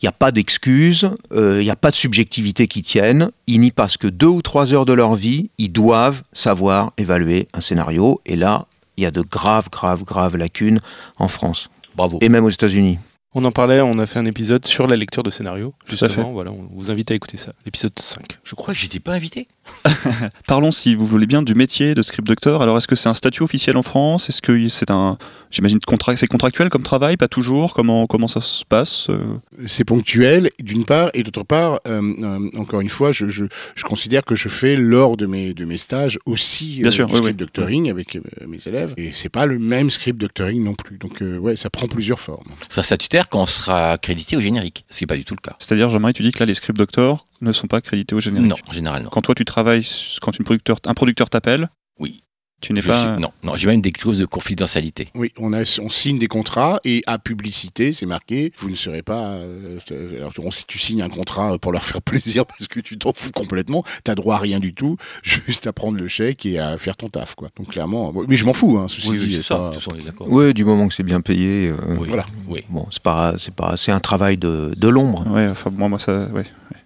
Il n'y a pas d'excuses, euh, il n'y a pas de subjectivité qui tienne. Ils n'y passent que deux ou trois heures de leur vie. Ils doivent savoir évaluer un scénario. Et là, il y a de graves, graves, graves lacunes en France. Bravo. Et même aux États-Unis. On en parlait, on a fait un épisode sur la lecture de scénario, justement. Voilà, on vous invite à écouter ça, l'épisode 5, je crois. que j'étais pas invité. (laughs) Parlons, si vous voulez bien, du métier de script doctor. Alors, est-ce que c'est un statut officiel en France? Est-ce que c'est un, j'imagine, contrat, c'est contractuel comme travail? Pas toujours? Comment comment ça se passe euh? C'est ponctuel d'une part et d'autre part euh, euh, encore une fois je, je, je considère que je fais lors de mes de mes stages aussi Bien sûr, du oui, script oui. doctoring avec euh, mes élèves et c'est pas le même script doctoring non plus donc euh, ouais ça prend plusieurs formes Ça sera statutaire quand on sera accrédité au générique, ce qui n'est pas du tout le cas. C'est-à-dire, Jean-Marie, tu dis que là, les script doctors ne sont pas crédités au générique. Non, en général, non. Quand toi, tu travailles, quand une producteur, un producteur t'appelle, Oui. Tu n'es pas. suis- non, non, j'ai même des clauses de confidentialité. oui on a on signe des contrats et à publicité c'est marqué vous ne serez pas euh, euh, alors on- si tu signes un contrat pour leur faire (laughs) plaisir parce que tu t'en fous complètement t'as droit à rien du tout (laughs) juste à prendre le chèque et à faire ton taf quoi donc clairement mais je m'en fous hein, ceci dit, c'est ça. pas- façon. Oui, du moment que c'est bien payé. euh, Oui, voilà. Oui. Bon, c'est pas, c'est pas, c'est un travail de, de l'ombre. Ouais, enfin, moi, moi, ça. Ouais.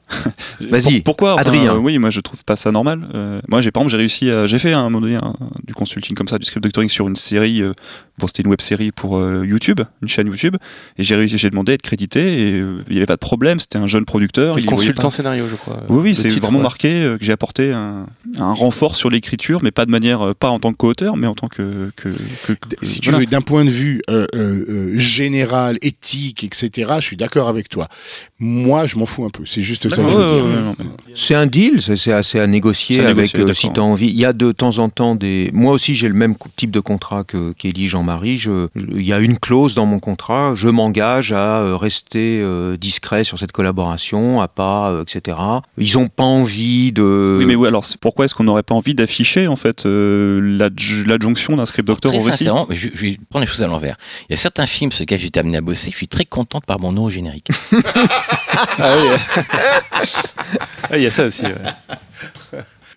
(laughs) Vas-y, Pour- pourquoi enfin, Adrien. euh, Oui, moi je trouve pas ça normal. Euh, moi, j'ai par exemple, j'ai réussi, à- j'ai fait à un moment donné un- du consulting comme ça, du script doctoring sur une série. euh, bon, c'était une web série pour euh, YouTube, une chaîne YouTube, et j'ai réussi, j'ai demandé à être crédité et euh, il y avait pas de problème. C'était un jeune producteur. il Consultant pas- scénario, je crois. Oui, oui, c'est vraiment ouais. marqué euh, que j'ai apporté un, un renfort sur l'écriture, mais pas de manière, euh, pas en tant qu'auteur, mais en tant que. que, que- que- si tu veux, d'un point de vue euh, euh, euh, général, éthique, etc., je suis d'accord avec toi. Moi, je m'en fous un peu. C'est juste ça dire. C'est un deal, c'est assez à négocier avec négocier, euh, si tu as envie. Il y a de temps en temps des. Moi aussi, j'ai le même type de contrat que qu'Élie. Jean-Marie, je- je- il y a une clause dans mon contrat, je m'engage à euh, rester euh, discret sur cette collaboration, à pas, euh, etc. Ils ont pas envie de. Oui, mais oui, alors pourquoi est-ce qu'on n'aurait pas envie d'afficher en fait euh, l'adj- l'adjonction d'un script doctor Très au récit? sincèrement, je, je vais prendre les choses à l'envers. Il y a certains films sur lesquels j'ai été amené à bosser, je suis très contente par mon nom au générique. (laughs) Ah oui. (laughs) Ah, Il y a ça aussi. ouais.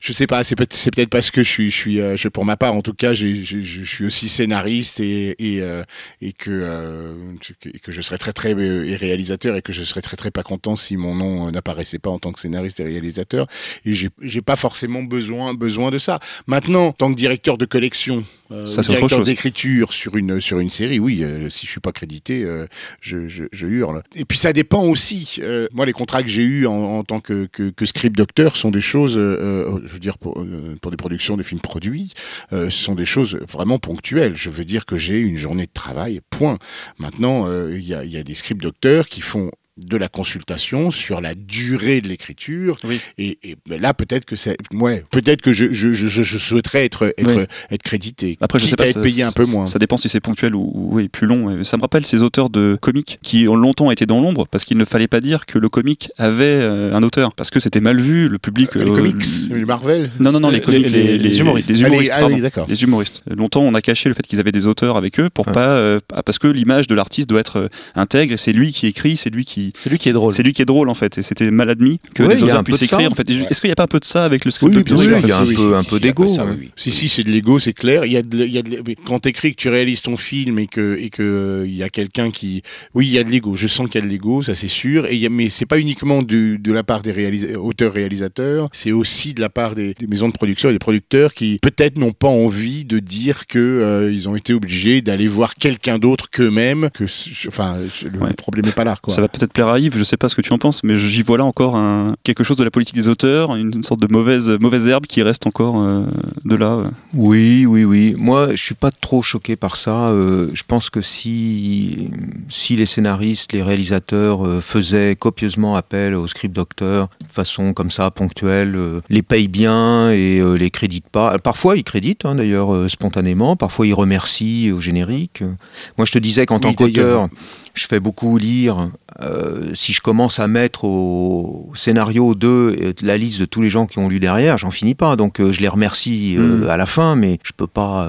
Je sais pas, c'est peut- c'est peut-être parce que je suis, je suis, euh, je, pour ma part, en tout cas, j'ai- j'ai- je suis aussi scénariste et et, euh, et que euh, et que je serais très très euh, et réalisateur et que je serais très très pas content si mon nom euh, n'apparaissait pas en tant que scénariste et réalisateur. Et j'ai j'ai pas forcément besoin besoin de ça. Maintenant, en tant que directeur de collection, euh, Ça, directeur d'écriture sur une sur une série, oui, euh, si je suis pas crédité, euh, je, je, je hurle. Et puis ça dépend aussi. euh, moi, les contrats que j'ai eus en, en tant que, que, que script docteur sont des choses, je veux dire, pour, euh, pour des productions de films produits, euh, ce sont des choses vraiment ponctuelles. Je veux dire que j'ai une journée de travail, point. Maintenant, euh, il y, a, il y a des script docteurs qui font de la consultation sur la durée de l'écriture Oui. et, et ben là peut-être que c'est ouais peut-être que je, je, je, je souhaiterais être être, Oui. être crédité Après, je sais pas, être ça, payé un peu ça- moins Ça dépend si c'est ponctuel ou, ou oui, plus long. Ça me rappelle ces auteurs de comics qui ont longtemps été dans l'ombre parce qu'il ne fallait pas dire que le comic avait euh, un auteur parce que c'était mal vu, le public. les euh, comics le- les Marvel Non, non, non, les, Les- comics, les- les humoristes. Les Ah, les- humoristes, ah oui, d'accord Les humoristes. Longtemps, on a caché le fait qu'ils avaient des auteurs avec eux pour Ah. pas, euh, parce que l'image de l'artiste doit être euh, intègre et c'est lui qui écrit, c'est lui qui, C'est lui qui est drôle. c'est lui qui est drôle en fait. Et c'était mal admis que Ouais, les auteurs puissent de écrire. En fait, Ouais. est-ce qu'il n'y a pas un peu de ça avec le script Oui, doctor bien sûr, il y a un oui, peu, un Si, peu si, après d'ego. oui, oui. Si, si, c'est de l'ego, c'est clair. Il y a de, il y a de- mais quand t'écris, que tu réalises ton film et que, et que euh, il y a quelqu'un qui, oui, il y a de l'ego. Je sens qu'il y a de l'ego, ça c'est sûr. Et il y a, mais c'est pas uniquement du, de la part des réalisa- auteurs-réalisateurs, c'est aussi de la part des, des maisons de production et des producteurs qui peut-être n'ont pas envie de dire que euh, ils ont été obligés d'aller voir quelqu'un d'autre qu'eux-mêmes. Que, enfin, le Ouais. problème n'est pas là, quoi. Ça va peut-être plaire à Yves, je sais pas ce que tu en penses, mais j'y vois là encore un, quelque chose de la politique des auteurs, une sorte de mauvaise, mauvaise herbe qui reste encore euh, de là. Oui, oui, oui. Moi, je suis pas trop choqué par ça. Euh, je pense que si, si les scénaristes, les réalisateurs euh, faisaient copieusement appel aux script docteurs de façon comme ça, ponctuelle, euh, les payent bien et euh, les créditent pas. Parfois, ils créditent, hein, d'ailleurs, euh, spontanément. Parfois, ils remercient au générique. Moi, je te disais qu'en Oui, tant qu'auteur, je fais beaucoup lire. Euh, si je commence à mettre au scénario 2 euh, la liste de tous les gens qui ont lu derrière, j'en finis pas. Donc euh, je les remercie euh, Mm. à la fin, mais je peux pas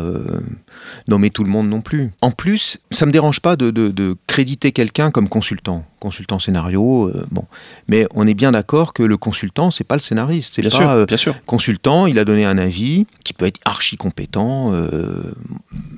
nommer tout le monde non plus. En plus, ça me dérange pas de, de- de créditer quelqu'un comme consultant, consultant scénario. euh, bon, mais on est bien d'accord que le consultant, c'est pas le scénariste. C'est Bien pas sûr, euh, bien sûr. consultant, il a donné un avis qui peut être archi compétent, euh,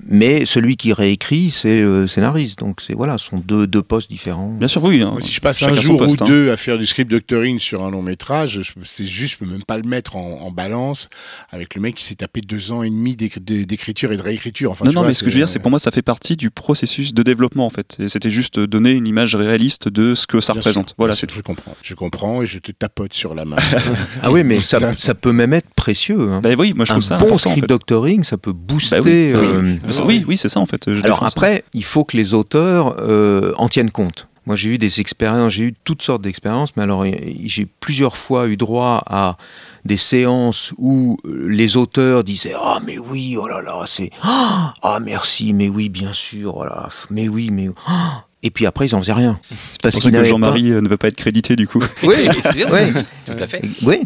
mais celui qui réécrit, c'est le scénariste. Donc c'est voilà, ce sont deux, deux postes différents. Bien sûr, oui. hein. Si je passe Chacun un jour poste, ou hein. deux à faire du script doctoring sur un long métrage, je- c'est juste, je peux même pas le mettre en, en balance avec le mec qui s'est tapé deux ans et demi d'écri- d'é- d'écriture et de réécriture. Enfin, non, tu non, vois, mais ce que je veux dire, c'est pour moi, ça fait partie du processus de développement en fait. Et c'était juste donner une image réaliste de ce que ça Bien représente. sûr, voilà, c'est Je comprends. Je comprends et je te tapote sur la main. (laughs) Ah oui, mais ça, (laughs) ça peut même être précieux. hein. Bah oui, moi je un trouve ça bon en script fait. doctoring, ça peut booster. Bah oui, oui. euh, ça- oui, oui, c'est ça en fait. je Alors ça. après, il faut que les auteurs euh, en tiennent compte. Moi, j'ai eu des expériences, j'ai eu toutes sortes d'expériences, mais alors j'ai plusieurs fois eu droit à des séances où euh, les auteurs disaient ah mais oui oh là là c'est ah ah, merci mais oui bien sûr oh là, mais oui mais ah et puis après ils en faisaient rien. (laughs) C'est parce pour qu'ils que Jean-Marie euh, ne veut pas être crédité du coup. Oui, (laughs) C'est oui. Tout à fait. Oui.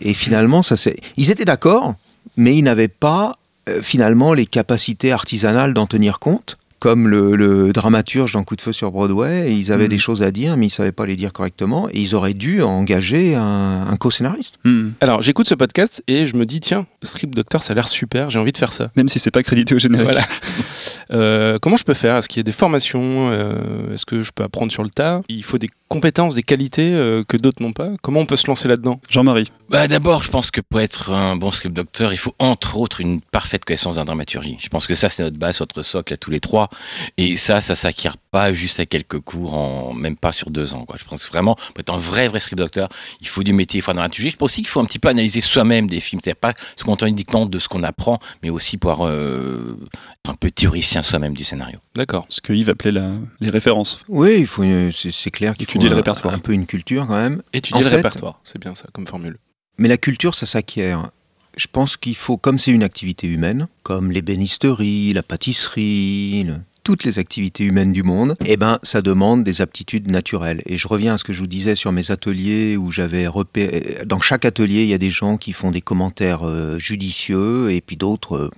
Et finalement, ça c'est. Ils étaient d'accord, mais ils n'avaient pas euh, finalement les capacités artisanales d'en tenir compte. Comme le, le dramaturge dans Coup de feu sur Broadway, ils avaient Mhm. des choses à dire, mais ils savaient pas les dire correctement, et ils auraient dû engager un, un co-scénariste. Hmm. Alors, j'écoute ce podcast et je me dis, tiens, le script doctor, ça a l'air super, j'ai envie de faire ça. Même si c'est pas crédité au générique. Voilà. (laughs) Euh, comment je peux faire? Est-ce qu'il y a des formations? Euh, Est-ce que je peux apprendre sur le tas? Il faut des compétences, des qualités euh, que d'autres n'ont pas. Comment on peut se lancer là-dedans? Jean-Marie. Bah, D'abord, je pense que pour être un bon script docteur, il faut entre autres une parfaite connaissance de la dramaturgie. Je pense que ça, c'est notre base, notre socle à tous les trois. Et ça, ça s'acquiert pas juste à quelques cours, en même pas sur deux ans. Quoi. Je pense vraiment, pour être un vrai, vrai script docteur, il faut du métier, il faut la dramaturgie. Je pense aussi qu'il faut un petit peu analyser soi-même des films. C'est-à-dire pas se contenter uniquement de ce qu'on apprend, mais aussi pouvoir euh, être un peu théoricien soi-même du scénario. D'accord. Ce que Yves appelait la- les références. Oui, il faut c'est clair qu'il faut Étudier le un- répertoire. un peu une culture quand même. Étudier En le fait- répertoire, c'est bien ça comme formule. Mais la culture, ça s'acquiert. Je pense qu'il faut, comme c'est une activité humaine, comme l'ébénisterie, la pâtisserie, toutes les activités humaines du monde, eh ben, ça demande des aptitudes naturelles. Et je reviens à ce que je vous disais sur mes ateliers où j'avais repéré. Dans chaque atelier, il y a des gens qui font des commentaires euh, judicieux et puis d'autres. euh,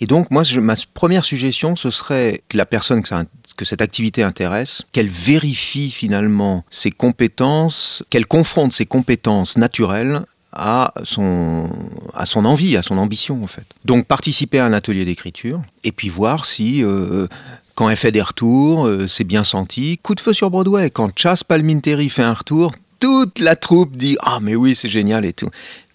et donc, moi, ma première suggestion, ce serait que la personne que cette activité intéresse, qu'elle vérifie finalement ses compétences, qu'elle confronte ses compétences naturelles à son, à son envie, à son ambition en fait. Donc participer à un atelier d'écriture et puis voir si euh, quand elle fait des retours, euh, c'est bien senti. Coup de feu sur Broadway, quand Chas Palminteri fait un retour, toute la troupe dit ah mais oui c'est génial et tout.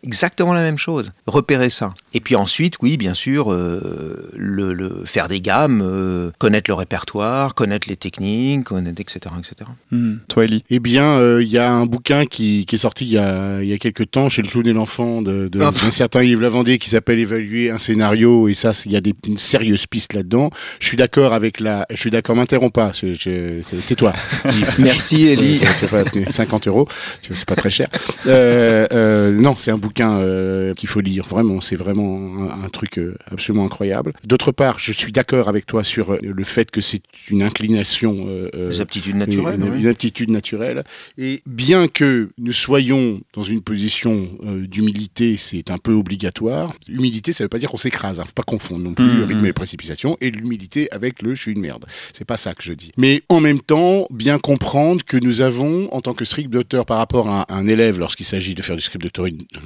Exactement la même chose. Repérer ça. Et puis ensuite, oui, bien sûr, euh, le, le- faire des gammes, euh, connaître le répertoire, connaître les techniques, connaître, etc., etc. Hmm. Toi, Ellie Eh bien, euh, il y a un bouquin qui, qui est sorti il y a, il y a quelques temps chez le Clown et l'Enfant de, de- Ah. d'un certain Yves Lavandier qui s'appelle Évaluer un scénario et ça, il y a des, une sérieuse piste là-dedans. Je suis d'accord avec la... Je suis d'accord, m'interromps pas. Tais-toi. (laughs) Merci Ellie. Ouais, tu vas pas- 50 euros, c'est pas très cher. Euh, euh, non, c'est un bouquin euh, qu'il faut lire. Vraiment, c'est vraiment un, un truc euh, absolument incroyable. D'autre part, je suis d'accord avec toi sur euh, le fait que c'est une inclination. Les aptitudes naturelles. une, oui. une aptitude naturelle. Et bien que nous soyons dans une position d'humilité, c'est un peu obligatoire. Humilité, ça veut pas dire qu'on s'écrase. Hein. Faut pas confondre non plus Mhm. le rythme et les précipitations et l'humilité avec le je suis une merde. C'est pas ça que je dis. Mais en même temps, bien comprendre que nous avons, en tant que script docteur, par rapport à un élève, lorsqu'il s'agit de faire du script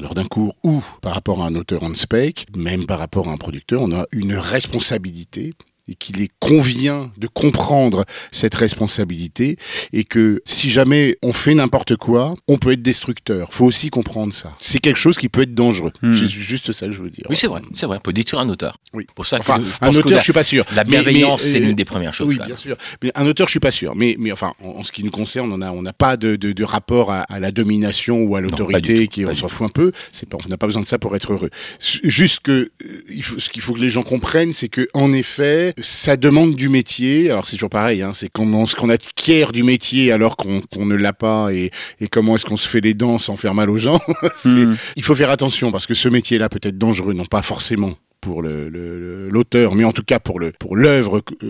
lors d'un cours, ou par rapport à un auteur on spec, même par rapport à un producteur, on a une responsabilité et qu'il est convient de comprendre cette responsabilité et que si jamais on fait n'importe quoi, on peut être destructeur. Faut aussi comprendre ça. C'est quelque chose qui peut être dangereux. Hmm. C'est juste ça que je veux dire. Oui, c'est vrai, c'est vrai. On peut détruire un auteur. Oui. Pour ça que Enfin, je un pense que auteur, la, je suis pas sûr. la bienveillance, c'est euh, l'une des premières choses. Oui, bien sûr. Mais un auteur, je suis pas sûr. Mais, mais enfin, en, en ce qui nous concerne, on a, on n'a pas de, de, de rapport à, à la domination ou à l'autorité, qui on s'en fout un peu. C'est pas, on n'a pas besoin de ça pour être heureux. Juste que, euh, il faut, ce qu'il faut que les gens comprennent, c'est que, en effet, ça demande du métier. Alors c'est toujours pareil. Hein, c'est comment ce qu'on acquiert du métier alors qu'on ne l'a pas et, et comment est-ce qu'on se fait les dents sans faire mal aux gens. (laughs) Hmm. il faut faire attention parce que ce métier-là peut être dangereux, non pas forcément pour le- le- le- l'auteur, mais en tout cas pour le pour l'œuvre euh,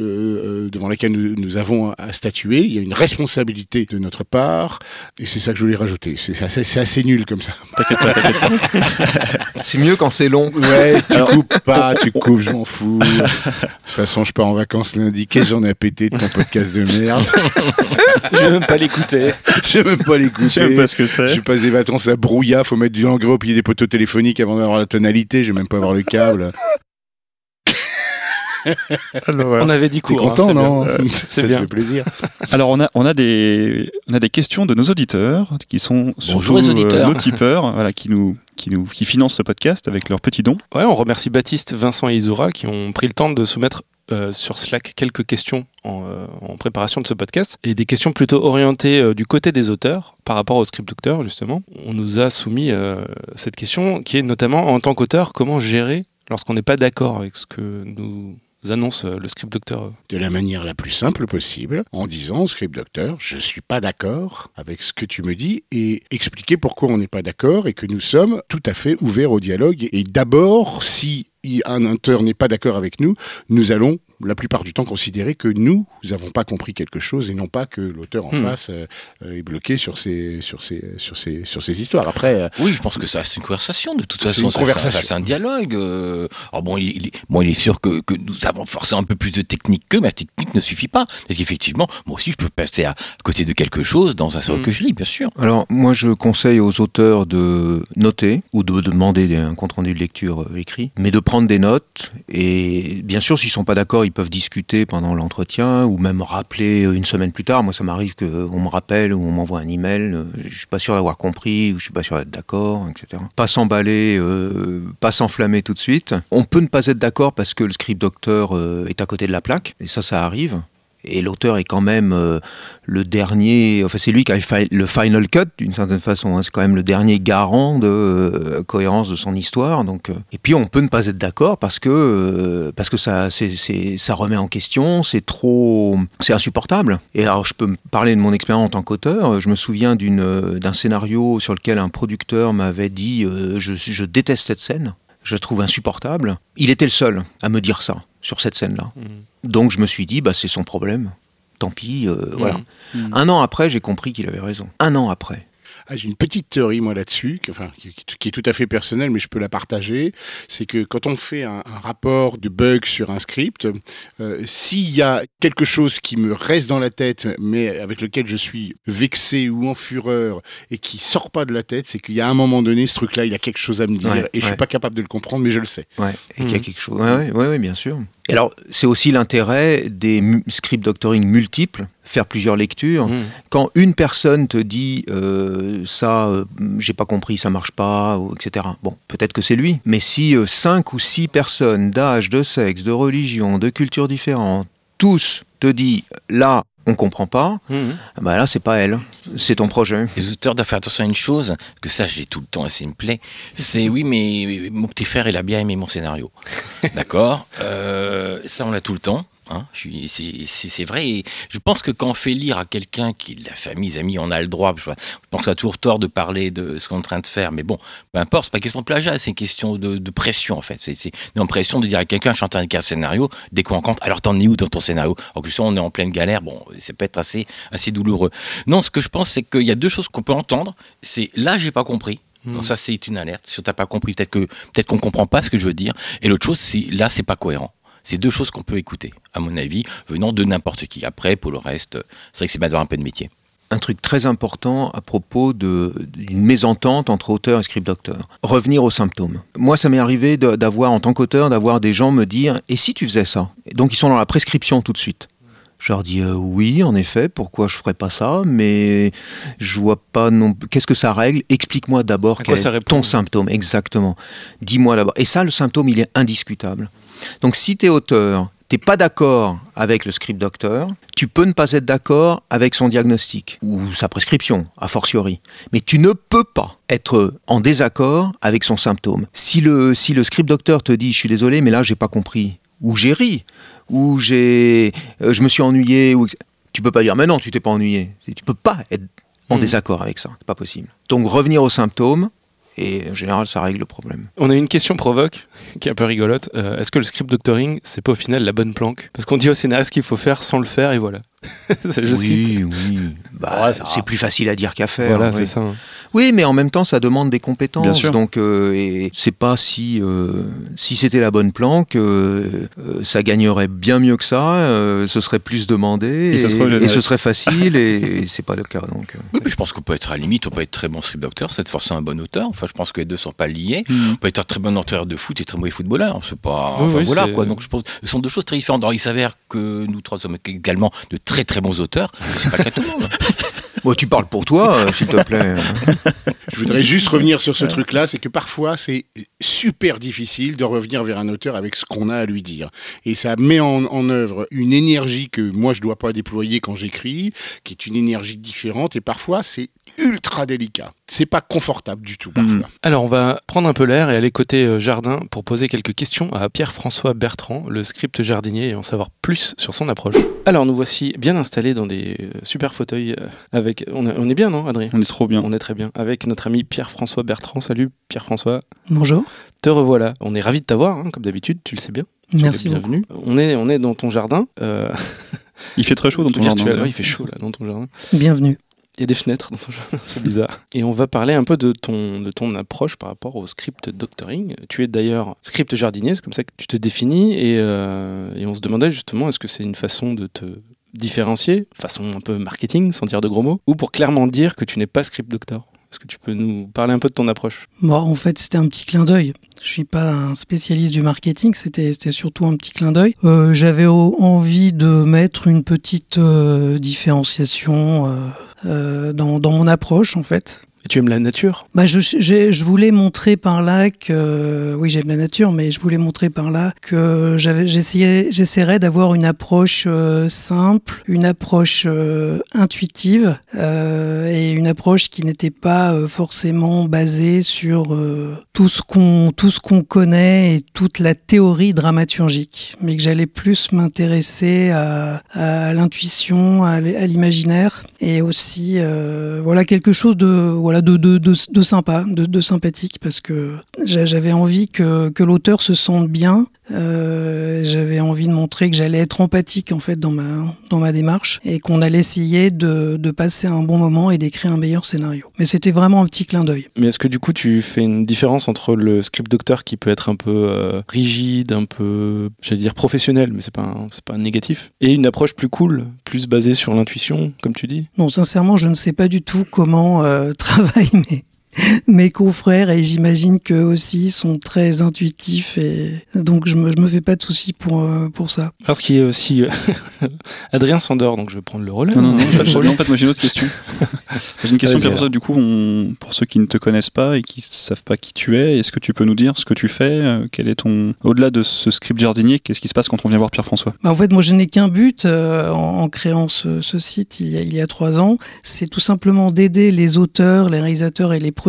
euh, devant laquelle nous, nous avons à statuer. Il y a une responsabilité de notre part, et c'est ça que je voulais rajouter. C'est assez, nul comme ça. (laughs) C'est mieux quand c'est long. Ouais, tu coupes pas, tu coupes, je m'en fous. De toute façon, je pars en vacances lundi. Qu'est-ce que j'en ai à péter de ton podcast de merde? Je vais même pas l'écouter. Je vais même pas l'écouter. Je sais pas ce que c'est. Je passe des vacances à brouillard, faut mettre du engrais au pied des poteaux téléphoniques avant d'avoir la tonalité, je vais même pas avoir le câble. Alors, voilà. On avait dit court. hein, content, c'est non (laughs) C'est bien. fait plaisir. Alors, on a, on, a des, on a des questions de nos auditeurs qui sont surtout euh, nos tipeurs (laughs) voilà, qui, nous, qui, nous, qui financent ce podcast avec leurs petits dons. Ouais, on remercie Baptiste, Vincent et Isura qui ont pris le temps de soumettre euh, sur Slack quelques questions en, euh, en préparation de ce podcast et des questions plutôt orientées euh, du côté des auteurs par rapport au script docteur justement. On nous a soumis euh, cette question qui est notamment en tant qu'auteur comment gérer lorsqu'on n'est pas d'accord avec ce que nous annonce euh, le script docteur. de la manière la plus simple possible, en disant au script docteur, je suis pas d'accord avec ce que tu me dis, et expliquer pourquoi on n'est pas d'accord et que nous sommes tout à fait ouverts au dialogue. Et d'abord, si un auteur n'est pas d'accord avec nous, nous allons la plupart du temps considérer que nous n'avons pas compris quelque chose et non pas que l'auteur en Hmm. face euh, est bloqué sur ses, sur ses, sur ses, sur ses histoires. Après, euh, Oui, je pense que ça, c'est une conversation. De toute C'est façon, c'est un dialogue. euh. Alors bon, il, il est, bon, il est sûr que, que nous avons forcément un peu plus de technique qu'eux, mais la technique ne suffit pas. Parce qu'effectivement, moi aussi, je peux passer à côté de quelque chose dans un seul Mm. que je lis, bien sûr. Alors, moi, je conseille aux auteurs de noter ou de demander un compte-rendu de lecture euh, écrit, mais de prendre des notes. Et bien sûr, s'ils sont pas d'accord, ils peuvent discuter pendant l'entretien ou même rappeler euh, une semaine plus tard. Moi, ça m'arrive qu'on me rappelle ou on m'envoie un email. euh, Je suis pas sûr d'avoir compris ou je suis pas sûr d'être d'accord, etc. Pas s'emballer, euh, pas s'enflammer tout de suite. On peut ne pas être d'accord parce que le script docteur euh, est à côté de la plaque, et ça, ça arrive. Et l'auteur est quand même euh, le dernier, enfin c'est lui qui a fait le final cut d'une certaine façon. hein. C'est quand même le dernier garant de euh, cohérence de son histoire. Donc, euh, et puis on peut ne pas être d'accord parce que euh, parce que ça remet en question, c'est trop, c'est insupportable. Et alors je peux parler de mon expérience en tant qu'auteur. Je me souviens d'un scénario sur lequel un producteur m'avait dit je déteste cette scène. Je trouve insupportable. Il était le seul à me dire ça sur cette scène-là. Mm. Donc je me suis dit, bah, c'est son problème. Tant pis, euh, voilà. Mm. Un an après, j'ai compris qu'il avait raison. Un an après. Ah, J'ai une petite théorie, moi, là-dessus, qui, enfin, qui, qui est tout à fait personnelle, mais je peux la partager. C'est que quand on fait un, un rapport de bug sur un script, euh, s'il y a quelque chose qui me reste dans la tête, mais avec lequel je suis vexé ou en fureur et qui sort pas de la tête, c'est qu'il y a un moment donné, ce truc-là, il a quelque chose à me dire Ouais, et je suis ouais. pas capable de le comprendre, mais je le sais. Ouais, et qu'il y a Mhm. quelque chose. Ouais, ouais, ouais, bien sûr. Et alors, c'est aussi l'intérêt des script doctoring multiples, faire plusieurs lectures. Mm. Quand une personne te dit euh, ça, euh, j'ai pas compris, ça marche pas, ou etc. Bon, peut-être que c'est lui. Mais si euh, cinq ou six personnes d'âge, de sexe, de religion, de culture différentes, tous te disent là, on comprend pas, Mm. bah là, c'est pas elle, c'est ton projet. Les auteurs doivent faire attention à une chose, que ça j'ai tout le temps et ça me plaît, c'est oui mais mon petit frère il a bien aimé mon scénario. (laughs) D'accord? Euh, Ça on l'a tout le temps. Hein, c'est- vrai. Et je pense que quand on fait lire à quelqu'un qui, la famille, les amis, on a le droit. Je pense qu'on a toujours tort de parler de ce qu'on est en train de faire. Mais bon, peu importe, c'est pas question de plagiat, c'est une question de, de pression en fait. C'est c'est une pression de dire à quelqu'un, je suis en train d'écrire un scénario, dès qu'on rencontre, alors t'en es où dans ton scénario? Alors que justement on est en pleine galère, bon, ça peut être assez, assez douloureux. Non, ce que je pense, c'est qu'il y a deux choses qu'on peut entendre. C'est là, j'ai pas compris. Donc ça, c'est une alerte. Si t'as pas compris, peut-être que peut-être qu'on comprend pas ce que je veux dire. Et l'autre chose, c'est là, c'est pas cohérent. C'est deux choses qu'on peut écouter, à mon avis, venant de n'importe qui. Après, pour le reste, c'est vrai que c'est bien d'avoir un peu de métier. un truc très important à propos d'une mésentente entre auteur et script docteur. Revenir aux symptômes. Moi, ça m'est arrivé d'avoir, en tant qu'auteur, d'avoir des gens me dire Et si tu faisais ça? Donc, ils sont dans la prescription tout de suite. Je leur dis euh, oui, en effet, pourquoi je ferais pas ça, mais je vois pas non. Qu'est-ce que ça règle? Explique-moi d'abord quel est ton symptôme, exactement. Dis-moi d'abord. Et ça, le symptôme, il est indiscutable. Donc, si tu es auteur, t'es pas d'accord avec le script docteur, tu peux ne pas être d'accord avec son diagnostic ou sa prescription, a fortiori. Mais tu ne peux pas être en désaccord avec son symptôme. Si le, si le script docteur te dit, je suis désolé, mais là, j'ai pas compris, ou j'ai ri, ou j'ai, euh, je me suis ennuyé, ou tu peux pas dire, mais non, tu t'es pas ennuyé. Tu peux pas être en Mhm. désaccord avec ça, c'est pas possible. Donc revenir aux symptômes, et en général, ça règle le problème. On a une question provoque qui est un peu rigolote. Euh, Est-ce que le script doctoring, c'est pas au final la bonne planque? Parce qu'on dit au scénariste qu'il faut faire sans le faire et voilà. (laughs) je cite. oui, oui. Bah, Ouais, c'est plus facile à dire qu'à faire. Voilà, oui. c'est ça. hein. Oui, mais en même temps, ça demande des compétences. Bien sûr. Donc, euh, et c'est pas si euh, si c'était la bonne planque, euh, ça gagnerait bien mieux que ça. euh, ce serait plus demandé Et et, ce serait générique. et ce serait facile et, et c'est pas le cas. Donc. Oui, mais je pense qu'on peut être à la limite, on peut être très bon script docteur, c'est forcément un bon auteur. Enfin, je pense que les deux sont pas liés. Hmm. On peut être un très bon auteur de foot et très mauvais footballeur. C'est pas. Oui, enfin, oui, voilà quoi. Donc je pense, ce sont deux choses très différentes. Alors il s'avère que nous trois sommes également de très très bons auteurs. mais C'est pas le cas de tout le monde. (laughs) Bon, tu parles pour toi, euh, s'il te plaît. (laughs) Je voudrais juste revenir sur ce truc-là, c'est que parfois c'est super difficile de revenir vers un auteur avec ce qu'on a à lui dire. Et ça met en, en œuvre une énergie que moi je dois pas déployer quand j'écris, qui est une énergie différente, et parfois c'est ultra délicat. C'est pas confortable du tout parfois. Mhm. Alors, on va prendre un peu l'air et aller côté euh, jardin pour poser quelques questions à Pierre-François Bertrand, le script jardinier, et en savoir plus sur son approche. Alors, nous voici bien installés dans des euh, super fauteuils euh, avec. On est, on est bien, non, Adrien? On est trop bien. On est très bien. Avec notre ami Pierre-François Bertrand. Salut Pierre-François. Bonjour. Te revoilà. On est ravis de t'avoir, hein, comme d'habitude, tu le sais bien. Merci le beaucoup. bienvenu. On est, on est dans ton jardin. Euh, Il fait très chaud dans ton (laughs) jardin. virtuel. d'ailleurs. Ouais, il fait chaud là dans ton jardin. Bienvenue. Il y a des fenêtres (laughs) c'est bizarre. Et on va parler un peu de ton, de ton approche par rapport au script doctoring. Tu es d'ailleurs script jardinier, c'est comme ça que tu te définis. Et, euh, et on se demandait justement, est-ce que c'est une façon de te différencier, façon un peu marketing, sans dire de gros mots, ou pour clairement dire que tu n'es pas script doctor? Est-ce que tu peux nous parler un peu de ton approche? Bon, en fait, c'était un petit clin d'œil. Je suis pas un spécialiste du marketing, c'était surtout un petit clin d'œil. Euh, J'avais envie de mettre une petite euh, différenciation euh, dans mon approche, en fait. Tu aimes la nature? Bah, je, je voulais montrer par là que, oui, j'aime la nature, mais je voulais montrer par là que j'essaierais d'avoir une approche euh, simple, une approche euh, intuitive euh, et une approche qui n'était pas forcément basée sur tout ce qu'on, qu'on connaît et toute la théorie dramaturgique, mais que j'allais plus m'intéresser à, l'intuition, à l'imaginaire et aussi, voilà, quelque chose de, voilà de de, de, de sympa, de, de sympathique parce que j'avais envie que, que l'auteur se sente bien. Euh, j'avais envie de montrer que j'allais être empathique en fait dans ma dans ma démarche et qu'on allait essayer de, de passer un bon moment et d'écrire un meilleur scénario. Mais c'était vraiment un petit clin d'œil. Mais est-ce que du coup tu fais une différence entre le script docteur qui peut être un peu euh, rigide, un peu j'allais dire professionnel, mais c'est pas un, c'est pas un négatif, et une approche plus cool, plus basée sur l'intuition, comme tu dis? Non, sincèrement, je ne sais pas du tout comment euh, (laughs) travaillent mes, (laughs) mes confrères et j'imagine qu'eux aussi sont très intuitifs et donc je me, je me fais pas de soucis pour, euh, pour ça. Parce qu'il y a aussi euh, (laughs) Adrien s'endort, donc je vais prendre le relais. Non, non, non, (laughs) Pas de pas de problème. En fait, moi j'ai une autre question. j'ai une question pour ça. Du coup, on- pour ceux qui ne te connaissent pas et qui savent pas qui tu es, est-ce que tu peux nous dire ce que tu fais euh, Quel est ton au-delà de ce script jardinier Qu'est-ce qui se passe quand on vient voir Pierre-François? Bah, en fait, moi, je n'ai qu'un but euh, en, en créant ce, ce site il y, a, il y a trois ans, c'est tout simplement d'aider les auteurs, les réalisateurs et les producteurs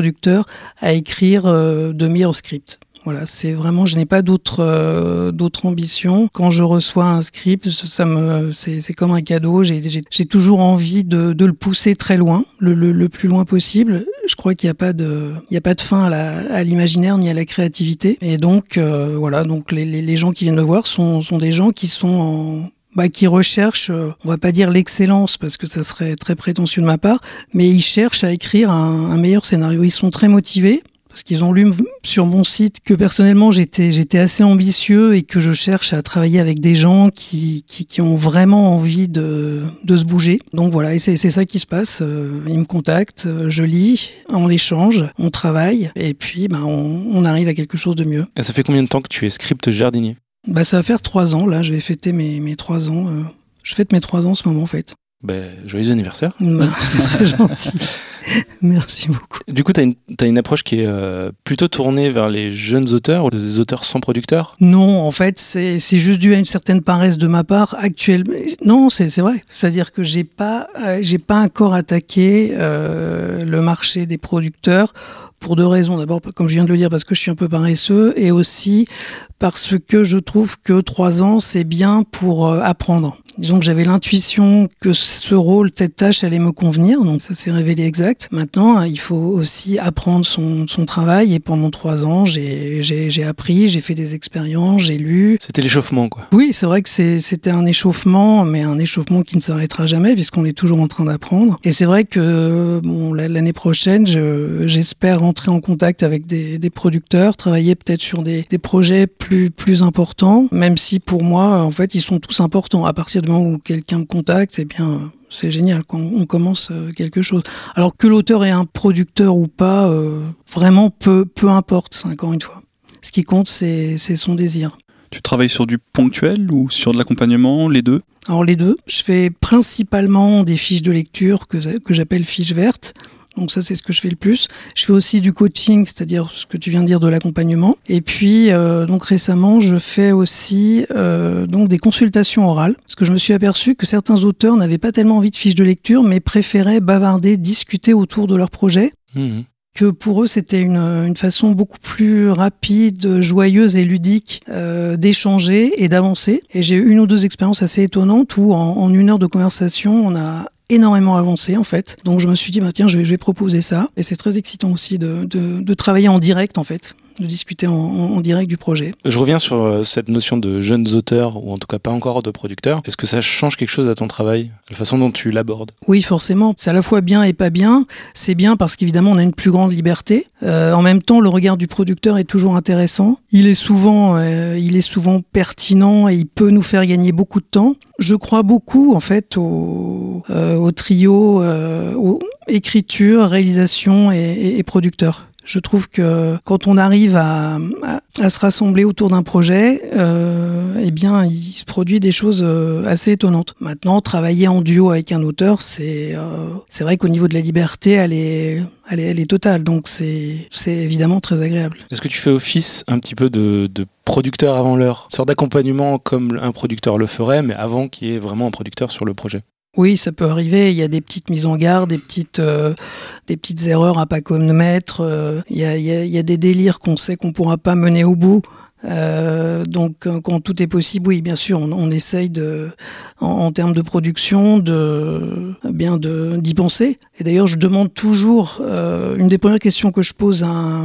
à écrire euh, de meilleurs scripts. Voilà, c'est vraiment, je n'ai pas d'autres euh, d'autres ambitions. Quand je reçois un script, ça me, c'est comme un cadeau. J'ai toujours envie de, de le pousser très loin, le, le, plus loin possible. Je crois qu'il n'y a pas de, a pas de fin à l'imaginaire ni à la créativité. Et donc, euh, voilà, donc les, les, les gens qui viennent me voir sont, sont des gens qui sont en, bah, qui recherchent, euh, on va pas dire l'excellence parce que ça serait très prétentieux de ma part, mais ils cherchent à écrire un, meilleur scénario. Ils sont très motivés parce qu'ils ont lu sur mon site que personnellement j'étais assez ambitieux et que je cherche à travailler avec des gens qui, ont vraiment envie de, se bouger. Donc voilà, et c'est c'est ça qui se passe. Euh, Ils me contactent, euh, je lis, on échange, on travaille et puis bah, on, on arrive à quelque chose de mieux. Et ça fait combien de temps que tu es script jardinier? Bah ça va faire trois ans là, je vais fêter mes, mes trois ans. euh, je fête mes trois ans en ce moment en fait. ben, Joyeux anniversaire. Bah, (laughs) c'est très gentil. (laughs) (laughs) Merci beaucoup. Du coup, tu as, une approche qui est euh, plutôt tournée vers les jeunes auteurs ou les auteurs sans producteur Non, en fait, c'est juste dû à une certaine paresse de ma part actuellement. Non, c'est c'est vrai. C'est-à-dire que j'ai pas euh, j'ai pas encore attaqué euh, le marché des producteurs pour deux raisons. D'abord, comme je viens de le dire, parce que je suis un peu paresseux, et aussi parce que je trouve que trois ans c'est bien pour euh, apprendre. Disons que j'avais l'intuition que ce rôle, cette tâche allait me convenir, donc ça s'est révélé exact. Maintenant, il faut aussi apprendre son, son travail et pendant trois ans, j'ai j'ai- j'ai appris, j'ai fait des expériences, j'ai lu. C'était l'échauffement, quoi. Oui, c'est vrai que c'est- c'était un échauffement, mais un échauffement qui ne s'arrêtera jamais puisqu'on est toujours en train d'apprendre. Et c'est vrai que bon, la- l'année prochaine, je- j'espère rentrer en contact avec des, des producteurs, travailler peut-être sur des, des projets plus plus importants, même si pour moi, en fait, ils sont tous importants. À partir du moment où quelqu'un me contacte, eh bien, c'est génial quand on commence euh, quelque chose. Alors que l'auteur est un producteur ou pas, euh, vraiment peu peu importe. Encore une fois, ce qui compte, c'est c'est son désir. Tu travailles sur du ponctuel ou sur de l'accompagnement, les deux? Alors les deux, je fais principalement des fiches de lecture que, que j'appelle fiches vertes. Donc ça, c'est ce que je fais le plus. Je fais aussi du coaching, c'est-à-dire ce que tu viens de dire de l'accompagnement. Et puis, euh, donc récemment, je fais aussi euh, donc des consultations orales, parce que je me suis aperçu que certains auteurs n'avaient pas tellement envie de fiches de lecture, mais préféraient bavarder, discuter autour de leur projet Mhm. que pour eux c'était une, une façon beaucoup plus rapide, joyeuse et ludique euh, d'échanger et d'avancer. Et j'ai eu une ou deux expériences assez étonnantes où en, en une heure de conversation on a énormément avancé en fait. Donc je me suis dit bah tiens je vais, je vais proposer ça et c'est très excitant aussi de, de, de travailler en direct en fait, de discuter en, direct du projet. Je reviens sur euh, cette notion de jeunes auteurs, ou en tout cas pas encore de producteurs. Est-ce que ça change quelque chose à ton travail La façon dont tu l'abordes? Oui, forcément. C'est à la fois bien et pas bien. C'est bien parce qu'évidemment, on a une plus grande liberté. Euh, en même temps, le regard du producteur est toujours intéressant. Il est souvent, euh, il est souvent pertinent et il peut nous faire gagner beaucoup de temps. Je crois beaucoup, en fait, au, euh, au trio, euh, au écriture, réalisation et, et, et producteur. Je trouve que quand on arrive à, se rassembler autour d'un projet, euh, eh bien, il se produit des choses euh, assez étonnantes. Maintenant, travailler en duo avec un auteur, c'est euh, vrai qu'au niveau de la liberté, elle est elle totale. Donc c'est évidemment très agréable. Est-ce que tu fais office un petit peu de, de producteur avant l'heure, sorte d'accompagnement comme un producteur le ferait, mais avant qu'il y ait vraiment un producteur sur le projet oui, ça peut arriver. Il y a des petites mises en garde, des petites, euh, des petites erreurs à pas commettre. Euh, il, y a, il, y a, il y a des délires qu'on sait qu'on pourra pas mener au bout. Euh, donc euh, quand tout est possible, oui, bien sûr, on, on essaye de, en, en, termes de production, de bien de d'y penser. Et d'ailleurs, je demande toujours euh, une des premières questions que je pose à,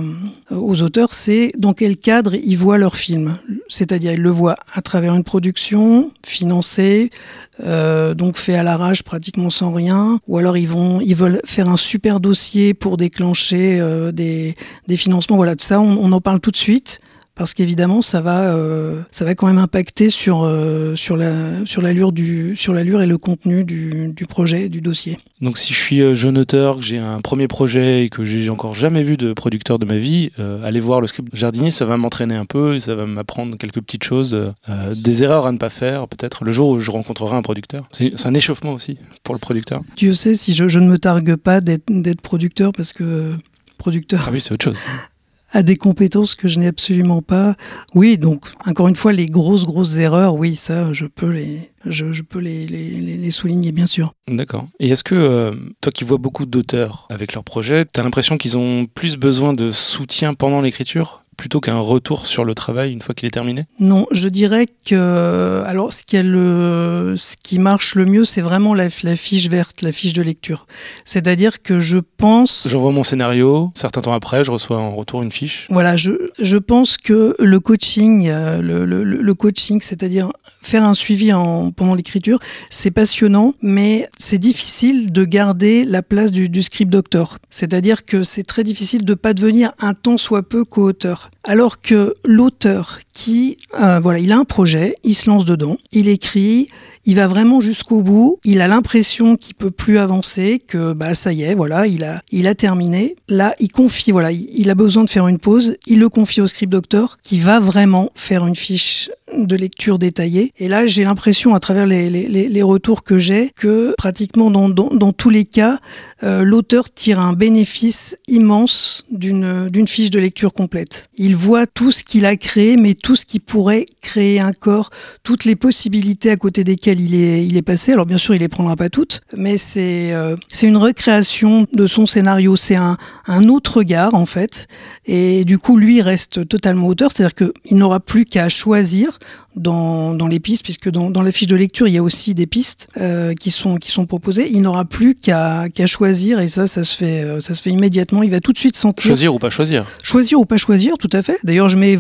aux auteurs, c'est dans quel cadre ils voient leur film. C'est-à-dire, ils le voient à travers une production financée, euh, donc fait à l'arrache pratiquement sans rien, ou alors ils vont, ils veulent faire un super dossier pour déclencher euh, des, des financements. Voilà, de ça, on, on en parle tout de suite parce qu'évidemment ça va euh, ça va quand même impacter sur euh, sur la sur l'allure du sur l'allure et le contenu du, du projet du dossier. Donc si je suis euh, jeune auteur, que j'ai un premier projet et que j'ai encore jamais vu de producteur de ma vie, euh, aller voir le script jardinier, ça va m'entraîner un peu et ça va m'apprendre quelques petites choses, des erreurs à ne pas faire peut-être le jour où je rencontrerai un producteur. C'est un échauffement aussi pour le producteur. Dieu sait si je, je ne me targue pas d'être producteur parce que producteur. Ah oui, c'est autre chose. (laughs) à des compétences que je n'ai absolument pas. Oui, donc encore une fois, les grosses grosses erreurs, oui, ça, je peux les, je, peux les, les, souligner, bien sûr. D'accord. Et est-ce que euh, toi qui vois beaucoup d'auteurs avec leurs projets, tu as l'impression qu'ils ont plus besoin de soutien pendant l'écriture? Plutôt qu'un retour sur le travail une fois qu'il est terminé? Non, je dirais que alors ce qui, le, ce qui marche le mieux, c'est vraiment la, la, fiche verte, la fiche de lecture. C'est-à-dire que je pense. J'envoie mon scénario, certains temps après, je reçois en retour une fiche. Voilà, je, je pense que le coaching, le, le, le coaching, c'est-à-dire faire un suivi en, pendant l'écriture, c'est passionnant, mais c'est difficile de garder la place du, du script doctor. C'est-à-dire que c'est très difficile de pas devenir un tant soit peu co-auteur. Alors que l'auteur qui, euh, voilà, il a un projet, il se lance dedans, il écrit, il va vraiment jusqu'au bout, il a l'impression qu'il peut plus avancer, que bah ça y est, voilà, il a, il a terminé. Là, il confie, voilà, il, a besoin de faire une pause, il le confie au script doctor qui va vraiment faire une fiche de lecture détaillée. Et là, j'ai l'impression, à travers les, les, les, retours que j'ai, que pratiquement dans, dans, dans tous les cas, euh, l'auteur tire un bénéfice immense d'une d'une fiche de lecture complète. Il voit tout ce qu'il a créé, mais tout ce qui pourrait créer un corps, toutes les possibilités à côté desquelles il est, il est passé. Alors bien sûr, il les prendra pas toutes, mais c'est euh, c'est une recréation de son scénario. C'est un, un autre regard en fait. Et du coup, lui reste totalement auteur, c'est-à-dire qu'il n'aura plus qu'à choisir dans, dans les pistes, puisque dans, dans la fiche de lecture, il y a aussi des pistes euh, qui sont qui sont proposées. Il n'aura plus qu'à qu'à choisir, et ça, ça se fait ça se fait immédiatement. Il va tout de suite sentir choisir ou pas choisir. Choisir ou pas choisir, tout à fait. D'ailleurs, je mets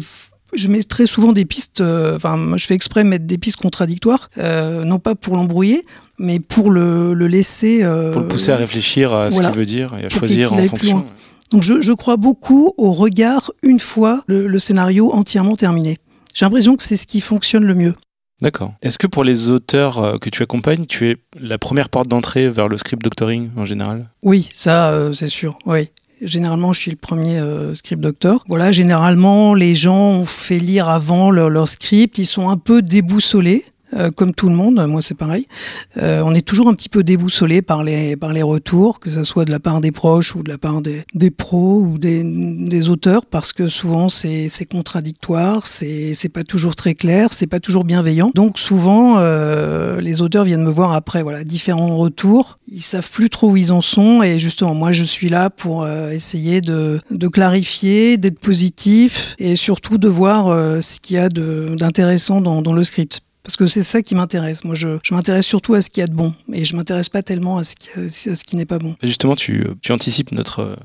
je mets très souvent des pistes, euh, enfin, je fais exprès de mettre des pistes contradictoires, euh, non pas pour l'embrouiller, mais pour le, le laisser. Euh, pour le pousser à réfléchir à voilà, ce qu'il veut dire et à choisir en fonction. Donc je, je, crois beaucoup au regard une fois le, le scénario entièrement terminé. J'ai l'impression que c'est ce qui fonctionne le mieux. D'accord. Est-ce que pour les auteurs que tu accompagnes, tu es la première porte d'entrée vers le script doctoring en général? Oui, ça, euh, c'est sûr. Oui. Généralement, je suis le premier euh, script doctor. Voilà, généralement, les gens ont fait lire avant leur, leur script, ils sont un peu déboussolés. Euh, comme tout le monde, moi c'est pareil. Euh, on est toujours un petit peu déboussolé par les par les retours, que ce soit de la part des proches ou de la part des, des pros ou des, des auteurs, parce que souvent c'est c'est contradictoire, c'est c'est pas toujours très clair, c'est pas toujours bienveillant. Donc souvent euh, les auteurs viennent me voir après voilà différents retours, ils savent plus trop où ils en sont et justement moi je suis là pour euh, essayer de de clarifier, d'être positif et surtout de voir euh, ce qu'il y a d'intéressant dans dans le script parce que c'est ça qui m'intéresse. Moi, je, je m'intéresse surtout à ce qu'il y a de bon, et je m'intéresse pas tellement à ce qui, à ce qui n'est pas bon. Justement, tu, tu anticipes notre,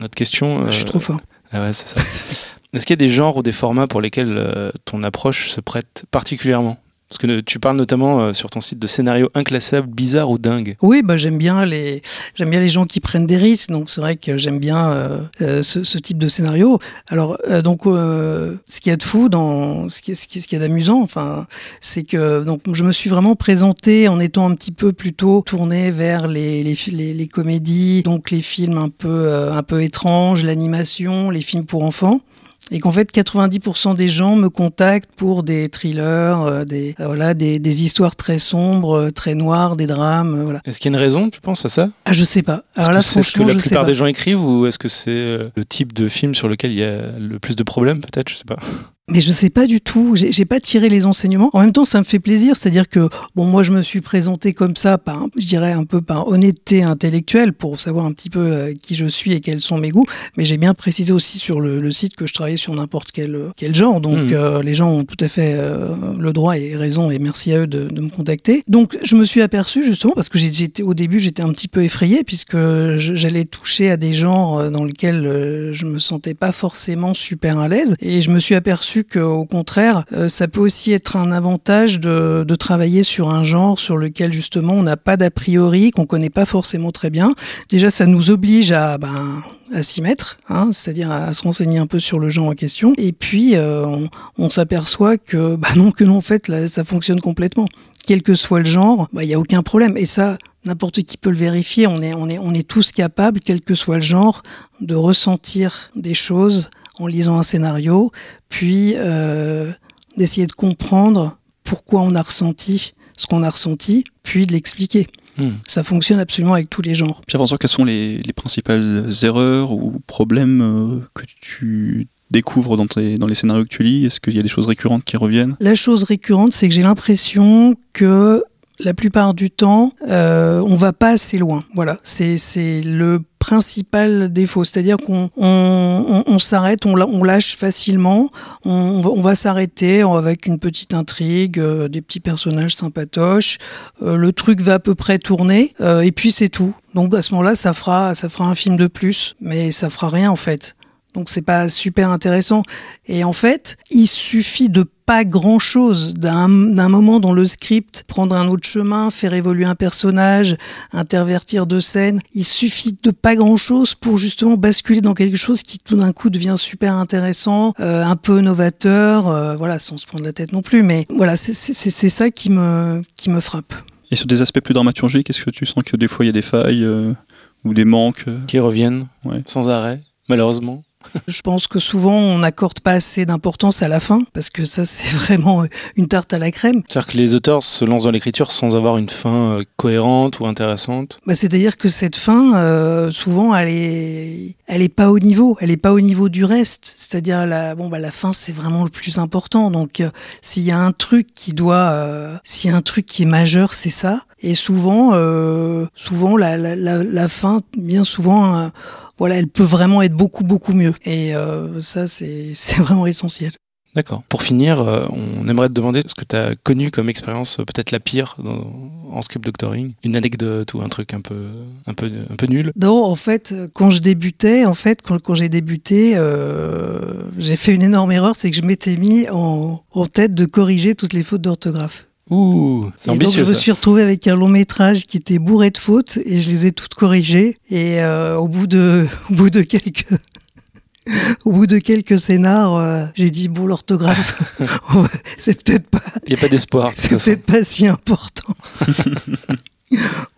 notre question. Je suis trop fort. Ah ouais, c'est ça. (laughs) Est-ce qu'il y a des genres ou des formats pour lesquels euh, ton approche se prête particulièrement? Parce que tu parles notamment euh, sur ton site de scénarios inclassables, bizarres ou dingues. Oui, bah j'aime bien les gens qui prennent des risques. Donc c'est vrai que j'aime bien euh, euh, ce, type de scénario. Alors donc ce qu'il y a de fou dans ce qui qui, ce qui est d'amusant, enfin c'est que donc je me suis vraiment présenté en étant un petit peu plutôt tourné vers les comédies, donc les films un peu étranges, l'animation, les films pour enfants et qu'en fait 90% des gens me contactent pour des thrillers, euh, des euh, voilà, des, des, histoires très sombres, euh, très noires, des drames, voilà. Est-ce qu'il y a une raison, tu penses à ça? Ah, je sais pas. Alors là, franchement, est-ce que la plupart des gens écrivent ou est-ce que c'est le type de film sur lequel il y a le plus de problèmes, peut-être, je sais pas. Mais je sais pas du tout. J'ai pas tiré les enseignements. En même temps, ça me fait plaisir, c'est-à-dire que bon, moi, je me suis présenté comme ça, par, je dirais un peu par honnêteté intellectuelle, pour savoir un petit peu euh, qui je suis et quels sont mes goûts. Mais j'ai bien précisé aussi sur le, le site que je travaillais sur n'importe quel quel genre. Donc, Mhm. euh, les gens ont tout à fait euh, le droit et raison, et merci à eux de, de me contacter. Donc, je me suis aperçu justement parce que j'étais au début, j'étais un petit peu effrayé puisque j'allais toucher à des genres euh, dans lesquels euh, je me sentais pas forcément super à l'aise. Et je me suis aperçu qu'au contraire, euh, ça peut aussi être un avantage de, de travailler sur un genre sur lequel justement on n'a pas d'a priori, qu'on connaît pas forcément très bien. Déjà, ça nous oblige à, ben, à s'y mettre, hein, c'est-à-dire à se renseigner un peu sur le genre en question. Et puis, euh, on, s'aperçoit que, (laughs) bah non, que non, en fait, là, ça fonctionne complètement. Quel que soit le genre, bah, il n'y a aucun problème. Et ça, n'importe qui peut le vérifier. On est, on est, on est tous capables, quel que soit le genre, de ressentir des choses en lisant un scénario, puis euh, d'essayer de comprendre pourquoi on a ressenti ce qu'on a ressenti, puis de l'expliquer. Hmm. Ça fonctionne absolument avec tous les genres. Pierre-François, quelles sont les, les principales erreurs ou problèmes euh, que tu découvres dans, tes- dans les scénarios que tu lis? Est-ce qu'il y a des choses récurrentes qui reviennent? La chose récurrente, c'est que j'ai l'impression que la plupart du temps, euh, on va pas assez loin. Voilà, c'est c'est le principal défaut, c'est-à-dire qu'on on, on- s'arrête, on, lâche facilement, on, on va, on va s'arrêter avec une petite intrigue, euh, des petits personnages sympatoches, euh, le truc va à peu près tourner, euh, et puis c'est tout. Donc à ce moment-là, ça fera ça fera un film de plus, mais ça fera rien en fait. Donc c'est pas super intéressant. Et en fait, il suffit de pas grand chose d'un d'un moment dans le script, prendre un autre chemin, faire évoluer un personnage, intervertir deux scènes. Il suffit de pas grand chose pour justement basculer dans quelque chose qui tout d'un coup devient super intéressant, euh, un peu novateur, euh, voilà, sans se prendre la tête non plus. Mais voilà, c'est ça qui me qui me frappe. Et sur des aspects plus dramaturgiques, est-ce que tu sens que des fois il y a des failles euh, ou des manques euh Qui reviennent Ouais. sans arrêt, malheureusement? Je pense que souvent on n'accorde pas assez d'importance à la fin parce que ça c'est (laughs) vraiment une tarte à la crème. C'est-à-dire que les auteurs se lancent dans l'écriture sans avoir une fin euh, cohérente ou intéressante. Bah, c'est-à-dire que cette fin, euh, souvent, elle est, elle est pas au niveau, elle est pas au niveau du reste. C'est-à-dire la, bon bah la fin c'est vraiment le plus important. Donc euh, s'il y a un truc qui doit, euh, s'il y a un truc qui est majeur, c'est ça. Et souvent, euh, souvent la, la, la, la fin, bien souvent, euh, voilà, elle peut vraiment être beaucoup beaucoup mieux. Et euh, ça (laughs) c'est vraiment essentiel. D'accord. Pour finir, euh, on aimerait te demander ce que tu as connu comme expérience, euh, peut-être la pire dans- en script doctoring. Une anecdote ou un truc un peu, un peu, un peu nul. Non, en fait, quand je débutais, en fait, quand, quand j'ai débuté, euh, j'ai fait une énorme erreur, c'est que je m'étais mis en, en tête de corriger toutes les fautes d'orthographe. Ouh, c'est Et donc ambitieux je me suis retrouvé avec un long métrage qui était bourré de fautes et je les ai toutes corrigées. Et euh, au bout de, (laughs) au bout de quelques, (laughs) au bout de quelques scénars, euh, j'ai dit bon l'orthographe, (laughs) c'est peut-être pas, Il n'y a pas d'espoir. c'est peut-être pas si important.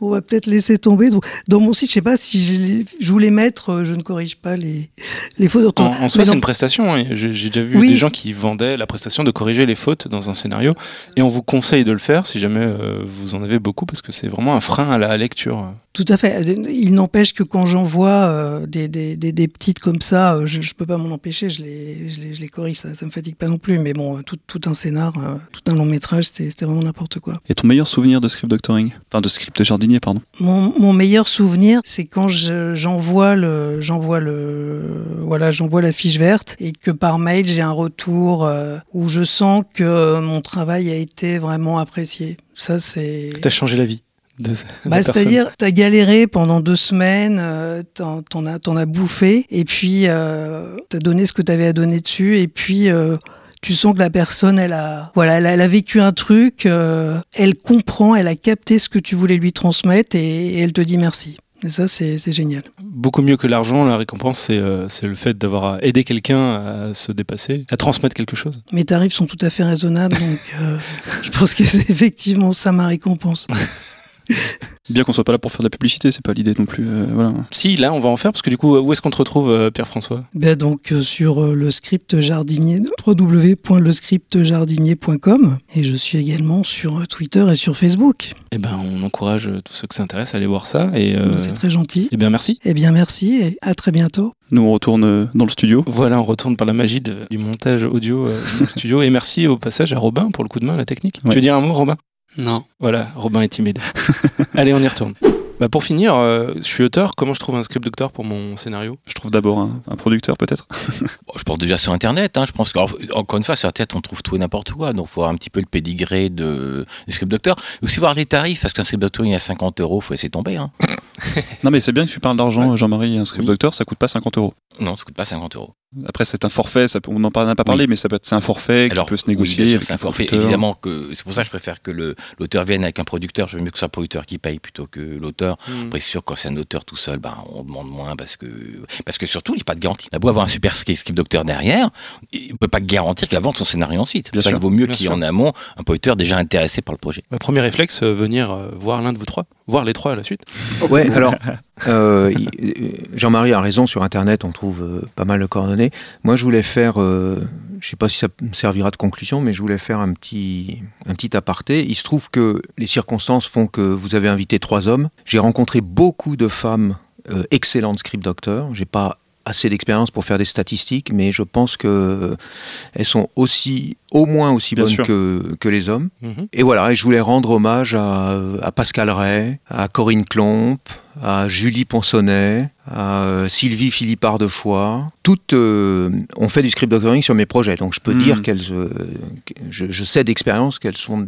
On va peut-être laisser tomber. Donc, Dans mon site, je sais pas si je, voulais mettre, euh, je ne corrige pas les, les fautes En, d'orthographe. en soi, c'est une prestation. hein. J'ai j'ai déjà vu Oui. des gens qui vendaient la prestation de corriger les fautes dans un scénario. Et on vous conseille de le faire si jamais euh, vous en avez beaucoup, parce que c'est vraiment un frein à la lecture. Tout à fait. Il n'empêche que quand j'en vois euh, des, des, des, des petites comme ça, euh, je, je peux pas m'en empêcher, je les, je les, je les corrige, ça, ça me fatigue pas non plus. Mais bon, tout, tout un scénar, euh, tout un long métrage, c'était c'était vraiment n'importe quoi. Et ton meilleur souvenir de script doctoring? Enfin, de script de jardinier, pardon. Mon, mon meilleur souvenir, c'est quand je- j'envoie le, j'envoie le, voilà, j'envoie la fiche verte et que par mail j'ai un retour euh, où je sens que mon travail a été vraiment apprécié. Ça c'est. Tu as changé la vie. Bah, c'est-à-dire, t'as galéré pendant deux semaines, euh, t'en, as, bouffé, et puis euh, t'as donné ce que t'avais à donner dessus, et puis euh, tu sens que la personne, elle a, voilà, elle a, elle a vécu un truc, euh, elle comprend, elle a capté ce que tu voulais lui transmettre, et, et elle te dit merci. Et ça, c'est, génial. Beaucoup mieux que l'argent, la récompense, c'est euh, le fait d'avoir aidé quelqu'un à se dépasser, à transmettre quelque chose. Mes tarifs sont tout à fait raisonnables, donc euh, (laughs) je pense que c'est effectivement ça ma récompense. (laughs) Bien qu'on soit pas là pour faire de la publicité, c'est pas l'idée non plus. euh, voilà. Si, là, on va en faire, parce que du coup, où est-ce qu'on te retrouve, euh, Pierre-François? Ben donc euh, sur euh, le script jardinier, www.lescriptjardinier.com et je suis également sur euh, Twitter et sur Facebook. Eh ben, on encourage euh, tous ceux que ça intéresse à aller voir ça. Et, euh, C'est très gentil. eh bien, merci. Eh bien merci et à très bientôt. Nous, on retourne euh, dans le studio. Voilà, on retourne par la magie de- du montage audio euh, dans (laughs) le studio. Et merci au passage à Robin pour le coup de main, la technique. Ouais. Tu veux dire un mot, Robin? Non. Voilà, Robin est timide. (laughs) Allez, on y retourne. Bah pour finir, euh, je suis auteur. Comment je trouve un script doctor pour mon scénario? Je trouve d'abord un, un producteur, peut-être. (laughs) Bon, je pense déjà sur Internet. Hein, je pense qu'encore une fois, sur Internet, on trouve tout et n'importe quoi. Donc, faut voir un petit peu le pédigré de, du script doctor. Aussi voir les tarifs, parce qu'un script doctor, il y a 50 euros, faut essayer de tomber. Hein. (laughs) Non, mais c'est bien que tu parles d'argent, Jean-Marie. Un script Oui. doctor, ça coûte pas 50 euros. Non, ça coûte pas 50 euros. Après, c'est un forfait. Ça on n'en n'a pas parlé, mais ça peut être, c'est un forfait qui peut se négocier. c'est un forfait. producteur. Évidemment que c'est pour ça que je préfère que le- l'auteur vienne avec un producteur. Je veux mieux que ce soit le producteur qui paye plutôt que l'auteur. Après, c'est sûr, quand c'est un auteur tout seul, ben, on demande moins parce que, parce que surtout, il n'y a pas de garantie. Il a beau avoir un super script docteur derrière, il ne peut pas garantir qu'il va vendre son scénario ensuite. C'est Bien pour ça sûr, qu'il vaut mieux qu'il y ait en amont un producteur déjà intéressé par le projet. Bah, premier réflexe, euh, venir euh, voir l'un de vous trois, voir les trois à la suite. Ouais, alors, euh, euh, Jean-Marie a raison, sur Internet, on trouve euh, pas mal de coordonnées. Moi, je voulais faire, euh, je sais pas si ça me servira de conclusion, mais je voulais faire un petit, un petit aparté. Il se trouve que les circonstances font que vous avez invité trois hommes. J'ai rencontré beaucoup de femmes excellentes script docteurs. J'ai pas assez d'expérience pour faire des statistiques, mais je pense que euh, elles sont aussi, au moins aussi Bien bonnes que, que les hommes. Mhm. Et voilà, et je voulais rendre hommage à, à Pascal Ray, à Corinne Klomp, à Julie Ponsonnet, à euh, Sylvie Philippard de Foix. Toutes euh, ont fait du script doctoring sur mes projets, donc je peux Mhm. dire qu'elles, euh, je, je sais d'expérience qu'elles sont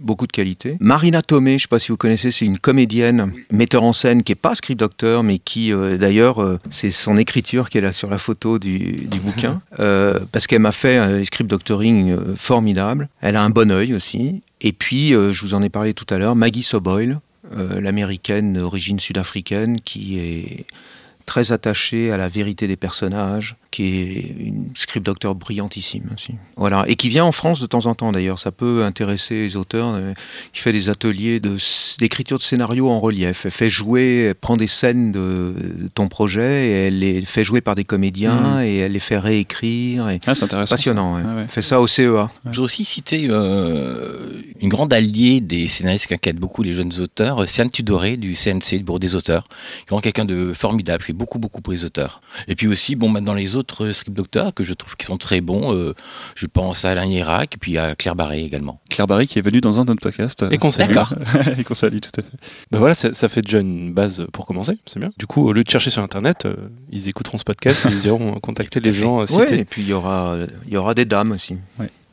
beaucoup de qualité. Marina Tomé, je ne sais pas si vous connaissez, c'est une comédienne, metteur en scène qui est pas script docteur, mais qui euh, d'ailleurs, c'est son écriture qui est là sur la photo du, du bouquin, euh, parce qu'elle m'a fait un script doctoring formidable. Elle a un bon œil aussi. Et puis, je vous en ai parlé tout à l'heure, Maggie Soboyle, euh, l'américaine d'origine sud-africaine, qui est très attachée à la vérité des personnages, qui est une script docteur brillantissime aussi. Voilà, et qui vient en France de temps en temps d'ailleurs, ça peut intéresser les auteurs, euh, qui fait des ateliers de d'écriture de scénario en relief. Elle fait jouer, elle prend des scènes de, de ton projet et elle les fait jouer par des comédiens et elle les fait réécrire. Et... Ah, c'est intéressant. Passionnant, ouais. ça. Ouais, ouais. Elle fait ça au CEA. Je voudrais aussi citer euh, une grande alliée des scénaristes qui inquiètent beaucoup les jeunes auteurs, Siane Tudoré du CNC, du Bureau des auteurs, qui est vraiment quelqu'un de formidable, fait beaucoup, beaucoup pour les auteurs. Et puis aussi, bon, maintenant les autres script docteurs que je trouve qui sont très bons, euh, je pense à Alain et puis à Claire Barré également. Claire Barry qui est venue dans un de nos podcasts. Et qu'on salue. D'accord. (laughs) et qu'on salue, tout à fait. Bah voilà, ça, ça fait déjà une base pour commencer, c'est bien. Du coup, au lieu de chercher sur Internet, euh, ils écouteront ce podcast et ils iront (laughs) contacter les gens euh, Ouais, cités. et puis il y aura, il y aura des dames aussi.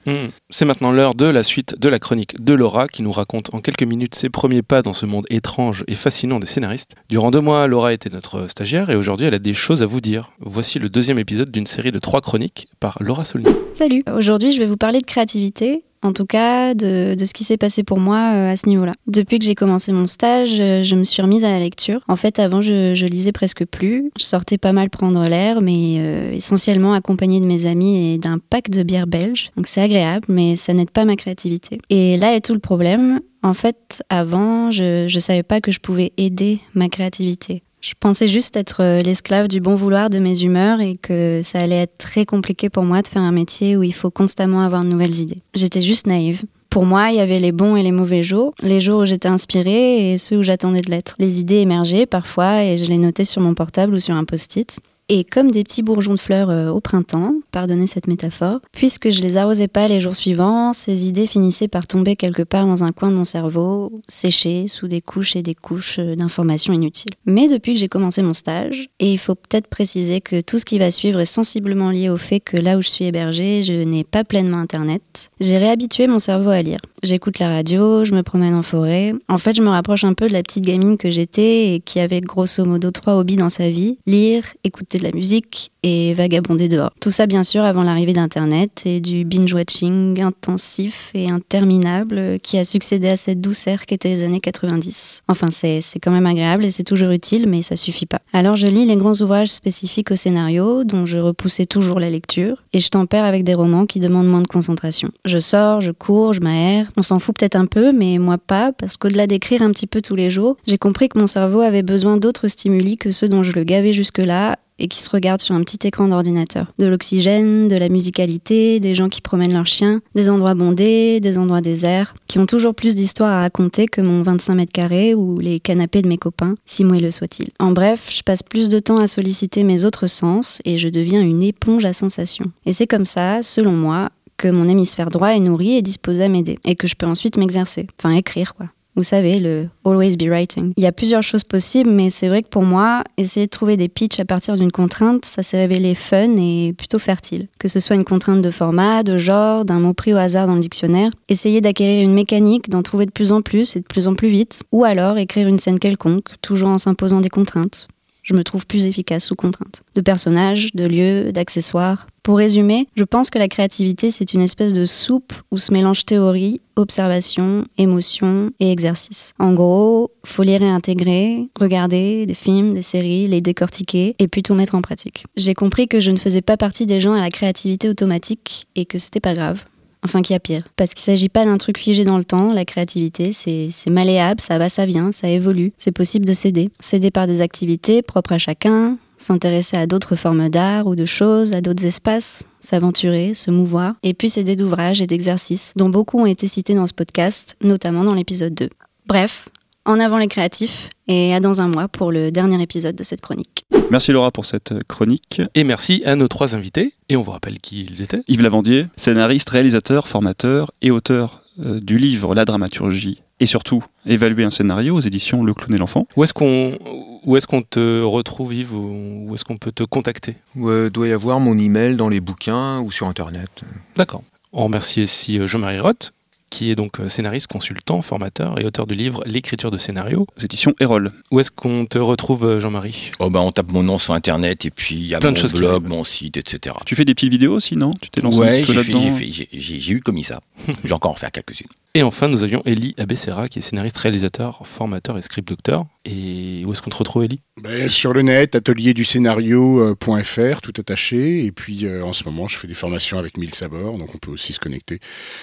Hmm. C'est maintenant l'heure de la suite de la chronique de Laura qui nous raconte en quelques minutes ses premiers pas dans ce monde étrange et fascinant des scénaristes. Durant deux mois, Laura était notre stagiaire et aujourd'hui elle a des choses à vous dire. Voici le deuxième épisode d'une série de trois chroniques par Laura Solny. Salut, aujourd'hui je vais vous parler de créativité, en tout cas de, ce qui s'est passé pour moi euh, à ce niveau-là. Depuis que j'ai commencé mon stage, euh, je me suis remise à la lecture. En fait, avant, je, je lisais presque plus. Je sortais pas mal prendre l'air, mais euh, essentiellement accompagnée de mes amis et d'un pack de bière belge. Donc c'est agréable, mais ça n'aide pas ma créativité. Et là est tout le problème. En fait, avant, je ne savais pas que je pouvais aider ma créativité. Je pensais juste être euh, l'esclave du bon vouloir de mes humeurs et que ça allait être très compliqué pour moi de faire un métier où il faut constamment avoir de nouvelles idées. J'étais juste naïve. Pour moi, il y avait les bons et les mauvais jours, les jours où j'étais inspirée et ceux où j'attendais de l'être. Les idées émergeaient parfois et je les notais sur mon portable ou sur un post-it. Et comme des petits bourgeons de fleurs euh, au printemps, pardonnez cette métaphore, puisque je les arrosais pas les jours suivants, ces idées finissaient par tomber quelque part dans un coin de mon cerveau, séchées sous des couches et des couches euh, d'informations inutiles. Mais depuis que j'ai commencé mon stage, et il faut peut-être préciser que tout ce qui va suivre est sensiblement lié au fait que là où je suis hébergée, je n'ai pas pleinement Internet, j'ai réhabitué mon cerveau à lire. J'écoute la radio, je me promène en forêt. En fait, je me rapproche un peu de la petite gamine que j'étais et qui avait grosso modo trois hobbies dans sa vie lire, écouter de la musique et vagabonder dehors. Tout ça bien sûr avant l'arrivée d'Internet et du binge-watching intensif et interminable qui a succédé à cette douceur qu'étaient les années 90. Enfin c'est quand même agréable et c'est toujours utile mais ça suffit pas. Alors je lis les grands ouvrages spécifiques au scénario dont je repoussais toujours la lecture et je tempère avec des romans qui demandent moins de concentration. Je sors, je cours, je m'aère, on s'en fout peut-être un peu mais moi pas parce qu'au-delà d'écrire un petit peu tous les jours, j'ai compris que mon cerveau avait besoin d'autres stimuli que ceux dont je le gavais jusque-là et qui se regardent sur un petit écran d'ordinateur. De l'oxygène, de la musicalité, des gens qui promènent leurs chiens, des endroits bondés, des endroits déserts, qui ont toujours plus d'histoires à raconter que mon 25 mètres carrés ou les canapés de mes copains, si moelleux soit-il. En bref, je passe plus de temps à solliciter mes autres sens et je deviens une éponge à sensations. Et c'est comme ça, selon moi, que mon hémisphère droit est nourri et disposé à m'aider, et que je peux ensuite m'exercer, enfin écrire quoi. Vous savez, le always be writing. Il y a plusieurs choses possibles, mais c'est vrai que pour moi, essayer de trouver des pitchs à partir d'une contrainte, ça s'est révélé fun et plutôt fertile. Que ce soit une contrainte de format, de genre, d'un mot pris au hasard dans le dictionnaire, essayer d'acquérir une mécanique, d'en trouver de plus en plus et de plus en plus vite, ou alors écrire une scène quelconque, toujours en s'imposant des contraintes je me trouve plus efficace sous contrainte. De personnages, de lieux, d'accessoires. Pour résumer, je pense que la créativité, c'est une espèce de soupe où se mélangent théorie, observation, émotion et exercice. En gros, faut les réintégrer, regarder des films, des séries, les décortiquer et puis tout mettre en pratique. J'ai compris que je ne faisais pas partie des gens à la créativité automatique et que c'était pas grave. Enfin, qu'il y a pire. Parce qu'il ne s'agit pas d'un truc figé dans le temps. La créativité, c'est malléable, ça va, ça vient, ça évolue. C'est possible de s'aider. S'aider par des activités propres à chacun, s'intéresser à d'autres formes d'art ou de choses, à d'autres espaces, s'aventurer, se mouvoir. Et puis s'aider d'ouvrages et d'exercices, dont beaucoup ont été cités dans ce podcast, notamment dans l'épisode 2. Bref, en avant les créatifs et à dans un mois pour le dernier épisode de cette chronique. Merci Laura pour cette chronique. Et merci à nos trois invités. Et on vous rappelle qui ils étaient. Yves Lavandier, scénariste, réalisateur, formateur et auteur euh, du livre La dramaturgie et surtout évaluer un scénario aux éditions Le Clown et l'Enfant. Où est-ce qu'on où est-ce qu'on te retrouve Yves ou où est-ce qu'on peut te contacter? Il doit y avoir mon email dans les bouquins ou sur internet. D'accord. On remercie ici euh, Jean-Marie Roth qui est donc euh, scénariste, consultant, formateur et auteur du livre L'écriture de scénario. Aux éditions Erol. Où est-ce qu'on te retrouve, euh, Jean-Marie? Oh ben on tape mon nom sur internet et puis il y a Plein mon de blog, mon site, etc. Tu fais des petites vidéos aussi, non? Tu t'es lancé ouais, j'ai eu commis ça. (laughs) J'ai encore en faire quelques-unes. Et enfin, nous avions Elie Abessera, qui est scénariste, réalisateur, formateur et script docteur. Et où est-ce qu'on te retrouve, Elie ben, Sur le net, atelierducénario.fr, tout attaché. Et puis, euh, en ce moment, je fais des formations avec Mille Sabords, donc on peut aussi se connecter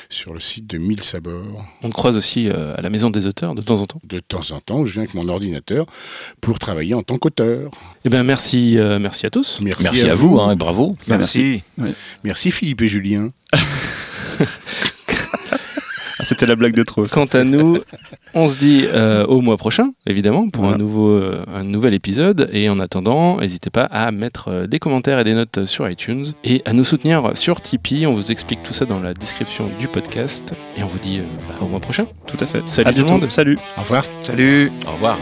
sur le site de Mille Sabords. On te croise aussi euh, à la Maison des auteurs, de temps en temps De temps en temps, je viens avec mon ordinateur pour travailler en tant qu'auteur. Eh bien, merci, euh, merci à tous. Merci, à, vous, hein, et bravo. Merci. Merci Philippe et Julien. (laughs) C'était la blague de trop. Quant à nous, on se dit euh, au mois prochain, évidemment, pour un, nouveau, euh, un nouvel épisode. Et en attendant, n'hésitez pas à mettre euh, des commentaires et des notes sur iTunes et à nous soutenir sur Tipeee. On vous explique tout ça dans la description du podcast. Et on vous dit bah, au mois prochain. Tout à fait. Salut tout le monde. Salut. Au revoir. Salut. Au revoir.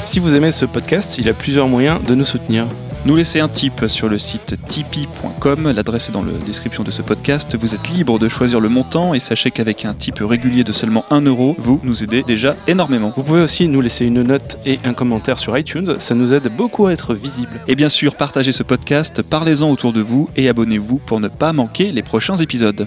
Si vous aimez ce podcast, il y a plusieurs moyens de nous soutenir. Nous laisser un tip sur le site tipeee.com, l'adresse est dans la description de ce podcast. Vous êtes libre de choisir le montant et sachez qu'avec un tip régulier de seulement 1 euro, vous nous aidez déjà énormément. Vous pouvez aussi nous laisser une note et un commentaire sur iTunes, ça nous aide beaucoup à être visible. Et bien sûr, partagez ce podcast, parlez-en autour de vous et abonnez-vous pour ne pas manquer les prochains épisodes.